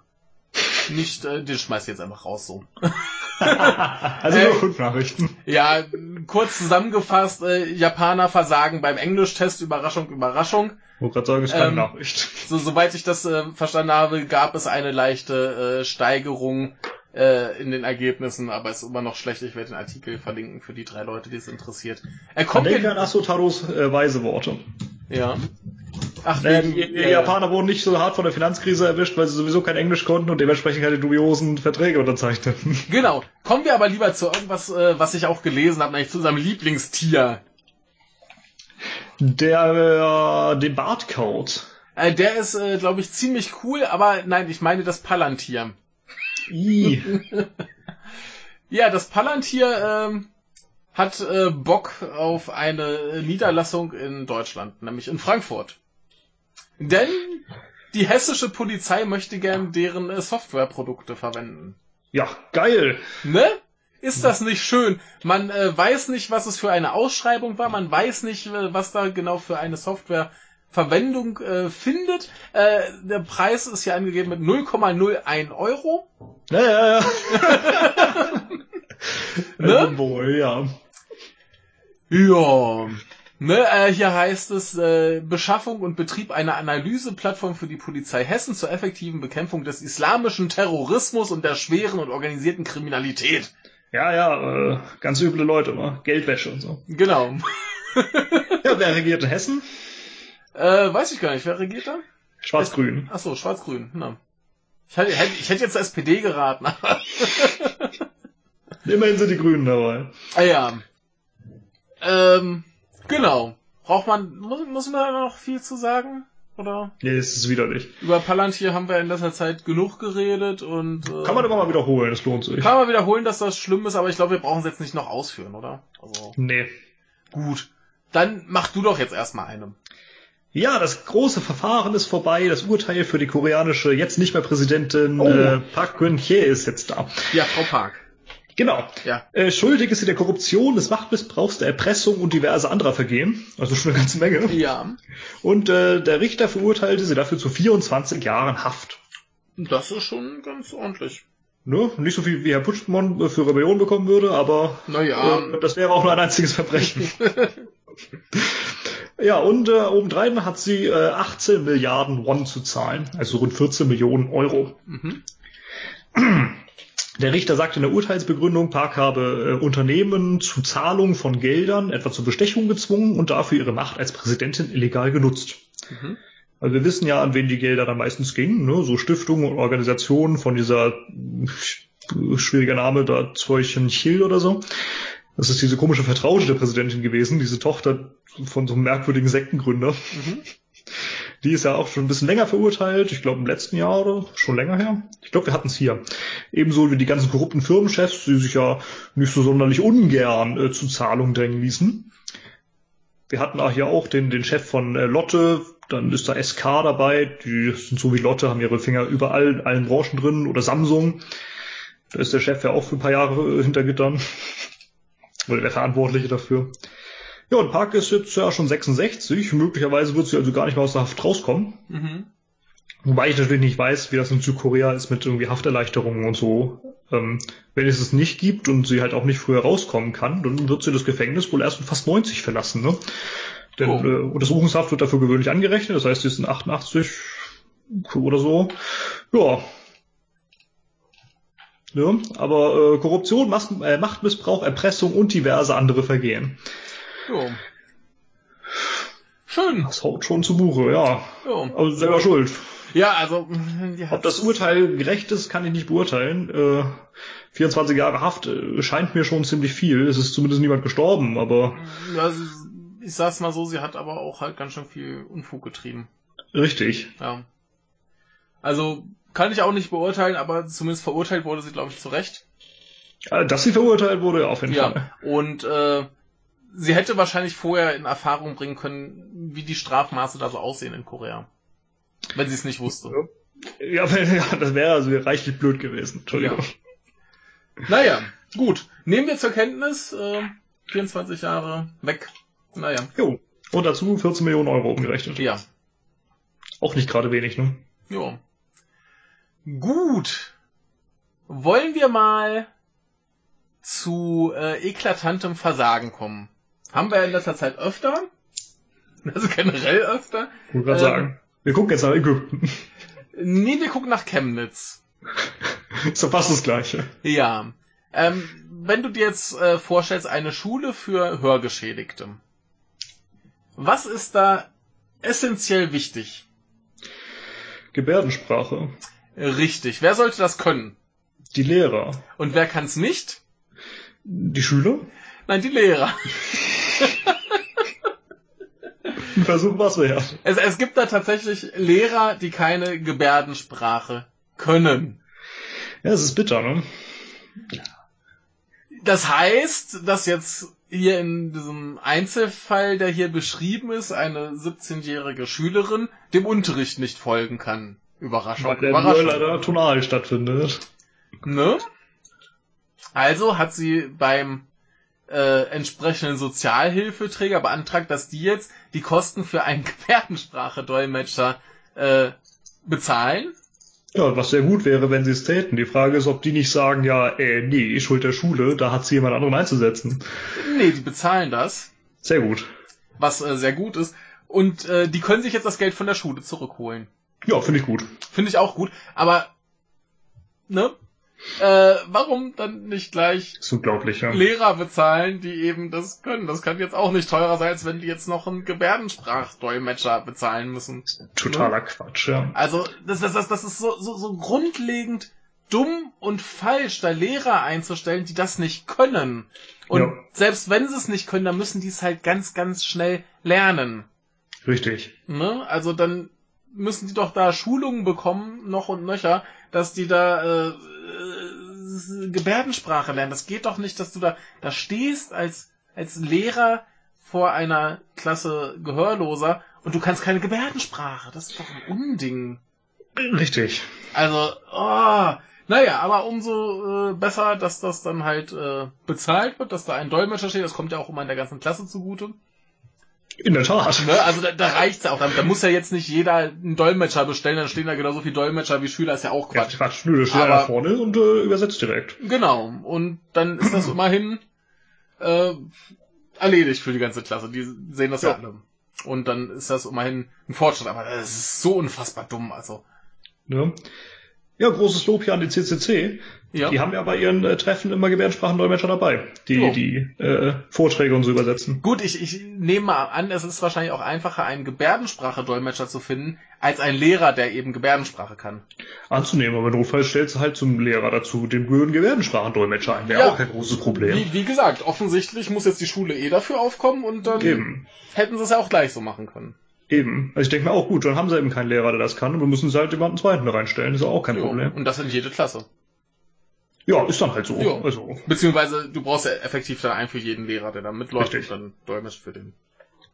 nicht, äh, den schmeiß ich jetzt einfach raus so. Also Äh, nur fünf Nachrichten. Ja, kurz zusammengefasst, äh, Japaner versagen beim Englischtest, Überraschung, Überraschung. Ich wollte gerade sagen, ist keine Ähm, Nachricht. So, soweit ich das äh, verstanden habe, gab es eine leichte äh, Steigerung äh, in den Ergebnissen, aber ist immer noch schlecht. Ich werde den Artikel verlinken für die drei Leute, die es interessiert. Er kommt Denke an Asotaros äh, weise Worte. ja. Ach, Äh, wegen, die, die äh, Japaner wurden nicht so hart von der Finanzkrise erwischt, weil sie sowieso kein Englisch konnten und dementsprechend keine dubiosen Verträge unterzeichneten. Genau. Kommen wir aber lieber zu irgendwas, äh, was ich auch gelesen habe, nämlich zu unserem Lieblingstier. Der, äh, den Bart kaut. Äh, der ist, äh, glaube ich, ziemlich cool, aber nein, ich meine das Palantir. I. Ja, das Palantir ähm, hat äh, Bock auf eine Niederlassung in Deutschland, nämlich in Frankfurt. Denn die hessische Polizei möchte gern deren äh, Softwareprodukte verwenden. Ja, geil. Ne? Ist das nicht schön? Man äh, weiß nicht, was es für eine Ausschreibung war, man weiß nicht, äh, was da genau für eine Software Verwendung äh, findet. Äh, der Preis ist hier angegeben mit 0,01 Euro. Ja, ja, ja. Ne? Ja. Ja. Ne, äh, hier heißt es äh, Beschaffung und Betrieb einer Analyseplattform für die Polizei Hessen zur effektiven Bekämpfung des islamischen Terrorismus und der schweren und organisierten Kriminalität. Ja, ja, äh, ganz üble Leute, wa? Geldwäsche und so. Genau. Ja, wer regiert in Hessen? Äh, weiß ich gar nicht, wer regiert da? Schwarz-Grün. Ach so, schwarz-grün. Na. Ich hätte, ich hätte jetzt SPD geraten. aber- Immerhin sind die Grünen dabei. ah ja. Ähm, genau. Braucht man, muss, muss man da noch viel zu sagen? Oder? Nee, es ist widerlich. Über Palantir haben wir in letzter Zeit genug geredet und äh, Kann man immer mal wiederholen, das lohnt sich. kann man wiederholen, dass das schlimm ist, aber ich glaube, wir brauchen es jetzt nicht noch ausführen, oder? Also Nee. gut. Dann mach du doch jetzt erstmal eine. Ja, das große Verfahren ist vorbei. Das Urteil für die koreanische, jetzt nicht mehr Präsidentin Oh. äh, Park Geun-hye ist jetzt da. Ja, Frau Park. Genau. Ja. Äh, schuldig ist sie der Korruption, des Machtmissbrauchs, der Erpressung und diverse anderer Vergehen. Also schon eine ganze Menge. Ja. Und äh, der Richter verurteilte sie dafür zu 24 Jahren Haft. Das ist schon ganz ordentlich. Ne? Nicht so viel wie Herr Putschmann äh, für Rebellion bekommen würde, aber Naja. äh, das wäre auch nur ein einziges Verbrechen. ja, und äh, obendrein hat sie äh, 18 Milliarden Won zu zahlen, also rund 14 Millionen Euro. Mhm. Der Richter sagte in der Urteilsbegründung, Park habe äh, Unternehmen zu Zahlung von Geldern, etwa zur Bestechung gezwungen und dafür ihre Macht als Präsidentin illegal genutzt. Mhm. Also wir wissen ja, an wen die Gelder dann meistens gingen, ne? so Stiftungen und Organisationen von dieser schwieriger Name da Zeuchen Chill oder so. Das ist diese komische Vertraute der Präsidentin gewesen, diese Tochter von so einem merkwürdigen Sektengründer. Mhm. Die ist ja auch schon ein bisschen länger verurteilt, ich glaube im letzten Jahr oder schon länger her. Ich glaube, wir hatten es hier. Ebenso wie die ganzen korrupten Firmenchefs, die sich ja nicht so sonderlich ungern äh, zu Zahlungen drängen ließen. Wir hatten auch hier auch den, den Chef von äh, Lotte, dann ist da SK dabei, die sind so wie Lotte, haben ihre Finger überall in allen Branchen drin oder Samsung. Da ist der Chef ja auch für ein paar Jahre äh, hinter Gittern. Oder der Verantwortliche dafür. Ja, und Park ist jetzt ja schon 66. Möglicherweise wird sie also gar nicht mehr aus der Haft rauskommen. Mhm. Wobei ich natürlich nicht weiß, wie das in Südkorea ist mit irgendwie Hafterleichterungen und so. Ähm, wenn es es nicht gibt und sie halt auch nicht früher rauskommen kann, dann wird sie das Gefängnis wohl erst mit fast 90 verlassen. Ne? Denn Oh. äh, Untersuchungshaft wird dafür gewöhnlich angerechnet. Das heißt, sie ist in 88 oder so. Ja. Ja, aber äh, Korruption, Mas äh, Machtmissbrauch, Erpressung und diverse andere Vergehen. Jo. Schön. Das haut schon zu Buche, ja. Jo. Also selber schuld. Ja, also, die Ob das Urteil gerecht ist, kann ich nicht beurteilen. Äh, 24 Jahre Haft äh, scheint mir schon ziemlich viel. Es ist zumindest niemand gestorben, aber Ja, ich sag's mal so, sie hat aber auch halt ganz schön viel Unfug getrieben. richtig. Ja. Also, kann ich auch nicht beurteilen, aber zumindest verurteilt wurde sie, glaube ich, zu Recht. Äh, Dass sie verurteilt wurde, ja, auf jeden Fall. Ja. Und äh, sie hätte wahrscheinlich vorher in Erfahrung bringen können, wie die Strafmaße da so aussehen in Korea. Wenn sie es nicht wusste. Ja, ja das wäre also reichlich blöd gewesen. Entschuldigung. Naja, gut. Nehmen wir zur Kenntnis, äh, 24 Jahre weg. Naja, Jo. Und dazu 14 Millionen Euro umgerechnet. ja. Auch nicht gerade wenig, ne? Jo. Gut. Wollen wir mal zu äh, eklatantem Versagen kommen? Haben wir in letzter Zeit öfter? Also generell öfter? Ich wollte gerade Ähm. sagen. Wir gucken jetzt nach Ägypten. Nee, wir gucken nach Chemnitz. ist doch fast das Gleiche. Ja. Ähm, wenn du dir jetzt äh, vorstellst, eine Schule für Hörgeschädigte. Was ist da essentiell wichtig? Gebärdensprache. Richtig. Wer sollte das können? Die Lehrer. Und wer kann es nicht? Die Schüler? Nein, die Lehrer. Ein Versuch was wert. Es, es gibt da tatsächlich Lehrer, die keine Gebärdensprache können. Ja, es ist bitter, ne? Das heißt, dass jetzt hier in diesem Einzelfall, der hier beschrieben ist, eine 17-jährige Schülerin dem Unterricht nicht folgen kann. Überraschung, Weil der Überraschung. leider tonal stattfindet. Ne? Also hat sie beim äh, entsprechenden Sozialhilfeträger beantragt, dass die jetzt die Kosten für einen Gebärdensprache-Dolmetscher äh, bezahlen. Ja, was sehr gut wäre, wenn sie es täten. Die Frage ist, ob die nicht sagen, ja, äh, nee, Schuld der Schule, da hat sie jemand anderen einzusetzen. Nee, die bezahlen das, Sehr gut. was äh, sehr gut ist. Und äh, die können sich jetzt das Geld von der Schule zurückholen. Ja, finde ich gut. Finde ich auch gut. Aber, ne? Äh, warum dann nicht gleich unglaublich, ja. Lehrer bezahlen, die eben das können? Das kann jetzt auch nicht teurer sein, als wenn die jetzt noch einen Gebärdensprachdolmetscher bezahlen müssen. Totaler Quatsch, ja. Also, das, das, das, das ist so, so, so grundlegend dumm und falsch, da Lehrer einzustellen, die das nicht können. Und Ja. selbst wenn sie es nicht können, dann müssen die es halt ganz, ganz schnell lernen. Richtig. Ne? Also dann müssen die doch da Schulungen bekommen, noch und nöcher, dass die da äh, äh, Gebärdensprache lernen. Das geht doch nicht, dass du da, da stehst als, als Lehrer vor einer Klasse Gehörloser und du kannst keine Gebärdensprache. Das ist doch ein Unding. Richtig. Also, oh, naja, aber umso äh, besser, dass das dann halt äh, bezahlt wird, dass da ein Dolmetscher steht. Das kommt ja auch immer in der ganzen Klasse zugute. In der Tat. Ne? Also da, da reicht's ja auch. Da, da muss ja jetzt nicht jeder einen Dolmetscher bestellen, dann stehen da genauso viele Dolmetscher wie Schüler, ist ja auch Ja, Quatsch. Quatsch. Nö, da steht einer vorne und äh, übersetzt direkt. Genau. Und dann ist das immerhin äh, erledigt für die ganze Klasse. Die sehen das ja, Ja. alle. Und dann ist das immerhin ein Fortschritt. Aber das ist so unfassbar dumm. Also, Ne? Ja, großes Lob hier an die CCC. ja. Die haben ja bei ihren äh, Treffen immer Gebärdensprachendolmetscher dabei, die Jo. die äh, Vorträge und so übersetzen. Gut, ich, ich nehme mal an, es ist wahrscheinlich auch einfacher, einen Gebärdensprache-Dolmetscher zu finden, als einen Lehrer, der eben Gebärdensprache kann. Anzunehmen, aber notfalls stellst du halt zum Lehrer dazu den gehörigen Gebärdensprachendolmetscher ein. Wäre Ja. auch kein großes Problem. Wie, wie gesagt, offensichtlich muss jetzt die Schule eh dafür aufkommen und dann Eben. hätten sie es ja auch gleich so machen können. Eben. Also ich denke mir auch, gut, dann haben sie eben keinen Lehrer, der das kann, und wir müssen sie halt jemanden zweiten reinstellen. Ist auch kein Jo, Problem. Und das in jede Klasse. Ja, ist dann halt so. Jo. Also, Beziehungsweise du brauchst ja effektiv dann einen für jeden Lehrer, der da mitläuft Richtig. und dann dolmetscht für den.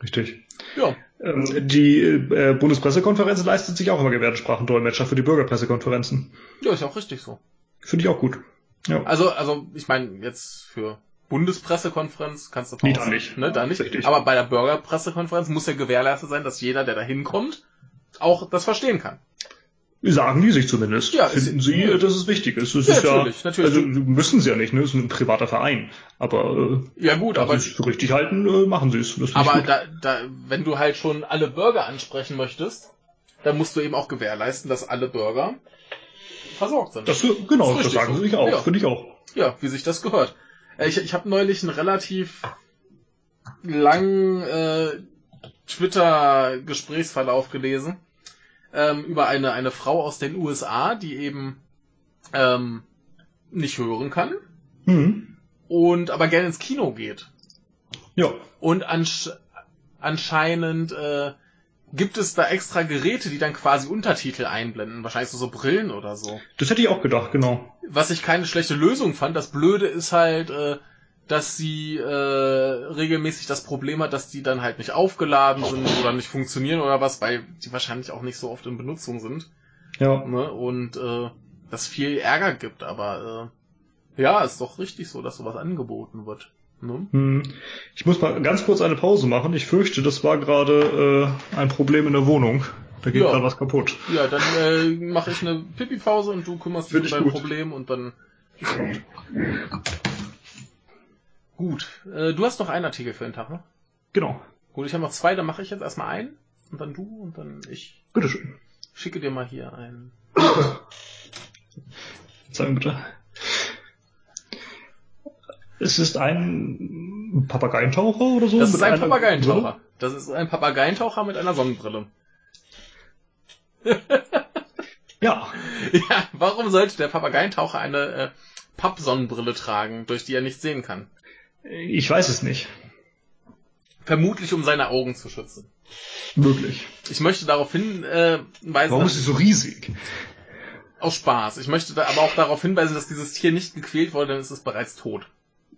richtig. Ja. Ähm, die äh, Bundespressekonferenz leistet sich auch immer Gebärdensprachendolmetscher für die Bürgerpressekonferenzen. Ja, ist ja auch richtig so. Finde ich auch gut. Ja. Also, also, ich meine, jetzt für Bundespressekonferenz kannst du Nee, da nicht. Ne, da nicht. Richtig. Aber bei der Bürgerpressekonferenz muss ja gewährleistet sein, dass jeder, der da hinkommt, auch das verstehen kann. Sagen die sich zumindest. Ja, ist- Finden sie, ja. dass es wichtig ist. Es Ja, ist natürlich, ja, natürlich. Also müssen sie ja nicht, ne? Es ist ein privater Verein. Aber äh, Ja gut, aber, sie es für richtig halten, äh, machen sie es. Das aber da, da, wenn du halt schon alle Bürger ansprechen möchtest, dann musst du eben auch gewährleisten, dass alle Bürger versorgt sind. Das, genau, ist das richtig sagen so. sie sich auch. Ja. Finde ich auch. Ja, wie sich das gehört. Äh, Ich, ich habe neulich einen relativ langen äh, Twitter-Gesprächsverlauf gelesen ähm, über eine, eine Frau aus den USA, die eben ähm, nicht hören kann Mhm. und aber gerne ins Kino geht. Ja. Und ansch anscheinend äh, gibt es da extra Geräte, die dann quasi Untertitel einblenden. Wahrscheinlich so, so Brillen oder so. Das hätte ich auch gedacht, genau. Was ich keine schlechte Lösung fand. Das Blöde ist halt, äh, dass sie äh, regelmäßig das Problem hat, dass die dann halt nicht aufgeladen sind oder nicht funktionieren oder was, weil die wahrscheinlich auch nicht so oft in Benutzung sind. Ja. Ne? Und äh, das viel Ärger gibt. Aber äh, ja, ist doch richtig so, dass sowas angeboten wird. Ne? Hm. Ich muss mal ganz kurz eine Pause machen. Ich fürchte, das war gerade äh, ein Problem in der Wohnung. Da geht Ja. gerade was kaputt. Ja, dann äh, mache ich eine Pipi-Pause und du kümmerst dich um dein gut. Problem und dann gut. Äh, du hast noch einen Artikel für den Tag, ne? Genau. Gut, ich habe noch zwei, dann mache ich jetzt erstmal einen und dann du und dann ich. Bitteschön. Schicke dir mal hier einen. Sagen bitte. Es ist ein Papageientaucher oder so? Das ist ein Papageientaucher. Das ist ein Papageientaucher mit einer Sonnenbrille. Brille? Ja. Ja, warum sollte der Papageientaucher eine äh, Pappsonnenbrille tragen, durch die er nichts sehen kann? Ich weiß es nicht. Vermutlich, um seine Augen zu schützen. Möglich. Ich möchte darauf hinweisen, äh, weisen, Warum ist sie so riesig? Aus Spaß. Ich möchte da aber auch darauf hinweisen, dass dieses Tier nicht gequält wurde, denn es ist bereits tot.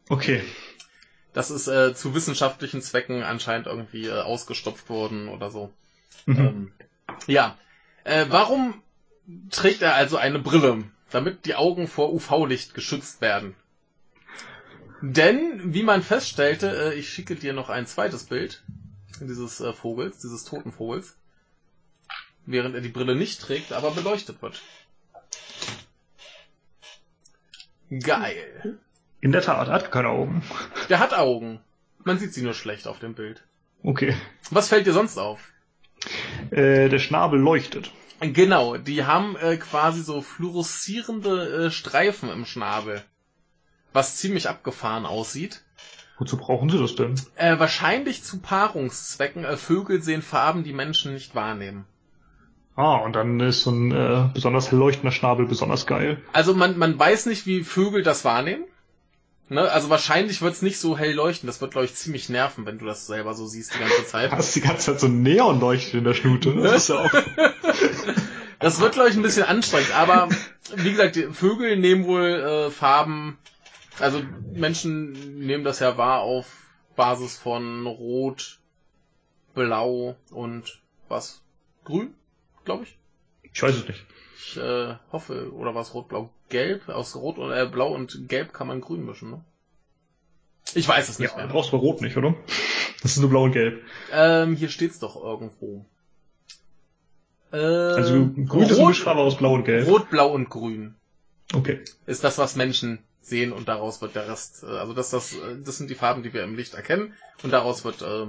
Okay. Das ist äh, zu wissenschaftlichen Zwecken anscheinend irgendwie äh, ausgestopft worden oder so. Mhm. Ähm, ja. Äh, warum trägt er also eine Brille? Damit die Augen vor UV-Licht geschützt werden. Denn, wie man feststellte, äh, ich schicke dir noch ein zweites Bild dieses äh, Vogels, dieses toten Vogels, während er die Brille nicht trägt, aber beleuchtet wird. Geil. In der Tat, er hat keine Augen. Der hat Augen. Man sieht sie nur schlecht auf dem Bild. Okay. Was fällt dir sonst auf? Äh, der Schnabel leuchtet. Genau, die haben äh, quasi so fluoreszierende äh, Streifen im Schnabel. Was ziemlich abgefahren aussieht. Wozu brauchen sie das denn? Äh, wahrscheinlich zu Paarungszwecken. Äh, Vögel sehen Farben, die Menschen nicht wahrnehmen. Ah, und dann ist so ein äh, besonders leuchtender Schnabel besonders geil. Also man, man weiß nicht, wie Vögel das wahrnehmen. Ne? Also wahrscheinlich wird's nicht so hell leuchten. Das wird, glaube ich, ziemlich nerven, wenn du das selber so siehst die ganze Zeit. Du hast die ganze Zeit so ein Neonleuchten in der Schnute. Das ist ja auch. Das wird, glaube ich, ein bisschen anstrengend. Aber wie gesagt, die Vögel nehmen wohl äh, Farben. Also Menschen nehmen das ja wahr auf Basis von Rot, Blau und was? Grün, glaube ich. Ich weiß es nicht. Ich äh, hoffe, oder was Rot, Blau, Gelb? Aus Rot und äh, Blau und Gelb kann man Grün mischen, ne? Ich weiß es nicht Ja, du mehr. brauchst aber Rot nicht, oder? Das ist nur Blau und Gelb. Ähm, hier steht's doch irgendwo. Äh, Also grün ist eine Mischfarbe aus Blau und Gelb. Rot, Blau und Grün Okay. ist das, was Menschen sehen und daraus wird der Rest, äh, also das, das, äh, das sind die Farben, die wir im Licht erkennen und daraus wird äh,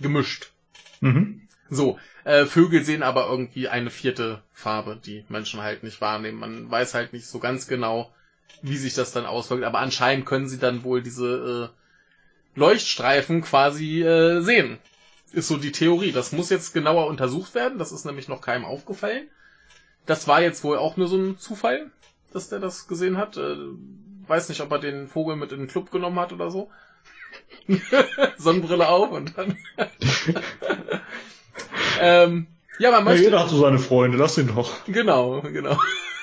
gemischt. Mhm. So, äh, Vögel sehen aber irgendwie eine vierte Farbe, die Menschen halt nicht wahrnehmen. Man weiß halt nicht so ganz genau, wie sich das dann auswirkt, aber anscheinend können sie dann wohl diese äh, Leuchtstreifen quasi äh, sehen. Ist so die Theorie. Das muss jetzt genauer untersucht werden, das ist nämlich noch keinem aufgefallen. Das war jetzt wohl auch nur so ein Zufall, dass der das gesehen hat. Äh, weiß nicht, ob er den Vogel mit in den Club genommen hat oder so. Sonnenbrille auf und dann. ähm, ja, man Ja, möchte. jeder hat so seine Freunde, lass ihn doch. Genau, genau.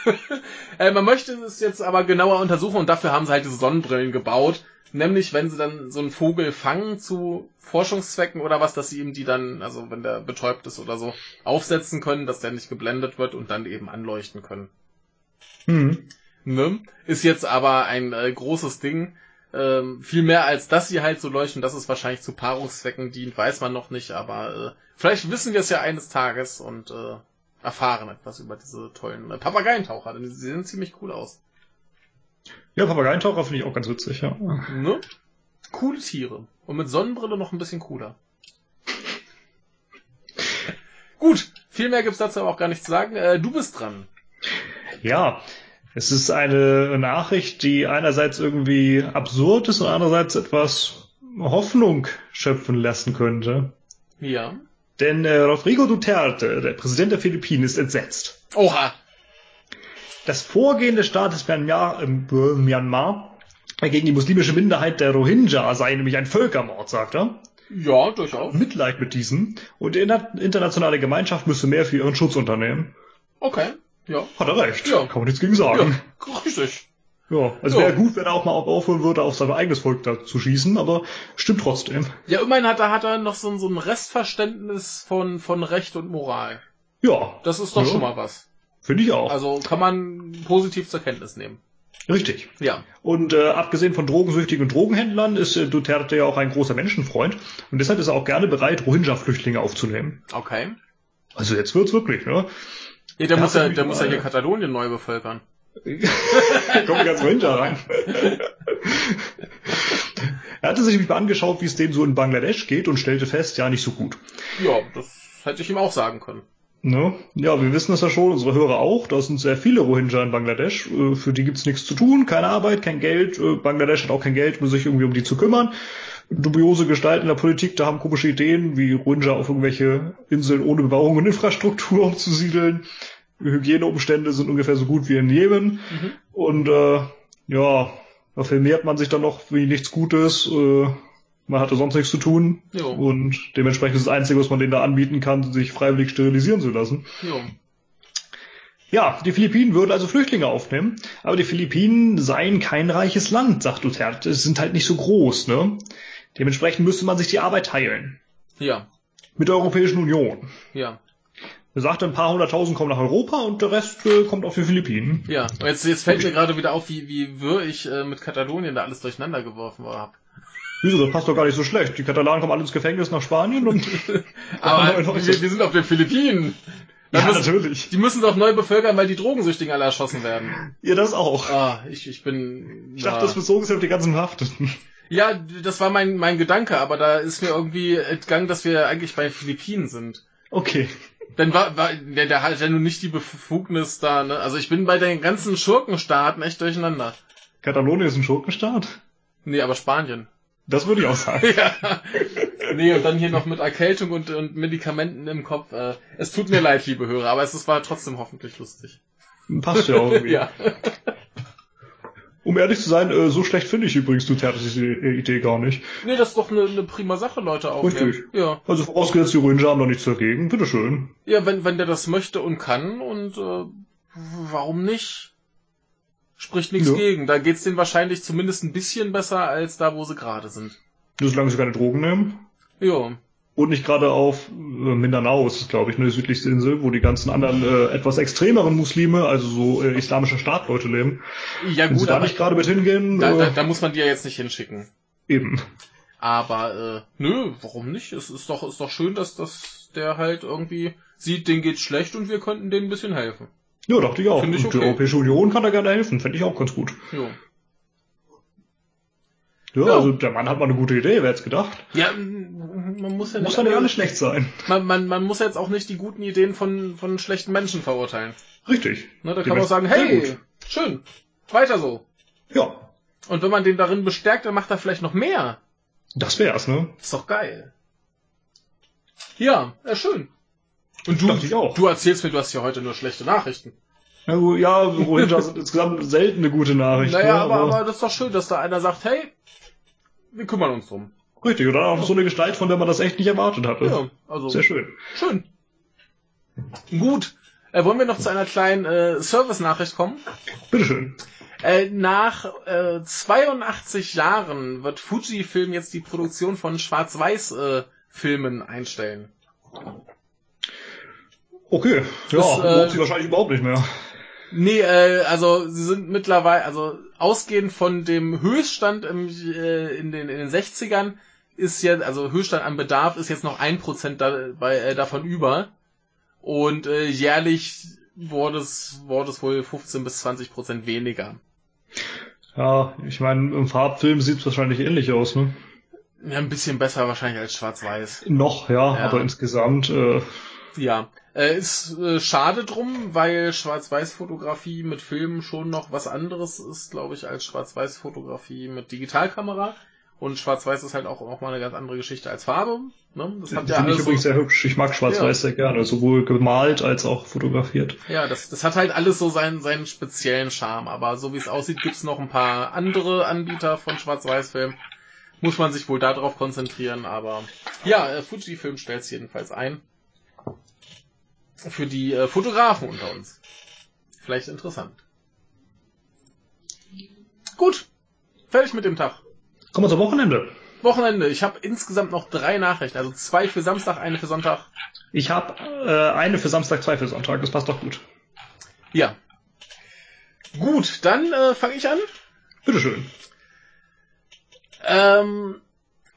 äh, man möchte es jetzt aber genauer untersuchen und dafür haben sie halt diese Sonnenbrillen gebaut. Nämlich, wenn sie dann so einen Vogel fangen zu Forschungszwecken oder was, dass sie ihm die dann, also wenn der betäubt ist oder so, aufsetzen können, dass der nicht geblendet wird und dann eben anleuchten können. Mhm. Ne? Ist jetzt aber ein äh, großes Ding. Ähm, viel mehr als dass sie halt so leuchten, das ist wahrscheinlich zu Paarungszwecken dient, weiß man noch nicht, aber äh, vielleicht wissen wir es ja eines Tages und äh, erfahren etwas über diese tollen äh, Papageientaucher, denn sie sehen ziemlich cool aus. Ja, Papageientaucher finde ich auch ganz witzig, ja. Ne? Coole Tiere. Und mit Sonnenbrille noch ein bisschen cooler. Gut, viel mehr gibt's dazu aber auch gar nicht zu sagen. Äh, du bist dran. Ja, es ist eine Nachricht, die einerseits irgendwie absurd ist und andererseits etwas Hoffnung schöpfen lassen könnte. Ja. Denn äh, Rodrigo Duterte, der Präsident der Philippinen, ist entsetzt. Oha. Das Vorgehen des Staates Myanmar, äh, Myanmar gegen die muslimische Minderheit der Rohingya sei nämlich ein Völkermord, sagt er. Ja, durchaus. Mitleid mit diesem. Und die inter- internationale Gemeinschaft müsse mehr für ihren Schutz unternehmen. Okay. Ja. Hat er recht. Ja. Kann man nichts gegen sagen. Ja, richtig. Ja, also Ja. wäre gut, wenn er auch mal aufhören würde, auf sein eigenes Volk da zu schießen, aber stimmt trotzdem. Ja, immerhin hat er, hat er noch so, ein- so ein Restverständnis von, von Recht und Moral. Ja, Das ist doch Ja. schon mal was. finde ich auch. Also kann man positiv zur Kenntnis nehmen. Richtig. Ja. Und äh, abgesehen von drogensüchtigen und Drogenhändlern ist äh, Duterte ja auch ein großer Menschenfreund und deshalb ist er auch gerne bereit, Rohingya-Flüchtlinge aufzunehmen. Okay. Also jetzt wird's wirklich, ne? Ja, der muss ja, der muss ja hier. Katalonien neu bevölkern. Kommt ganze Rohingya rein. er hatte sich nämlich mal angeschaut, wie es denen so in Bangladesch geht und stellte fest, ja, nicht so gut. Ja, das hätte ich ihm auch sagen können. Ne? Ja, wir wissen das ja schon, unsere Hörer auch. Da sind sehr viele Rohingya in Bangladesch. Äh, Für die gibt's nichts zu tun, keine Arbeit, kein Geld. Äh, Bangladesch hat auch kein Geld, um sich irgendwie um die zu kümmern. Dubiose Gestalten in der Politik, da haben komische Ideen, wie Rohingya auf irgendwelche Inseln ohne Bebauung und Infrastruktur umzusiedeln. Hygieneumstände sind ungefähr so gut wie in Jemen. Mhm. Und äh, ja, da vermehrt man sich dann noch wie nichts Gutes. Äh, man hatte sonst nichts zu tun. Jo. Und dementsprechend ist das Einzige, was man denen da anbieten kann, sich freiwillig sterilisieren zu lassen. Jo. Ja, die Philippinen würden also Flüchtlinge aufnehmen, aber die Philippinen seien kein reiches Land, sagt Duterte. Es sind halt nicht so groß, ne? Dementsprechend müsste man sich die Arbeit teilen. Ja. Mit der Europäischen Union. Ja. Er sagt, ein paar hunderttausend kommen nach Europa und der Rest äh, kommt auf die Philippinen. Ja. Und jetzt, jetzt fällt mir gerade wieder auf, wie, wie wirr ich äh, mit Katalonien da alles durcheinander geworfen habe. Wieso, das passt doch gar nicht so schlecht. Die Katalanen kommen alle ins Gefängnis nach Spanien und... Aber wir, wir sind auf den Philippinen. Da ja, müssen- natürlich. Die müssen doch neu bevölkern, weil die Drogensüchtigen alle erschossen werden. Ja, das auch. Ah, ich, ich bin. Ich dachte, das bezogen sich auf die ganzen Verhafteten. Ja, das war mein, mein Gedanke, aber da ist mir irgendwie entgangen, dass wir eigentlich bei den Philippinen sind. Okay. Denn war, war der, der hat ja nun nicht die Befugnis da, ne? Also ich bin bei den ganzen Schurkenstaaten echt durcheinander. Katalonien ist ein Schurkenstaat? Nee, aber Spanien. Das würde ich auch sagen. ja. Nee, und dann hier noch mit Erkältung und, und Medikamenten im Kopf. Äh, es tut mir leid, liebe Hörer, aber es ist- war trotzdem hoffentlich lustig. Passt ja auch irgendwie. ja. Um ehrlich zu sein, äh, so schlecht finde ich übrigens Dutertes Idee gar nicht. Nee, das ist doch eine, eine prima Sache, Leute auch. Richtig. Ja. Also vorausgesetzt, die Ranger haben da nichts dagegen. Bitteschön. Ja, wenn, wenn der das möchte und kann und äh, warum nicht? Spricht nichts Ja. gegen. Da geht's denen wahrscheinlich zumindest ein bisschen besser als da, wo sie gerade sind. Nur solange sie keine Drogen nehmen. Ja. Und nicht gerade auf äh, Mindanao ist es, glaube ich, ne, die südlichste Insel, wo die ganzen anderen äh, etwas extremeren Muslime, also so äh, islamische Staatleute leben. Ja gut, da nicht gerade mit hingehen, da, da, äh, da muss man die ja jetzt nicht hinschicken. eben. Aber äh, nö, warum nicht? Es ist doch, ist doch schön, dass, dass der halt irgendwie sieht, denen geht's schlecht und wir könnten denen ein bisschen helfen. Ja, dachte ich auch. Finde ich und die okay. Europäische Union kann da gerne helfen, fände ich auch ganz gut. Jo. Ja, Ja. also der Mann hat mal eine gute Idee, wer hätte gedacht. Ja, man muss ja Muss nicht, ja nicht alles schlecht sein. man, man, man muss jetzt auch nicht die guten Ideen von, von schlechten Menschen verurteilen. Richtig. Ne, da Die kann man auch sagen, hey, schön, weiter so. Ja, Und wenn man den darin bestärkt, dann macht er vielleicht noch mehr. das wär's, ne? Ist doch geil. Ja, ja, schön. Und du, du erzählst mir, du hast ja heute nur schlechte Nachrichten. Ja, ja Rohingya sind insgesamt selten eine gute Nachricht. naja, ne? aber, aber das ist doch schön, dass da einer sagt, hey, wir kümmern uns drum. Richtig, oder auch so eine Gestalt, von der man das echt nicht erwartet hatte. Ja, also Sehr schön. schön. Gut. Äh, wollen wir noch zu einer kleinen äh, Service-Nachricht kommen? Bitteschön. Äh, nach äh, 82 Jahren wird Fujifilm jetzt die Produktion von Schwarz-Weiß-Filmen einstellen. Okay, ja, Das, äh, sich wahrscheinlich überhaupt nicht mehr. Nee, äh, also sie sind mittlerweile, also ausgehend von dem Höchststand im, äh, in, den, in den 60ern ist jetzt, also Höchststand an Bedarf ist jetzt noch ein Prozent da, bei, äh, davon über. Und äh, jährlich wurde es, wurde es wohl 15 bis 20 Prozent weniger. Ja, ich meine, im Farbfilm sieht's wahrscheinlich ähnlich aus, ne? Ja, ein bisschen besser wahrscheinlich als Schwarz-Weiß. Noch, ja, Ja. aber insgesamt, äh, Ja, äh, ist äh, schade drum, weil Schwarz-Weiß-Fotografie mit Filmen schon noch was anderes ist, glaube ich, als Schwarz-Weiß-Fotografie mit Digitalkamera. Und Schwarz-Weiß ist halt auch, auch mal eine ganz andere Geschichte als Farbe. Ne? Das hat ja finde ich alles übrigens so, sehr hübsch. Ich mag Schwarz-Weiß sehr gerne, sowohl gemalt als auch fotografiert. ja, das, das hat halt alles so seinen, seinen speziellen Charme. Aber so wie es aussieht, gibt's noch ein paar andere Anbieter von Schwarz-Weiß-Filmen. Muss man sich wohl darauf konzentrieren, aber ja, äh, Fujifilm stellt's jedenfalls ein. Für die äh, Fotografen unter uns. Vielleicht interessant. Gut. Fertig mit dem Tag. Kommen wir zum Wochenende. Wochenende. Ich habe insgesamt noch drei Nachrichten. Also zwei für Samstag, eine für Sonntag. Ich habe äh, eine für Samstag, zwei für Sonntag. Das passt doch gut. Ja. Gut, dann äh, fange ich an. Bitteschön. Ähm,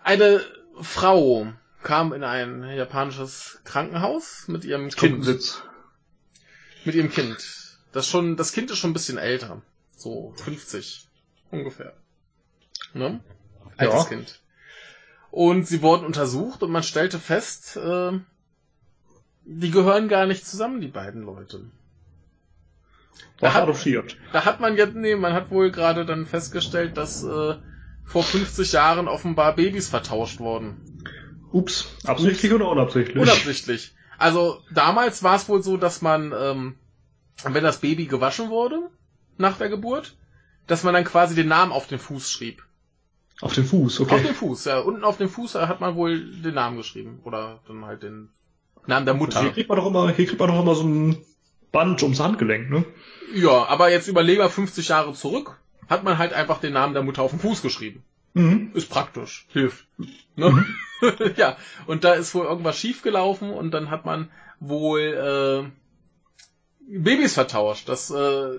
eine Frau kam in ein japanisches Krankenhaus mit ihrem Kind. Sitz. Mit ihrem Kind. Das schon, das Kind ist schon ein bisschen älter. So 50 ungefähr. Ne? Altes Ja. Kind. Und sie wurden untersucht und man stellte fest, äh, die gehören gar nicht zusammen, die beiden Leute. War hat- adoptiert. Da hat man jetzt, nee, man hat wohl gerade dann festgestellt, dass äh, vor 50 Jahren offenbar Babys vertauscht wurden. Ups. Absichtlich oder unabsichtlich? Unabsichtlich. Also damals war es wohl so, dass man, ähm, wenn das Baby gewaschen wurde nach der Geburt, dass man dann quasi den Namen auf den Fuß schrieb. Auf den Fuß, Auf okay. den Fuß, ja. Unten auf dem Fuß hat man wohl den Namen geschrieben. Oder dann halt den Namen der Mutter. Hier kriegt man doch immer, hier kriegt man doch immer so ein Band ums Handgelenk, ne? Ja, aber jetzt überlegen wir 50 Jahre zurück, hat man halt einfach den Namen der Mutter auf den Fuß geschrieben. Mhm. Ist praktisch, hilft. Ne? ja, und da ist wohl irgendwas schiefgelaufen und dann hat man wohl äh, Babys vertauscht. Das äh,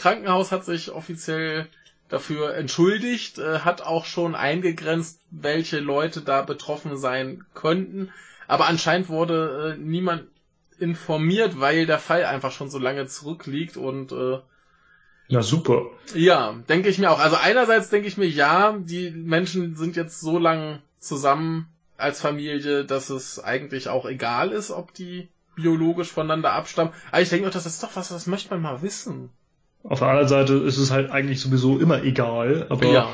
Krankenhaus hat sich offiziell dafür entschuldigt, äh, hat auch schon eingegrenzt, welche Leute da betroffen sein könnten. Aber anscheinend wurde äh, niemand informiert, weil der Fall einfach schon so lange zurückliegt und äh, Na super. ja, denke ich mir auch. Also einerseits denke ich mir, ja, die Menschen sind jetzt so lang zusammen als Familie, dass es eigentlich auch egal ist, ob die biologisch voneinander abstammen. Aber ich denke mir, das ist doch was, das möchte man mal wissen. Auf der anderen Seite ist es halt eigentlich sowieso immer egal, aber Ja.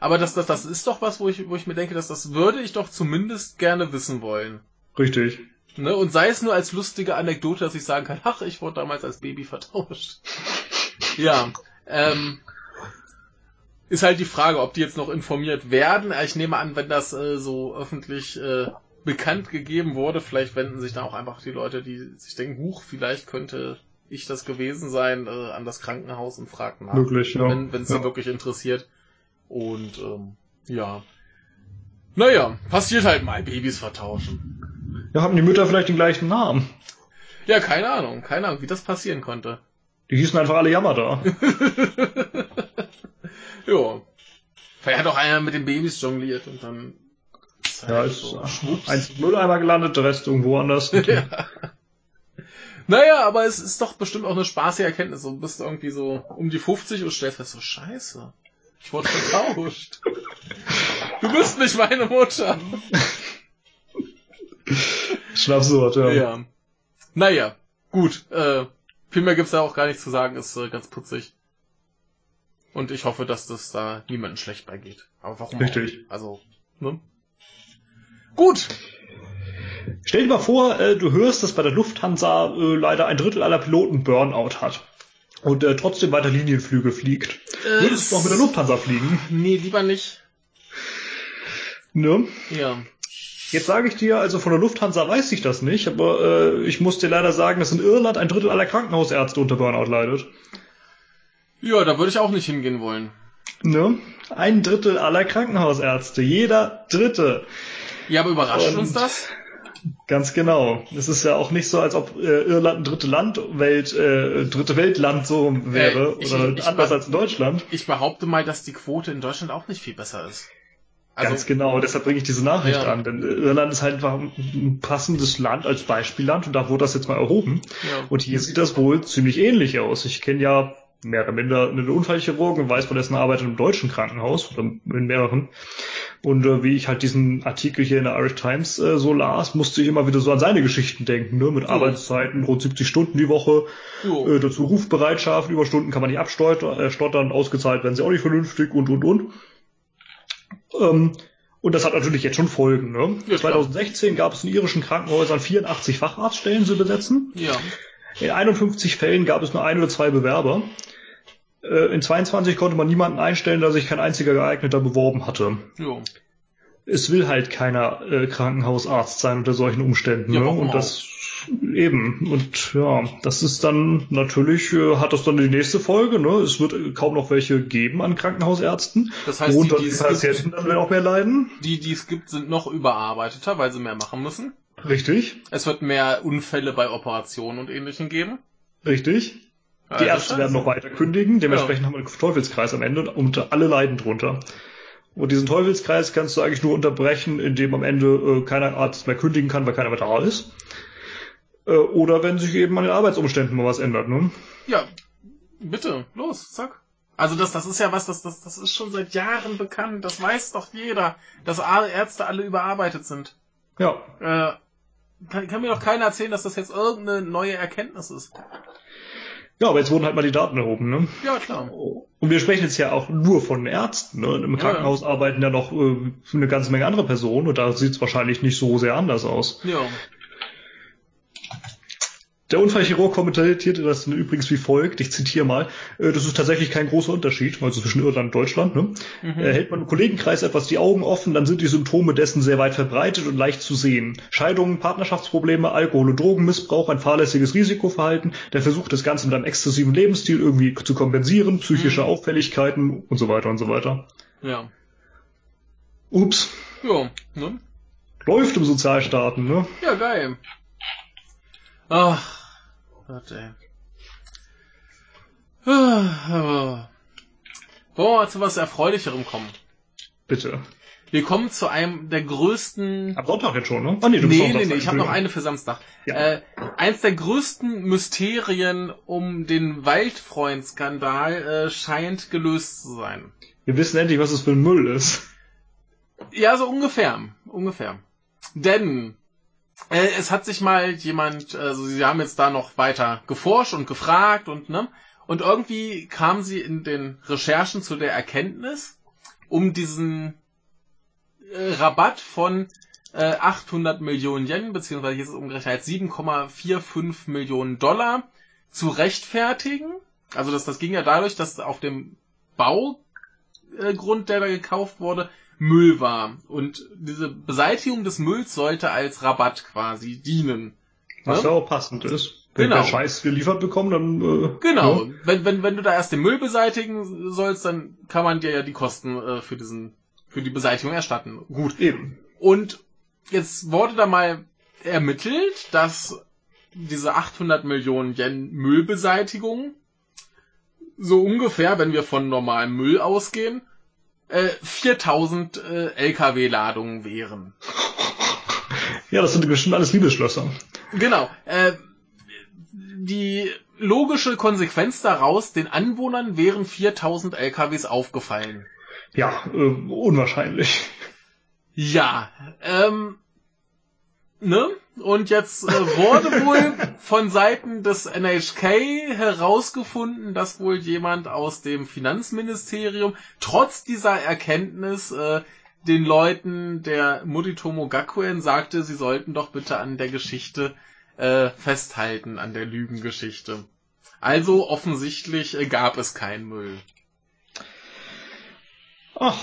Aber das, das, das ist doch was, wo ich, wo ich mir denke, dass das würde ich doch zumindest gerne wissen wollen. richtig. Ne? Und sei es nur als lustige Anekdote, dass ich sagen kann, ach, ich wurde damals als Baby vertauscht. Ja. Ähm, ist halt die Frage, ob die jetzt noch informiert werden. Ich nehme an, wenn das äh, so öffentlich äh, bekannt gegeben wurde, vielleicht wenden sich da auch einfach die Leute, die sich denken, huch, vielleicht könnte ich das gewesen sein, äh, an das Krankenhaus und fragen nach. Möglich, ja. Wenn es sie ja. wirklich interessiert. Und ähm, ja. Naja, passiert halt mal, Babys vertauschen. Ja, haben die Mütter vielleicht den gleichen Namen? Ja, keine Ahnung, keine Ahnung, wie das passieren konnte. Die hießen einfach alle Yamada. ja. Vielleicht hat auch einer mit den Babys jongliert und dann Ja, ist so, eins im Mülleimer gelandet, der Rest irgendwo anders. ja. Naja, aber es ist doch bestimmt auch eine spaßige Erkenntnis. Du bist irgendwie so um die 50 und stellst fest, so scheiße. Ich wurde vertauscht. Du bist nicht meine Mutter. Schon absurd, ja. Ja. Naja, gut. Äh, viel mehr gibt's da auch gar nicht zu sagen, ist äh, ganz putzig. Und ich hoffe, dass das da niemandem schlecht beigeht. Aber warum Richtig. auch? Also, ne? Gut. Stell dir mal vor, äh, du hörst, dass bei der Lufthansa äh, leider ein Drittel aller Piloten Burnout hat. Und äh, trotzdem weiter Linienflüge fliegt. Äh, Würdest du auch mit der Lufthansa fliegen? Nee, lieber nicht. Ne? Ja. Jetzt sage ich dir, also von der Lufthansa weiß ich das nicht, aber äh, ich muss dir leider sagen, dass in Irland ein Drittel aller Krankenhausärzte unter Burnout leidet. Ja, da würde ich auch nicht hingehen wollen. Ne? Ein Drittel aller Krankenhausärzte, jeder Dritte. Ja, aber überrascht Und- uns das? Ganz genau. Es ist ja auch nicht so, als ob äh, Irland ein dritte Land, Welt, äh, dritte Weltland so wäre Äh, ich- oder ich- anders ich- als in Deutschland. Ich behaupte mal, dass die Quote in Deutschland auch nicht viel besser ist. Also, Ganz genau, deshalb bringe ich diese Nachricht Ja. an, denn Irland ist halt einfach ein passendes Land als Beispielland und da wurde das jetzt mal erhoben. Ja. Und hier sieht das wohl ziemlich ähnlich aus. Ich kenne ja mehr oder minder einen Unfallchirurgen und weiß von dessen Arbeit einem deutschen Krankenhaus oder in mehreren. Und äh, wie ich halt diesen Artikel hier in der Irish Times äh, so las, musste ich immer wieder so an seine Geschichten denken, ne? mit Arbeitszeiten rund 70 Stunden die Woche, Jo. äh, dazu Rufbereitschaft, Überstunden kann man nicht abstottern, äh, stottern, ausgezahlt werden sie auch nicht vernünftig und und und. Ähm, und das hat natürlich jetzt schon Folgen. Ne? Ja, klar. 2016 gab es in irischen Krankenhäusern 84 Facharztstellen zu besetzen. ja. In 51 Fällen gab es nur ein oder zwei Bewerber. Äh, In 22 konnte man niemanden einstellen, da sich kein einziger geeigneter beworben hatte. Jo. Es will halt keiner äh, Krankenhausarzt sein unter solchen Umständen. Ja, ne? Und das eben. Und ja, das ist dann natürlich, äh, hat das dann die nächste Folge. Ne? Es wird äh, kaum noch welche geben an Krankenhausärzten. Das heißt, die, Worunter die, die gibt, Patienten dann auch mehr leiden. die, die es gibt, sind noch überarbeiteter, weil sie mehr machen müssen. Richtig, Es wird mehr Unfälle bei Operationen und ähnlichem geben. richtig. Die Also Ärzte werden noch weiter kündigen, dementsprechend haben wir einen Teufelskreis am Ende und alle leiden drunter. Und diesen Teufelskreis kannst du eigentlich nur unterbrechen, indem am Ende äh, keiner Arzt mehr kündigen kann, weil keiner mehr da ist. Äh, oder wenn sich eben an den Arbeitsumständen mal was ändert. Ne? Ja, bitte, los, zack. Also das, das ist ja was, das, das, das ist schon seit Jahren bekannt. Das weiß doch jeder, dass alle Ärzte alle überarbeitet sind. Ja, Äh, kann, kann mir doch keiner erzählen, dass das jetzt irgendeine neue Erkenntnis ist. Ja, aber jetzt wurden halt mal die Daten erhoben. Ne? Ja, klar. Und wir sprechen jetzt ja auch nur von Ärzten. Ne? Im Ja, Krankenhaus arbeiten ja noch äh, eine ganze Menge andere Personen und da sieht es wahrscheinlich nicht so sehr anders aus. Ja. Der Unfallchirurg kommentierte das übrigens wie folgt, ich zitiere mal, äh, das ist tatsächlich kein großer Unterschied, also zwischen Irland und Deutschland. Ne? Mhm. Äh, Hält man im Kollegenkreis etwas die Augen offen, dann sind die Symptome dessen sehr weit verbreitet und leicht zu sehen. Scheidungen, Partnerschaftsprobleme, Alkohol- und Drogenmissbrauch, ein fahrlässiges Risikoverhalten, der Versuch, das Ganze mit einem exzessiven Lebensstil irgendwie zu kompensieren, psychische Mhm. Auffälligkeiten und so weiter und so weiter. Ja. Ups, Ja, ne? läuft im Sozialstaaten, ne? Ja, geil. Ach, Gott, ey. Ah, Wollen wir mal zu was Erfreulicherem kommen? Bitte. Wir kommen zu einem der größten... Am Sonntag jetzt schon, ne? Ah, nee, du Nee, nee, nee, ich habe noch eine für Samstag. Ja. Äh, eins der größten Mysterien um den Waldfreund-Skandal äh, scheint gelöst zu sein. Wir wissen endlich, was es für ein Müll ist. Ja, so ungefähr. Ungefähr. Denn äh, es hat sich mal jemand, also sie haben jetzt da noch weiter geforscht und gefragt und ne, und irgendwie kam sie in den Recherchen zu der Erkenntnis, um diesen äh, Rabatt von äh, 800 Millionen Yen, beziehungsweise hier ist es umgerechnet als 7,45 Millionen Dollar, zu rechtfertigen. Also das, das ging ja dadurch, dass auf dem Bau Hauptgrund, der da gekauft wurde, Müll war. Und diese Beseitigung des Mülls sollte als Rabatt quasi dienen. Was Ne? ja auch passend ist. Wenn Genau. wir Scheiß geliefert bekommen, dann äh, Genau. ne? Wenn, wenn, wenn du da erst den Müll beseitigen sollst, dann kann man dir ja die Kosten äh, für diesen, für die Beseitigung erstatten. Gut. eben. Und jetzt wurde da mal ermittelt, dass diese 800 Millionen Yen Müllbeseitigung so ungefähr, wenn wir von normalem Müll ausgehen, äh, 4000 äh, LKW-Ladungen wären. Ja, das sind bestimmt alles Liebesschlösser. Genau. Äh, die logische Konsequenz daraus, den Anwohnern wären 4000 LKWs aufgefallen. Ja, äh, unwahrscheinlich. Ja, ähm, ne? Und jetzt äh, wurde wohl von Seiten des NHK herausgefunden, dass wohl jemand aus dem Finanzministerium trotz dieser Erkenntnis äh, den Leuten der Moritomo Gakuen sagte, sie sollten doch bitte an der Geschichte äh, festhalten, an der Lügengeschichte. Also offensichtlich äh, gab es keinen Müll. Ach,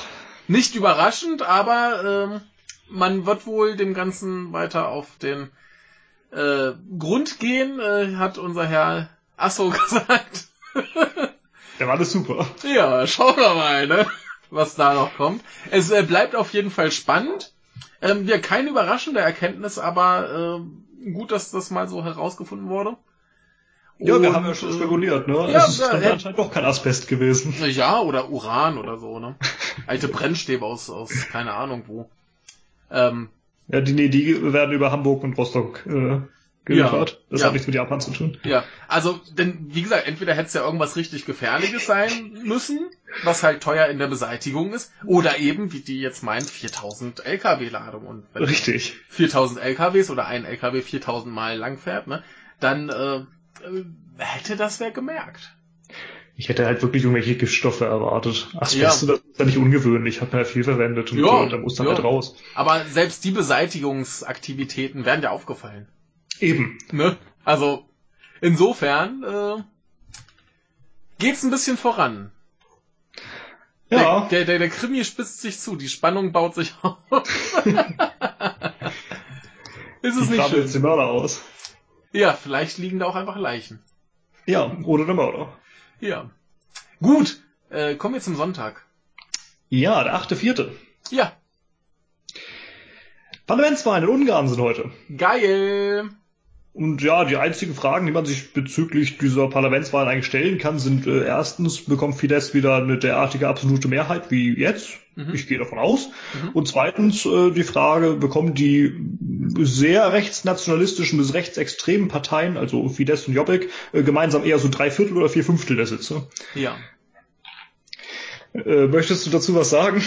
Nicht überraschend, aber ähm, man wird wohl dem Ganzen weiter auf den äh, Grund gehen, äh, hat unser Herr Asso gesagt. der war alles super. ja, schauen wir mal, ne? was da noch kommt. Es äh, bleibt auf jeden Fall spannend. Ähm, ja, keine überraschende Erkenntnis, aber äh, gut, dass das mal so herausgefunden wurde. Ja, wir Und, haben ja schon äh, spekuliert, ne? ja, es ist ja, ja. anscheinend doch kein Asbest gewesen. Ja, oder Uran oder so, ne? Alte Brennstäbe aus, aus keine Ahnung wo. Ähm, Ja, die, nee, die werden über Hamburg und Rostock äh, geliefert. das ja. hat nichts mit Japan zu tun. ja, also, denn, wie gesagt, entweder hätte es ja irgendwas richtig Gefährliches sein müssen, was halt teuer in der Beseitigung ist, oder eben, wie die jetzt meint, 4000 LKW-Ladung. Und wenn Richtig. 4000 LKWs oder ein LKW 4000 Mal lang fährt, ne, dann äh, hätte das wer gemerkt. Ich hätte halt wirklich irgendwelche Giftstoffe erwartet. Asbest Ja. das ist ja nicht ungewöhnlich, hat man ja viel verwendet und Ja, äh, da muss dann halt raus. Aber selbst die Beseitigungsaktivitäten werden ja aufgefallen. Eben. Ne? Also, insofern äh, geht's ein bisschen voran. Ja, Der, der, der, der Krimi spitzt sich zu, die Spannung baut sich auf. Ist es die nicht schön? den Mörder aus. Ja, vielleicht liegen da auch einfach Leichen. Ja, oder der Mörder. Ja. Gut, äh, kommen wir zum Sonntag. Ja, der achte Vierte. Ja, Parlamentswahlen in Ungarn sind heute. geil. Und ja, die einzigen Fragen, die man sich bezüglich dieser Parlamentswahlen eigentlich stellen kann, sind äh, erstens, bekommt Fidesz wieder eine derartige absolute Mehrheit wie jetzt? Mhm. Ich gehe davon aus. Mhm. Und zweitens äh, die Frage, bekommen die sehr rechtsnationalistischen bis rechtsextremen Parteien, also Fidesz und Jobbik, äh, gemeinsam eher so drei Viertel oder vier Fünftel der Sitze? Ja. Äh, möchtest du dazu was sagen?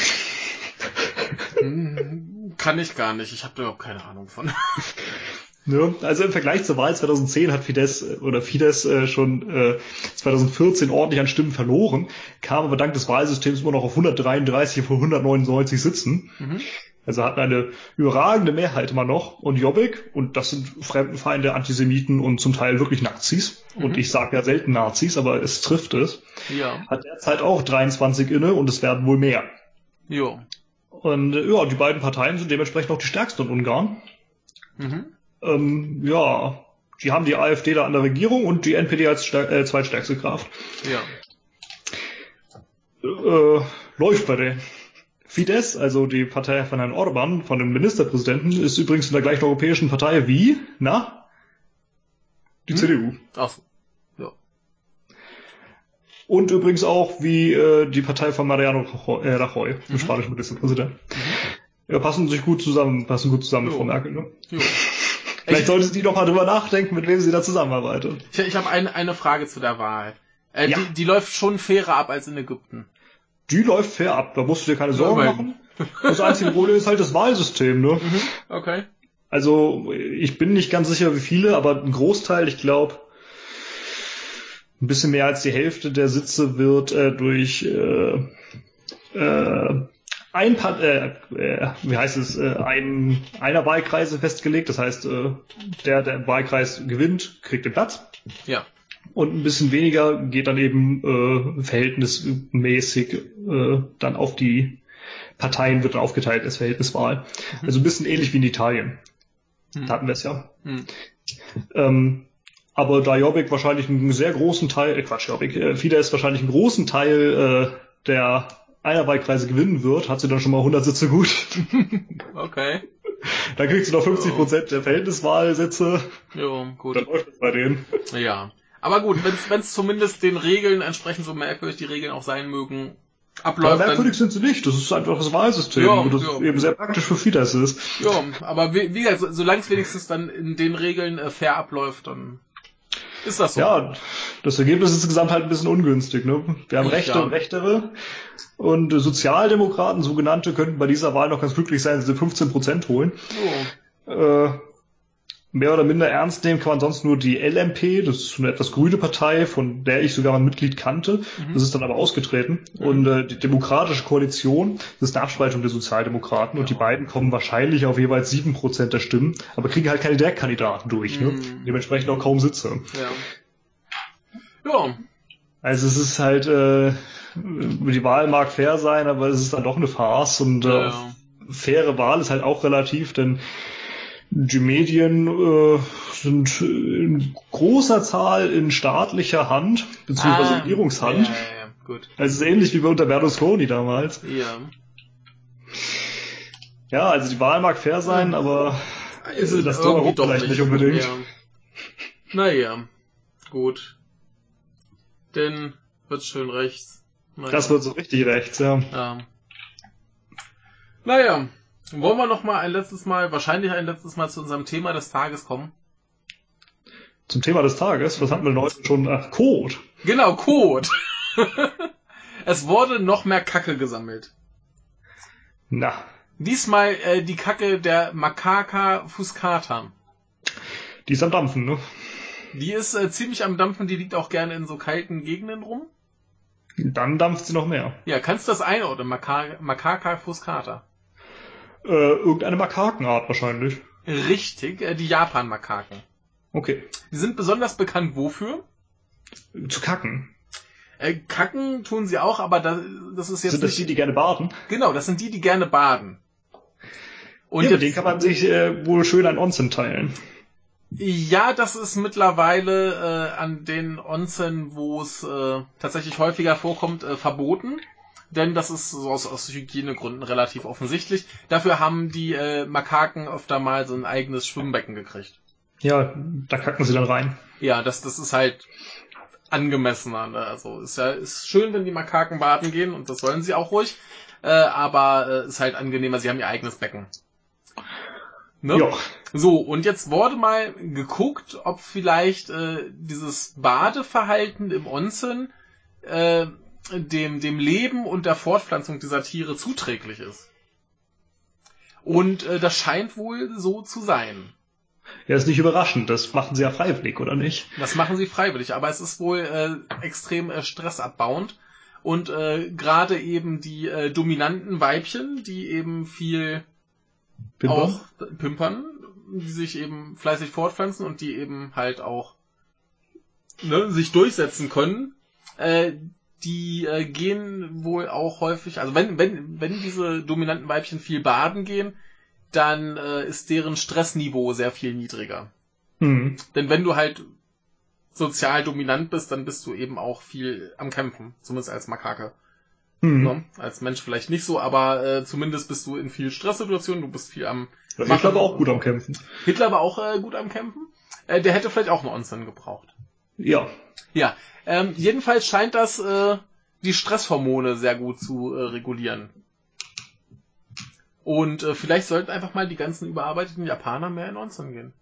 Hm, Kann ich gar nicht. Ich habe da überhaupt keine Ahnung von. Ja, also im Vergleich zur Wahl 2010 hat Fidesz äh, oder Fidesz äh, schon äh, 2014 ordentlich an Stimmen verloren, kam aber dank des Wahlsystems immer noch auf 133 von 199 Sitzen. Mhm. Also hatten eine überragende Mehrheit immer noch. Und Jobbik, und das sind Fremdenfeinde, Antisemiten und zum Teil wirklich Nazis. Und Mhm. ich sage ja selten Nazis, aber es trifft es. Ja. Hat derzeit auch 23 inne und es werden wohl mehr. Jo. Und äh, ja, die beiden Parteien sind dementsprechend auch die stärksten in Ungarn. Mhm. Ähm, ja, die haben die AfD da an der Regierung und die NPD als äh, zweitstärkste Kraft. Ja. Äh, läuft bei denen. Fidesz, also die Partei von Herrn Orban, von dem Ministerpräsidenten, ist übrigens in der gleichen europäischen Partei wie, na? Die Hm? CDU. Ach so. Ja. Und übrigens auch wie äh, die Partei von Mariano Rajoy, äh, Rajoy dem Mhm. spanischen Ministerpräsident. Ja, passen sich gut zusammen, passen gut zusammen, Jo. Frau Merkel. Ne? Jo. Vielleicht Ich, sollte sie doch mal drüber nachdenken, mit wem sie da zusammenarbeitet. ich, ich habe eine, eine Frage zu der Wahl. Äh, Ja. die, die läuft schon fairer ab als in Ägypten. Die läuft fair ab, da musst du dir keine Sorgen Ja, machen. Das einzige Problem ist halt das Wahlsystem, ne? Okay. Also, ich bin nicht ganz sicher, wie viele, aber ein Großteil, ich glaube, ein bisschen mehr als die Hälfte der Sitze wird äh, durch äh, äh, ein Part äh, äh, wie heißt es, äh, ein, einer Wahlkreise festgelegt. Das heißt, äh, der, der Wahlkreis gewinnt, kriegt den Platz. Ja. Und ein bisschen weniger geht dann eben äh, verhältnismäßig äh, dann auf die Parteien wird dann aufgeteilt als Verhältniswahl. Also ein bisschen ähnlich wie in Italien. Hm. Da hatten wir es ja. Hm. Ähm, aber da Jobbik wahrscheinlich einen sehr großen Teil, äh, Quatsch, Jobbik, äh, Fidesz wahrscheinlich einen großen Teil äh, der Einerwahlkreise gewinnen wird, hat sie dann schon mal 100 Sitze gut. Okay. Dann kriegt sie noch 50 Prozent der Verhältniswahlsitze. Jo, gut. Dann läuft es bei denen. Ja. Aber gut, wenn es zumindest den Regeln entsprechend so merkwürdig die Regeln auch sein mögen, abläuft, merkwürdig dann, sind sie nicht. Das ist einfach das Wahlsystem, Ja, und das ja. eben sehr praktisch für Fidesz ist. ja, aber wie, wie gesagt, so- solange es wenigstens dann in den Regeln äh, fair abläuft, dann ist das so. Ja, das Ergebnis ist insgesamt halt ein bisschen ungünstig. Ne? Wir haben Ja. Rechte und Rechtere und äh, Sozialdemokraten, sogenannte, könnten bei dieser Wahl noch ganz glücklich sein, wenn sie 15 Prozent holen. So. Äh, mehr oder minder ernst nehmen kann man sonst nur die LMP, das ist eine etwas grüne Partei, von der ich sogar ein Mitglied kannte. Das ist dann aber ausgetreten. Und äh, die Demokratische Koalition, das ist eine Abspaltung der Sozialdemokraten und die beiden kommen wahrscheinlich auf jeweils 7% der Stimmen, aber kriegen halt keine Direktkandidaten durch. Ne? Mhm. Dementsprechend auch kaum Sitze. Ja. Ja. Also es ist halt, äh, die Wahl mag fair sein, aber es ist dann doch eine Farce und äh, Ja. faire Wahl ist halt auch relativ, denn die Medien äh, sind in großer Zahl in staatlicher Hand, beziehungsweise Ah, Regierungshand. Ja, ja, ja, gut. Also es ist ähnlich wie bei unter Berlusconi damals. Ja. Ja, also die Wahl mag fair sein, aber Ist es das drumherum doch vielleicht nicht unbedingt. Ja. Naja, gut. Denn wird schön rechts. Naja. das wird so richtig rechts, ja. Ja. Naja, wollen wir noch mal ein letztes Mal, wahrscheinlich ein letztes Mal zu unserem Thema des Tages kommen? Zum Thema des Tages, was hatten wir denn heute schon? Ach, Code. Genau, Code. es wurde noch mehr Kacke gesammelt. Na, Diesmal äh, die Kacke der Macaca fuscata. die ist am Dampfen, ne? Die ist äh, ziemlich am Dampfen, die liegt auch gerne in so kalten Gegenden rum. Dann dampft sie noch mehr. Ja, kannst du das einordnen? Macaca fuscata. Äh, irgendeine Makakenart wahrscheinlich. Richtig, äh, die Japan-Makaken. Okay. Die sind besonders bekannt wofür? Zu kacken. Äh, kacken tun sie auch, aber das, das ist jetzt Sind das die, die gerne baden? Genau, das sind die, die gerne baden. Und ja, jetzt, denen kann man sich äh, wohl schön ein Onsen teilen. ja, das ist mittlerweile äh, an den Onsen, wo es äh, tatsächlich häufiger vorkommt, äh, verboten. Denn das ist so aus, aus Hygienegründen relativ offensichtlich. Dafür haben die äh, Makaken öfter mal so ein eigenes Schwimmbecken gekriegt. Ja, da kacken sie dann rein. Ja, das, das ist halt angemessener. Ne? Also ist ja ist schön, wenn die Makaken baden gehen und das sollen sie auch ruhig. Äh, aber äh, ist halt angenehmer, sie haben ihr eigenes Becken. Ne? Ja. So, und jetzt wurde mal geguckt, ob vielleicht äh, dieses Badeverhalten im Onsen äh, dem, dem Leben und der Fortpflanzung dieser Tiere zuträglich ist. Und äh, das scheint wohl so zu sein. Ja, ist nicht überraschend. Das machen sie ja freiwillig, oder nicht? Das machen sie freiwillig, aber es ist wohl äh, extrem äh, stressabbauend. Und äh, gerade eben die äh, dominanten Weibchen, die eben viel Pimpern? auch pimpern, die sich eben fleißig fortpflanzen und die eben halt auch ne, sich durchsetzen können, äh, die äh, gehen wohl auch häufig, also wenn, wenn, wenn diese dominanten Weibchen viel baden gehen, dann äh, ist deren Stressniveau sehr viel niedriger. Hm. Denn wenn du halt sozial dominant bist, dann bist du eben auch viel am Kämpfen, zumindest als Makake. Hm. Ne? Als Mensch vielleicht nicht so, aber äh, zumindest bist du in viel Stresssituationen, du bist viel am Ja, ich glaube auch gut am Kämpfen. Hitler war auch äh, gut am Kämpfen. Äh, der hätte vielleicht auch einen Onsen gebraucht. Ja. Ja, ähm, jedenfalls scheint das äh, die Stresshormone sehr gut zu äh, regulieren. Und äh, vielleicht sollten einfach mal die ganzen überarbeiteten Japaner mehr in Onsen gehen.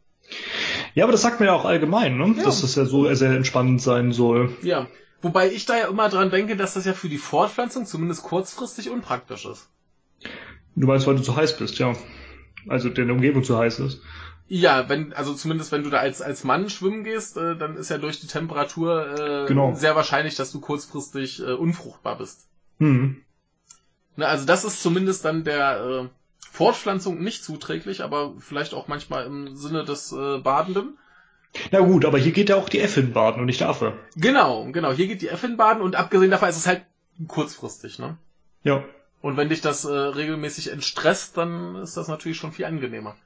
Ja, aber das sagt man ja auch allgemein, ne? Ja. Dass das ja so sehr entspannend sein soll. Ja, wobei ich da ja immer dran denke, dass das ja für die Fortpflanzung zumindest kurzfristig unpraktisch ist. Du meinst, weil du zu heiß bist, ja. Also der Umgebung zu heiß ist. Ja, wenn, also zumindest wenn du da als, als Mann schwimmen gehst, äh, dann ist ja durch die Temperatur äh, Genau. sehr wahrscheinlich, dass du kurzfristig äh, unfruchtbar bist. Hm. Ne, also das ist zumindest dann der äh, Fortpflanzung nicht zuträglich, aber vielleicht auch manchmal im Sinne des äh, Badenden. Na gut, aber hier geht ja auch die F in baden und nicht der Affe. Genau, genau. Hier geht die F in baden und abgesehen davon ist es halt kurzfristig, ne? Ja. Und wenn dich das äh, regelmäßig entstresst, dann ist das natürlich schon viel angenehmer.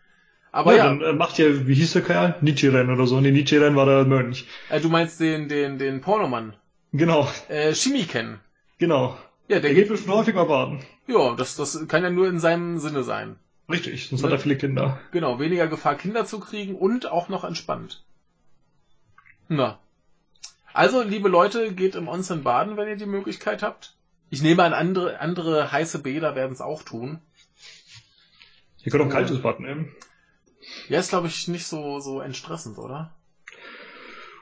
Aber ja, ja, dann äh, macht ihr, wie hieß der Kerl? Nichiren oder so. Nee, Nichiren war der Mönch. äh, du meinst den, den, den Pornomann. Genau, Äh, Shimiken. genau. Ja, der Der geht bestimmt häufiger baden. Ja, das, das kann ja nur in seinem Sinne sein. Richtig, sonst Ne? hat er viele Kinder. Genau, weniger Gefahr, Kinder zu kriegen und auch noch entspannt. Na. Also, liebe Leute, geht im Onsen baden, wenn ihr die Möglichkeit habt. Ich nehme an, andere, andere heiße Bäder werden es auch tun. Ihr könnt auch ein kaltes Bad nehmen. Ja, ist, glaube ich, nicht so, so entstressend, oder?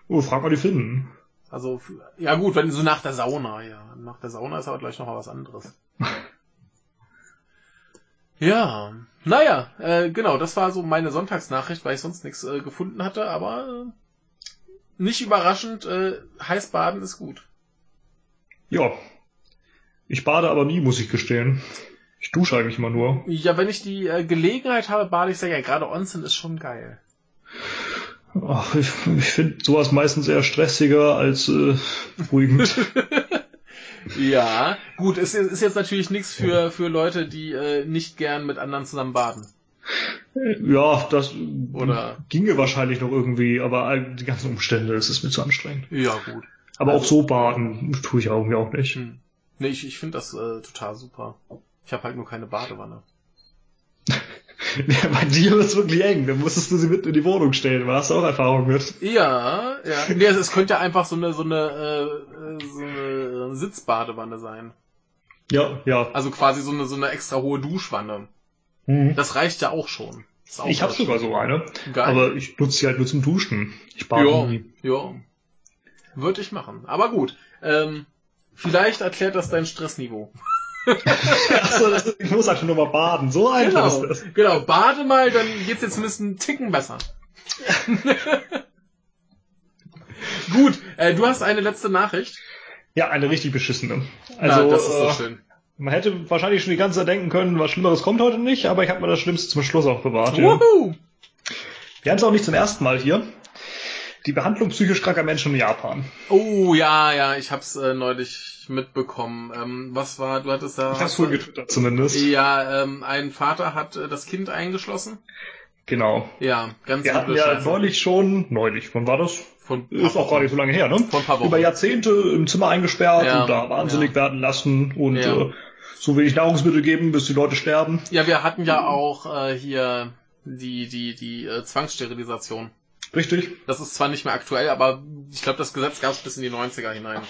Oh, frag mal die Finnen. Also, ja gut, wenn so nach der Sauna, ja. Nach der Sauna ist aber gleich noch mal was anderes. ja, naja, äh, genau, das war so meine Sonntagsnachricht, weil ich sonst nichts äh, gefunden hatte, aber äh, nicht überraschend, äh, Heißbaden ist gut. Ja. Ich bade aber nie, muss ich gestehen. Ich dusche eigentlich immer nur. Ja, wenn ich die äh, Gelegenheit habe, bade ich sehr gerne. Gerade Onsen ist schon geil. Ach, ich ich finde sowas meistens eher stressiger als äh, beruhigend. Ja, gut, es ist ist jetzt natürlich nichts für, für Leute, die äh, nicht gern mit anderen zusammen baden. ja, das Oder- ginge wahrscheinlich noch irgendwie, aber die ganzen Umstände, das ist mir zu anstrengend. Ja, gut. Aber Also- auch so baden tue ich irgendwie auch nicht. Hm. Nee, ich, ich finde das äh, total super. Ich habe halt nur keine Badewanne. Ja, bei dir wird's wirklich eng. Dann musstest du sie mit in die Wohnung stellen. Da hast du auch Erfahrung mit. Ja, ja. Nee, es, es könnte ja einfach so eine so eine äh, so eine Sitzbadewanne sein. Ja, ja. Also quasi so eine so eine extra hohe Duschwanne. Mhm. Das reicht ja auch schon. Ist Ich habe sogar so eine, Geil. aber ich nutze sie halt nur zum Duschen. Ich bade ja, nie. ja. Würde ich machen. Aber gut. Ähm, vielleicht erklärt das dein Stressniveau. Achso, das- ich muss einfach nur mal baden. So einfach Genau, ist das. genau. Bade mal, dann geht's jetzt zumindest einen Ticken besser. Gut, äh, du hast eine letzte Nachricht. Ja, eine richtig beschissene. Also, Also, das ist so äh, schön. man hätte wahrscheinlich schon die ganze Zeit denken können, was Schlimmeres kommt heute nicht, aber ich habe mir das Schlimmste zum Schluss auch bewahrt. Ja. Wuhu! Wir haben es auch nicht zum ersten Mal hier. Die Behandlung psychisch kranker Menschen in Japan. Oh ja, ja, ich hab's äh, neulich mitbekommen. Ähm, was war, du hattest da. Ich habe vorhin getwittert zumindest. Ja, ähm, ein Vater hat äh, das Kind eingeschlossen. Genau. Ja, ganz Wir hatten ja Scheiße. neulich schon, neulich, wann war das? Von Ist auch gar nicht so lange her, ne? Vor ein paar Wochen. Über Jahrzehnte im Zimmer eingesperrt Ja, und da wahnsinnig ja. werden lassen und Ja. äh, so wenig Nahrungsmittel geben, bis die Leute sterben. Ja, wir hatten ja auch äh, hier die die die äh, Zwangssterilisation. Richtig? Das ist zwar nicht mehr aktuell, aber ich glaube, das Gesetz gab es bis in die 90er hinein.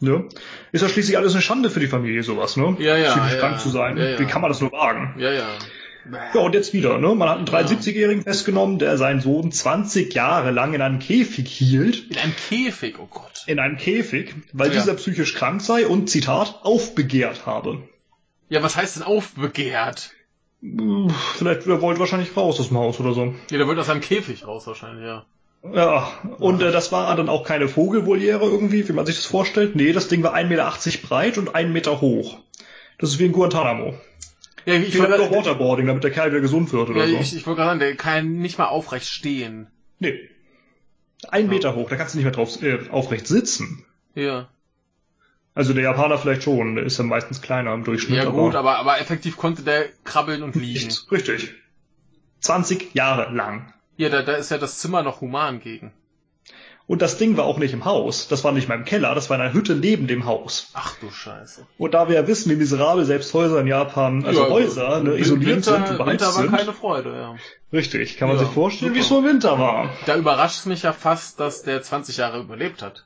Ja. Ist ja schließlich alles eine Schande für die Familie, sowas, ne? Ja, ja, Psychisch ja. krank zu sein. Ja, ja. Wie kann man das nur wagen? Ja, ja. Ja, und jetzt wieder, ne? Man hat einen 73-Jährigen festgenommen, der seinen Sohn 20 Jahre lang in einem Käfig hielt. In einem Käfig, oh Gott. In einem Käfig, weil dieser psychisch krank sei und, Zitat, aufbegehrt habe. Ja, was heißt denn aufbegehrt? Vielleicht, er wollte wahrscheinlich raus aus dem Haus oder so. Ja, der wird aus seinem Käfig raus wahrscheinlich, ja. Ja, und äh, das war dann auch keine Vogelvoliere irgendwie, wie man sich das vorstellt. Nee, das Ding war 1,80 Meter breit und 1 Meter hoch. Das ist wie in Guantanamo. Ja, ich Vielleicht wollte noch Waterboarding, damit der Kerl wieder gesund wird oder ja, so. ich, ich wollte gerade sagen, der kann nicht mal aufrecht stehen. Nee. Ein Meter hoch, da kannst du nicht mehr drauf äh, aufrecht sitzen. Ja. Also der Japaner vielleicht schon, der ist ja meistens kleiner im Durchschnitt. Ja gut, aber, aber effektiv konnte der krabbeln und liegen. nicht. Richtig. 20 Jahre lang. Ja, da, da ist ja das Zimmer noch human gegen. Und das Ding war auch nicht im Haus. Das war nicht mal im Keller, das war in einer Hütte neben dem Haus. Ach du Scheiße. Und da wir ja wissen, wie miserabel selbst Häuser in Japan, also Ja, Häuser, ne, isoliert Winter, sind beheizt Winter war sind. keine Freude, ja. Richtig, kann man Ja, sich vorstellen, wie es so im Winter war. Da überrascht es mich ja fast, dass der 20 Jahre überlebt hat.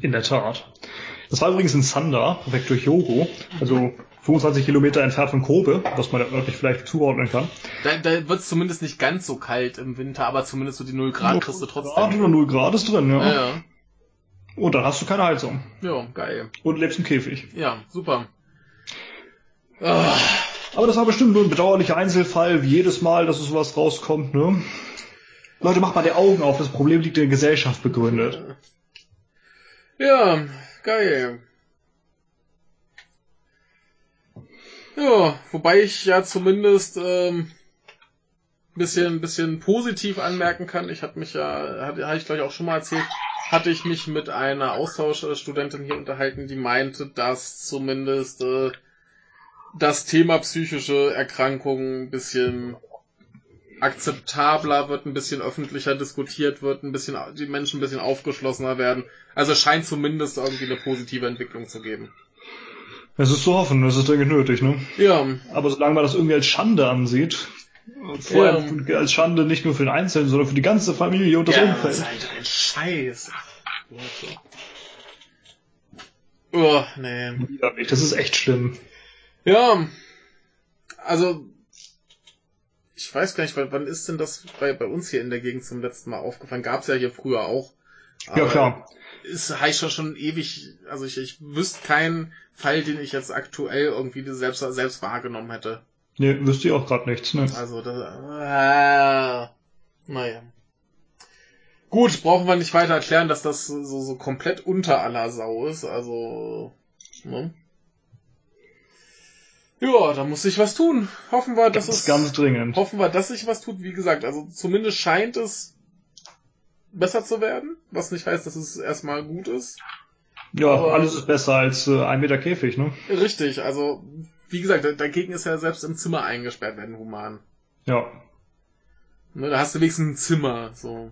In der Tat. Das war übrigens in Sanda, Präfektur Hyogo, also 25 Kilometer entfernt von Kobe, was man örtlich vielleicht zuordnen kann. Da, da wird es zumindest nicht ganz so kalt im Winter, aber zumindest so die 0 Grad kriegst du Grad trotzdem. oder 0 Grad ist drin, ja. Ja, ja. Und dann hast du keine Heizung. Ja, geil. Und lebst im Käfig. Ja, super. Ah, Aber das war bestimmt nur ein bedauerlicher Einzelfall, wie jedes Mal, dass so sowas rauskommt, ne? Leute, macht mal die Augen auf, das Problem liegt in der Gesellschaft begründet. Ja, geil. Ja, wobei ich ja zumindest ähm, bisschen, bisschen positiv anmerken kann, ich hatte mich ja, hatte, hatte ich glaube auch schon mal erzählt, hatte ich mich mit einer Austauschstudentin hier unterhalten, die meinte, dass zumindest äh, das Thema psychische Erkrankungen ein bisschen akzeptabler wird, ein bisschen öffentlicher diskutiert wird, ein bisschen die Menschen ein bisschen aufgeschlossener werden. Also es scheint zumindest irgendwie eine positive Entwicklung zu geben. Es ist zu hoffen, das ist dringend nötig, ne? Ja, Aber solange man das irgendwie als Schande ansieht, vor Ja. als Schande nicht nur für den Einzelnen, sondern für die ganze Familie und das ja, Umfeld. das ist halt ein Scheiß. Oh, nee. Das ist echt schlimm. Ja, also ich weiß gar nicht, wann wann ist denn das bei, bei uns hier in der Gegend zum letzten Mal aufgefallen? Gab's ja hier früher auch. Ja, klar. Ist heißt schon schon ewig, also ich, ich wüsste keinen Fall, den ich jetzt aktuell irgendwie selbst, selbst wahrgenommen hätte. Nee, wüsste ich auch gerade nichts, ne? Also das, äh, naja. Gut, brauchen wir nicht weiter erklären, dass das so, so komplett unter aller Sau ist, also, ne? Ja, da muss sich was tun. Hoffen wir, dass Das es, ganz dringend. hoffen wir, dass sich was tut. Wie gesagt, also zumindest scheint es besser zu werden, was nicht heißt, dass es erstmal gut ist. Ja, aber- alles ist besser als äh, ein Meter Käfig, ne? Richtig, also, wie gesagt, da- dagegen ist ja selbst im Zimmer eingesperrt werden human. Ja. Ne, da hast du wenigstens ein Zimmer, so.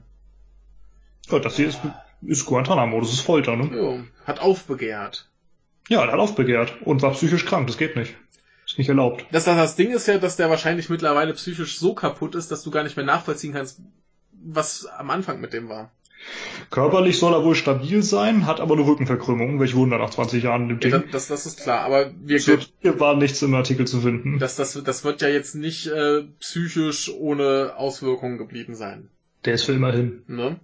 Gott, das hier ist, ist Guantanamo, das ist Folter, ne? Jo, hat aufbegehrt. Ja, der hat aufbegehrt und war psychisch krank, das geht nicht. Ist nicht erlaubt. Das, das, das Ding ist ja, dass der wahrscheinlich mittlerweile psychisch so kaputt ist, dass du gar nicht mehr nachvollziehen kannst, was am Anfang mit dem war. Körperlich soll er wohl stabil sein, hat aber eine Rückenverkrümmung. Welch Wunder nach 20 Jahren Ja, Ding. das, das ist klar, aber So, wirklich, hier war nichts im Artikel zu finden. das, das, das wird ja jetzt nicht äh, psychisch ohne Auswirkungen geblieben sein. Der ist für immer hin. Ne?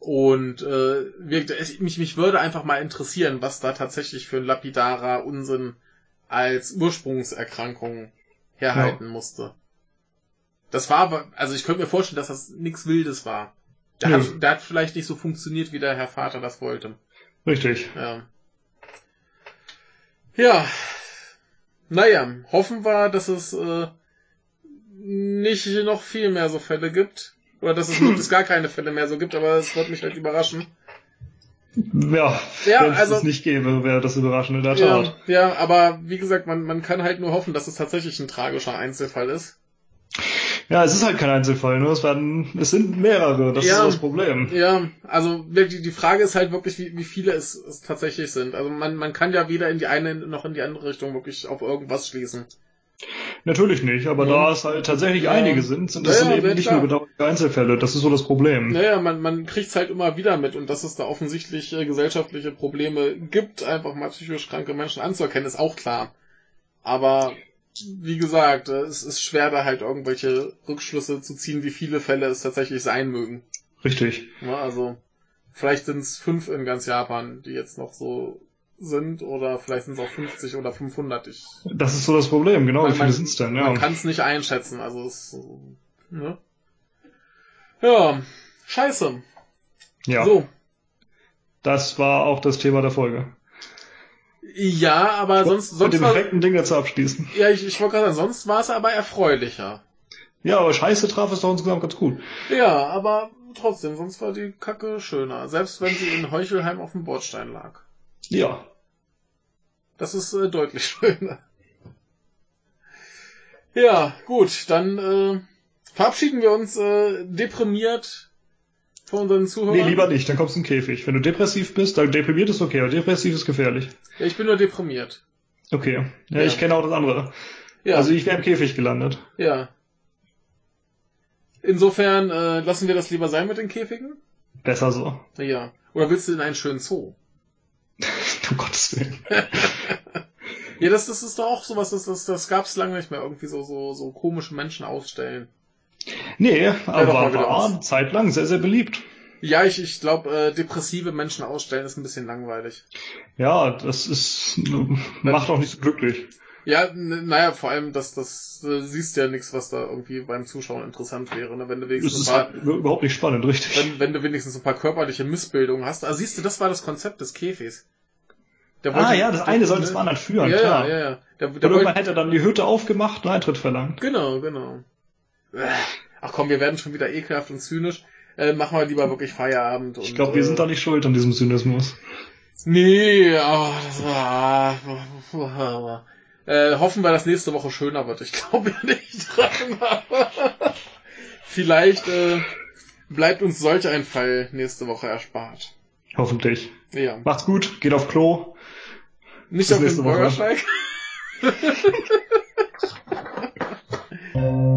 Und äh, wirklich, mich, mich würde einfach mal interessieren, was da tatsächlich für ein lapidarer Unsinn als Ursprungserkrankung herhalten musste. Das war, aber- also ich könnte mir vorstellen, dass das nichts Wildes war. Der, Nö. hat, der hat vielleicht nicht so funktioniert, wie der Herr Vater das wollte. Richtig. Ja. Ja. Naja, hoffen wir, dass es äh, nicht noch viel mehr so Fälle gibt. Oder dass es möglichst gar keine Fälle mehr so gibt, aber es wird mich halt überraschen. Ja, Ja, wenn es also- das nicht gäbe, wäre das überraschend in der Ja, Tat. ja, aber wie gesagt, man, man kann halt nur hoffen, dass es tatsächlich ein tragischer Einzelfall ist. Ja, es ist halt kein Einzelfall, ne? Es werden, es sind mehrere, das Ja. ist das Problem. Ja, also die, die Frage ist halt wirklich, wie, wie viele es, es tatsächlich sind. Also man, man kann ja weder in die eine noch in die andere Richtung wirklich auf irgendwas schließen. Natürlich nicht, aber Ja. da es halt tatsächlich Ja. einige sind, sind das Ja, sind eben nicht klar. nur bedauerliche Einzelfälle. Das ist so das Problem. Naja, man, man kriegt's halt immer wieder mit und dass es da offensichtlich äh, gesellschaftliche Probleme gibt, einfach mal psychisch kranke Menschen anzuerkennen, ist auch klar. Aber wie gesagt, äh, es ist schwer da halt irgendwelche Rückschlüsse zu ziehen, wie viele Fälle es tatsächlich sein mögen. Richtig. Ja, also vielleicht sind es fünf in ganz Japan, die jetzt noch so sind, oder vielleicht sind es auch 50 oder 500. Ich, Das ist so das Problem, genau. Wie viele man- sind's denn? Ja. Man kann es nicht einschätzen, also es, ne? Ja, scheiße. ja. So. Das war auch das Thema der Folge. Ja, aber sonst, Mit sonst dem war, perfekten Ding dazu abschließen. ja, ich, ich wollte gerade sagen, sonst war es aber erfreulicher. Ja, aber Scheiße traf es doch insgesamt ganz gut. Ja, aber trotzdem, sonst war die Kacke schöner. Selbst wenn sie in Heuchelheim auf dem Bordstein lag. Ja. Das ist äh, deutlich schöner. Ja, gut, dann äh, verabschieden wir uns äh, deprimiert von unseren Zuhörern. Nee, lieber nicht, dann kommst du in den Käfig. Wenn du depressiv bist, dann deprimiert ist okay, aber depressiv ist gefährlich. Ja, ich bin nur deprimiert. Okay. Ja, Ja. ich kenne auch das andere. Ja, Also ich wäre im Käfig gelandet. ja. Insofern äh, lassen wir das lieber sein mit den Käfigen. Besser so. Ja. Oder willst du in einen schönen Zoo? Um Gottes Willen. Ja, das, das ist doch auch sowas, das, das, das gab's lange nicht mehr, irgendwie so, so, so komische Menschen ausstellen. Nee, aber war was. zeitlang sehr, sehr beliebt. Ja, ich, ich glaube, äh, depressive Menschen ausstellen ist ein bisschen langweilig. Ja, das ist, macht auch nicht so glücklich. Ja, naja, vor allem, dass das äh, siehst ja nichts, was da irgendwie beim Zuschauen interessant wäre, ne? Wenn du wenigstens ist ein paar, halt überhaupt nicht spannend, richtig. wenn, wenn du wenigstens ein paar körperliche Missbildungen hast. Also siehst du, das war das Konzept des Käfigs. Der ah ja, das eine soll das andere führen, ja, klar. Ja, ja, ja. Der, der irgendwann wollte, hätte er dann die Hütte aufgemacht und Eintritt verlangt. genau, genau. Äh, ach komm, wir werden schon wieder ekelhaft und zynisch. Äh, machen wir lieber wirklich Feierabend. Ich glaube, wir sind da nicht schuld an diesem Zynismus. Nee, oh, das war. Äh, hoffen wir, dass nächste Woche schöner wird. Ich glaube ja nicht dran. aber Vielleicht äh, bleibt uns solch ein Fall nächste Woche erspart. Hoffentlich. Ja. Macht's gut, geht auf Klo. Nicht Bis auf den nächste Woche. Bürgersteig.